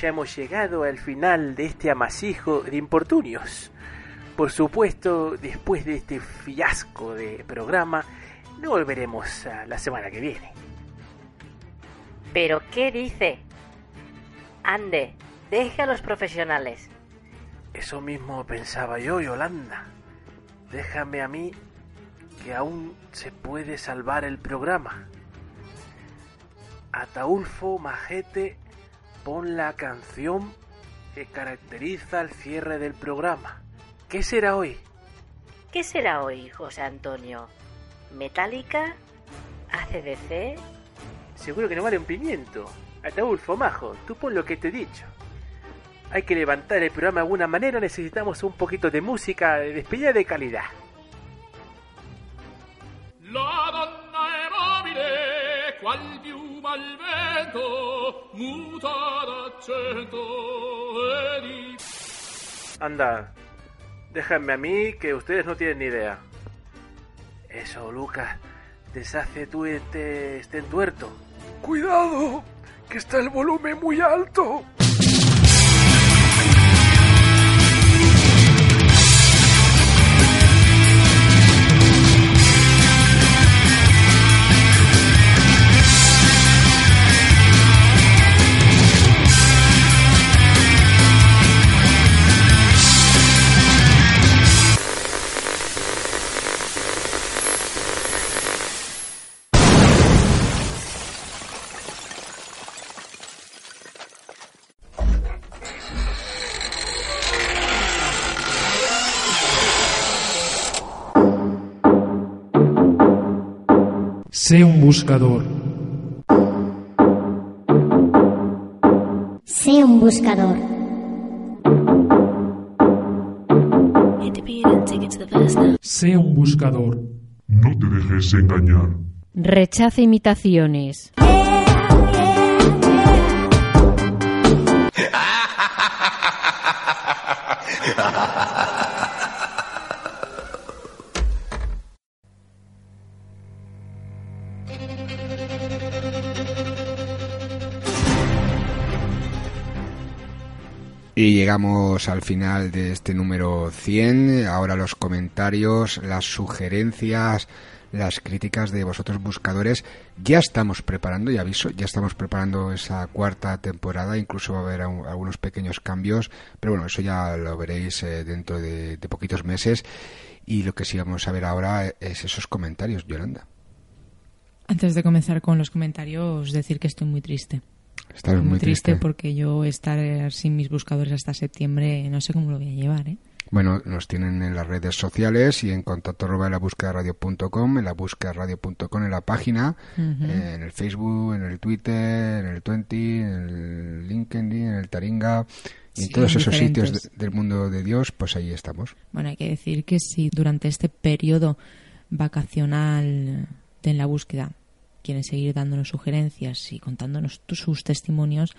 ya hemos llegado al final de este amasijo de importunios. Por supuesto, después de este fiasco de programa, no volveremos a la semana que viene. ¿Pero qué dice? Ande, deje a los profesionales. Eso mismo pensaba yo, Yolanda. Déjame a mí que aún se puede salvar el programa. Ataulfo Majete, pon la canción que caracteriza el cierre del programa. ¿Qué será hoy? ¿Qué será hoy, José Antonio? ¿Metálica? ¿ACDC? Seguro que no vale un pimiento. Ataulfo Majo, tú pon lo que te he dicho. Hay que levantar el programa de alguna manera, necesitamos un poquito de música de despedida de calidad. La donna è mobile, qual piuma al vento, muta d'accento e di... Anda, déjenme a mí que ustedes no tienen ni idea. Eso, Lucas, deshace tú este, este entuerto. ¡Cuidado! ¡Que está el volumen muy alto! Sé un buscador. Sé un buscador. Sé un buscador. No te dejes engañar. Rechaza imitaciones. Y llegamos al final de este número 100. Ahora los comentarios, las sugerencias, las críticas de vosotros buscadores. Ya estamos preparando, y aviso, ya estamos preparando esa cuarta temporada. Incluso va a haber un- algunos pequeños cambios. Pero bueno, eso ya lo veréis eh, dentro de, de poquitos meses. Y lo que sí vamos a ver ahora es esos comentarios, Yolanda. Antes de comenzar con los comentarios, decir que estoy muy triste. Estás muy triste. porque yo estar eh, sin mis buscadores hasta septiembre no sé cómo lo voy a llevar, ¿eh? Bueno, nos tienen en las redes sociales y en contacto arroba en la búsqueda radio.com, en la búsqueda radio.com, en la página, Ujú. eh, en el Facebook, en el Twitter, en el Twenty, en el LinkedIn, en el Taringa y en Sí, todos esos sitios de- del mundo de Dios, pues ahí estamos. Bueno, hay que decir que si durante este periodo vacacional de en la búsqueda quieren seguir dándonos sugerencias y contándonos sus testimonios,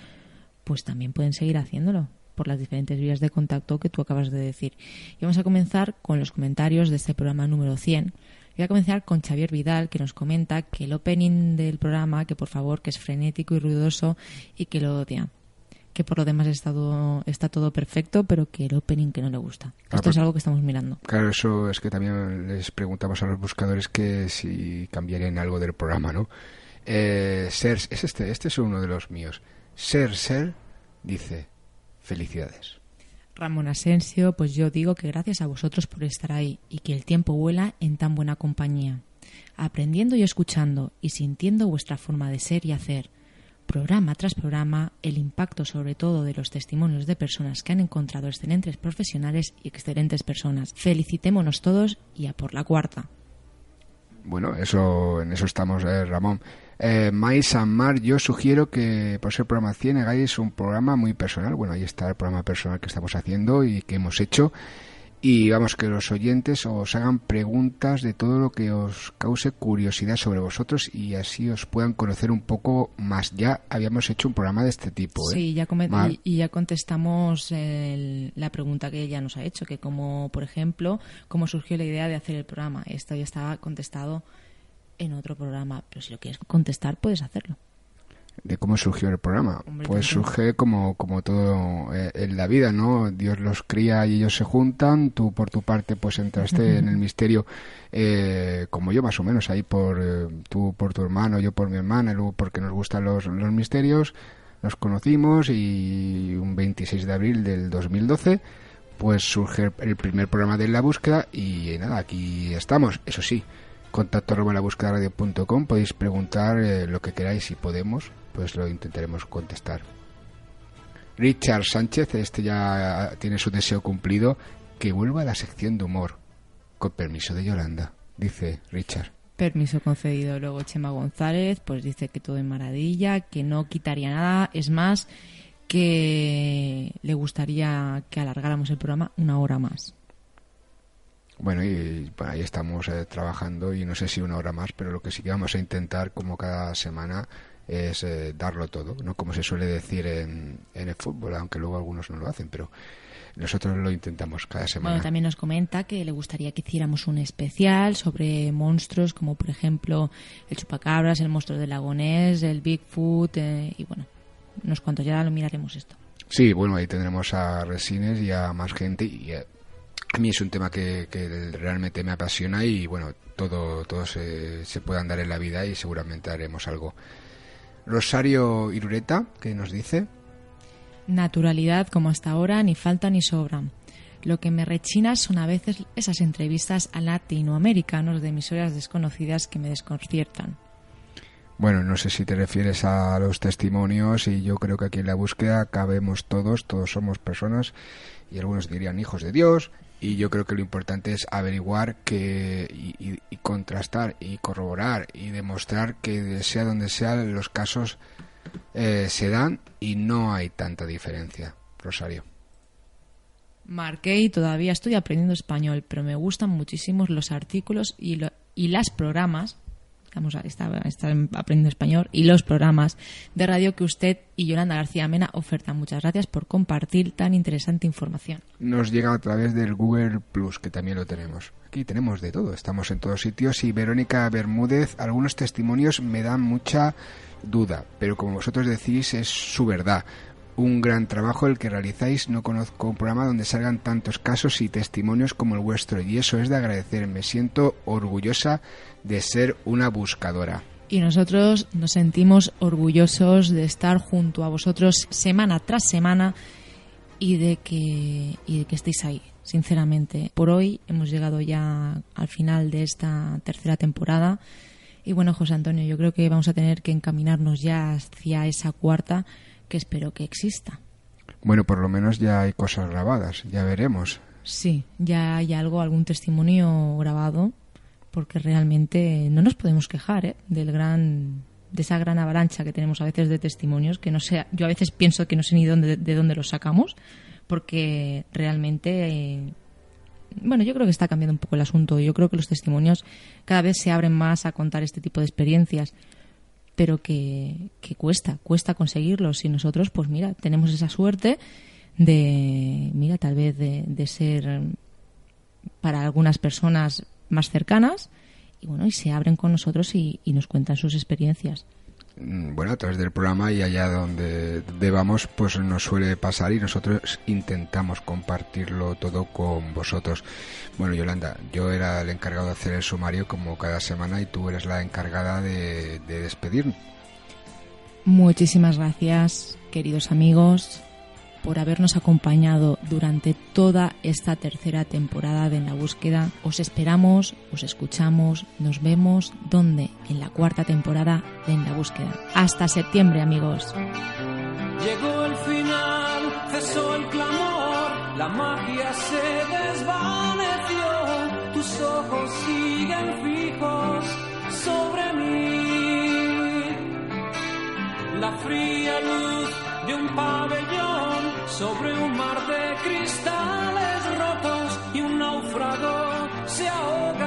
pues también pueden seguir haciéndolo por las diferentes vías de contacto que tú acabas de decir. Y vamos a comenzar con los comentarios de este programa número 100. Voy a comenzar con Xavier Vidal, que nos comenta que el opening del programa, que por favor, que es frenético y ruidoso y que lo odia. Que por lo demás está todo, está todo perfecto, pero que el opening que no le gusta. Ah, Esto pues- es algo que estamos mirando. Claro, eso es que también les preguntamos a los buscadores que si cambiarían algo del programa, ¿no? Eh, Ser, es este, este es uno de los míos. Ser Ser dice, felicidades. Ramón Asensio, pues yo digo que gracias a vosotros por estar ahí y que el tiempo vuela en tan buena compañía, aprendiendo y escuchando y sintiendo vuestra forma de ser y hacer. Programa tras programa, el impacto sobre todo de los testimonios de personas que han encontrado excelentes profesionales y excelentes personas. Felicitémonos todos y a por la cuarta. Bueno, eso, en eso estamos, eh, Ramón. Eh, Mais Mar, yo sugiero que por ser programa 100 hagáis un programa muy personal. Bueno, ahí está el programa personal que estamos haciendo y que hemos hecho. Y vamos, que los oyentes os hagan preguntas de todo lo que os cause curiosidad sobre vosotros y así os puedan conocer un poco más. Ya habíamos hecho un programa de este tipo, ¿eh? Sí, ya y ya contestamos el- la pregunta que ella nos ha hecho, que como, por ejemplo, cómo surgió la idea de hacer el programa. Esto ya estaba contestado en otro programa, pero si lo quieres contestar, puedes hacerlo. De cómo surgió el programa. Hombre, pues surge como, como todo eh, en la vida, ¿no? Dios los cría y ellos se juntan. Tú, por tu parte, pues entraste en el misterio, eh, como yo, más o menos, ahí por eh, tú por tu hermano, yo por mi hermana, y luego porque nos gustan los, los misterios. Nos conocimos y un 26 de abril del 2012 pues surge el primer programa de La Búsqueda y nada, aquí estamos. Eso sí, contacto arroba la búsqueda radio.com, podéis preguntar eh, lo que queráis si podemos, pues lo intentaremos contestar. Richard Sánchez, este ya tiene su deseo cumplido, que vuelva a la sección de humor, con permiso de Yolanda, dice Richard. Permiso concedido. Luego Chema González, pues dice que todo en maravilla, que no quitaría nada. Es más, que le gustaría que alargáramos el programa una hora más. Bueno, y ahí estamos eh, trabajando y no sé si una hora más, pero lo que sí que vamos a intentar, como cada semana, es eh, darlo todo, ¿no? Como se suele decir en, en el fútbol, aunque luego algunos no lo hacen, pero nosotros lo intentamos cada semana. Bueno, también nos comenta que le gustaría que hiciéramos un especial sobre monstruos como por ejemplo el chupacabras, el monstruo del lagonés, el Bigfoot eh, y bueno, unos cuantos ya lo miraremos esto. Sí, bueno, ahí tendremos a Resines y a más gente y eh, a mí es un tema que, que realmente me apasiona y bueno, todo, todo se, se puede andar en la vida y seguramente haremos algo. Rosario Irureta, que nos dice, Naturalidad como hasta ahora, ni falta ni sobra. Lo que me rechina son a veces esas entrevistas a latinoamericanos de emisoras desconocidas que me desconciertan. Bueno, no sé si te refieres a los testimonios y yo creo que aquí en la búsqueda cabemos todos, todos somos personas y algunos dirían hijos de Dios y yo creo que lo importante es averiguar que y, contrastar y corroborar y demostrar que sea donde sea los casos eh, se dan y no hay tanta diferencia. Rosario. Marqué y todavía estoy aprendiendo español, pero me gustan muchísimo los artículos y, lo, y las programas estamos está, está aprendiendo español y los programas de radio que usted y Yolanda García Mena ofertan. Muchas gracias por compartir tan interesante información. Nos llega a través del Google Plus, que también lo tenemos. Aquí tenemos de todo, estamos en todos sitios y Verónica Bermúdez, algunos testimonios me dan mucha duda, pero como vosotros decís es su verdad un gran trabajo el que realizáis. No conozco un programa donde salgan tantos casos y testimonios como el vuestro y eso es de agradecer. Me siento orgullosa de ser una buscadora. Y nosotros nos sentimos orgullosos de estar junto a vosotros semana tras semana y de que, y de que estéis ahí, sinceramente. Por hoy hemos llegado ya al final de esta tercera temporada. Y bueno, José Antonio, yo creo que vamos a tener que encaminarnos ya hacia esa cuarta que espero que exista. Bueno, por lo menos ya hay cosas grabadas, ya veremos. Sí, ya hay algo, algún testimonio grabado, porque realmente no nos podemos quejar ¿eh? del gran de esa gran avalancha que tenemos a veces de testimonios que no sé, yo a veces pienso que no sé ni dónde, de dónde los sacamos, porque realmente eh, bueno, yo creo que está cambiando un poco el asunto. Yo creo que los testimonios cada vez se abren más a contar este tipo de experiencias pero que, cuesta, cuesta conseguirlos. Y nosotros, pues mira, tenemos esa suerte de, mira, tal vez de, ser para algunas personas más cercanas y bueno, y se abren con nosotros y nos cuentan sus experiencias. Mm, bueno, a través del programa y allá donde, vamos, pues nos suele pasar y nosotros intentamos compartirlo todo con vosotros. Bueno, Yolanda, yo era el encargado de hacer el sumario como cada semana y tú eres la encargada de, de despedirme. Muchísimas gracias, queridos amigos por habernos acompañado durante toda esta tercera temporada de En la Búsqueda. Os esperamos, os escuchamos, nos vemos donde en la cuarta temporada de En la Búsqueda. Hasta septiembre, amigos. Llegó el final, cesó el clamor, la magia se desvaneció, tus ojos siguen fijos sobre mí. La fría luz de un pabellón sobre un mar de cristales rotos y un náufrago se ahoga.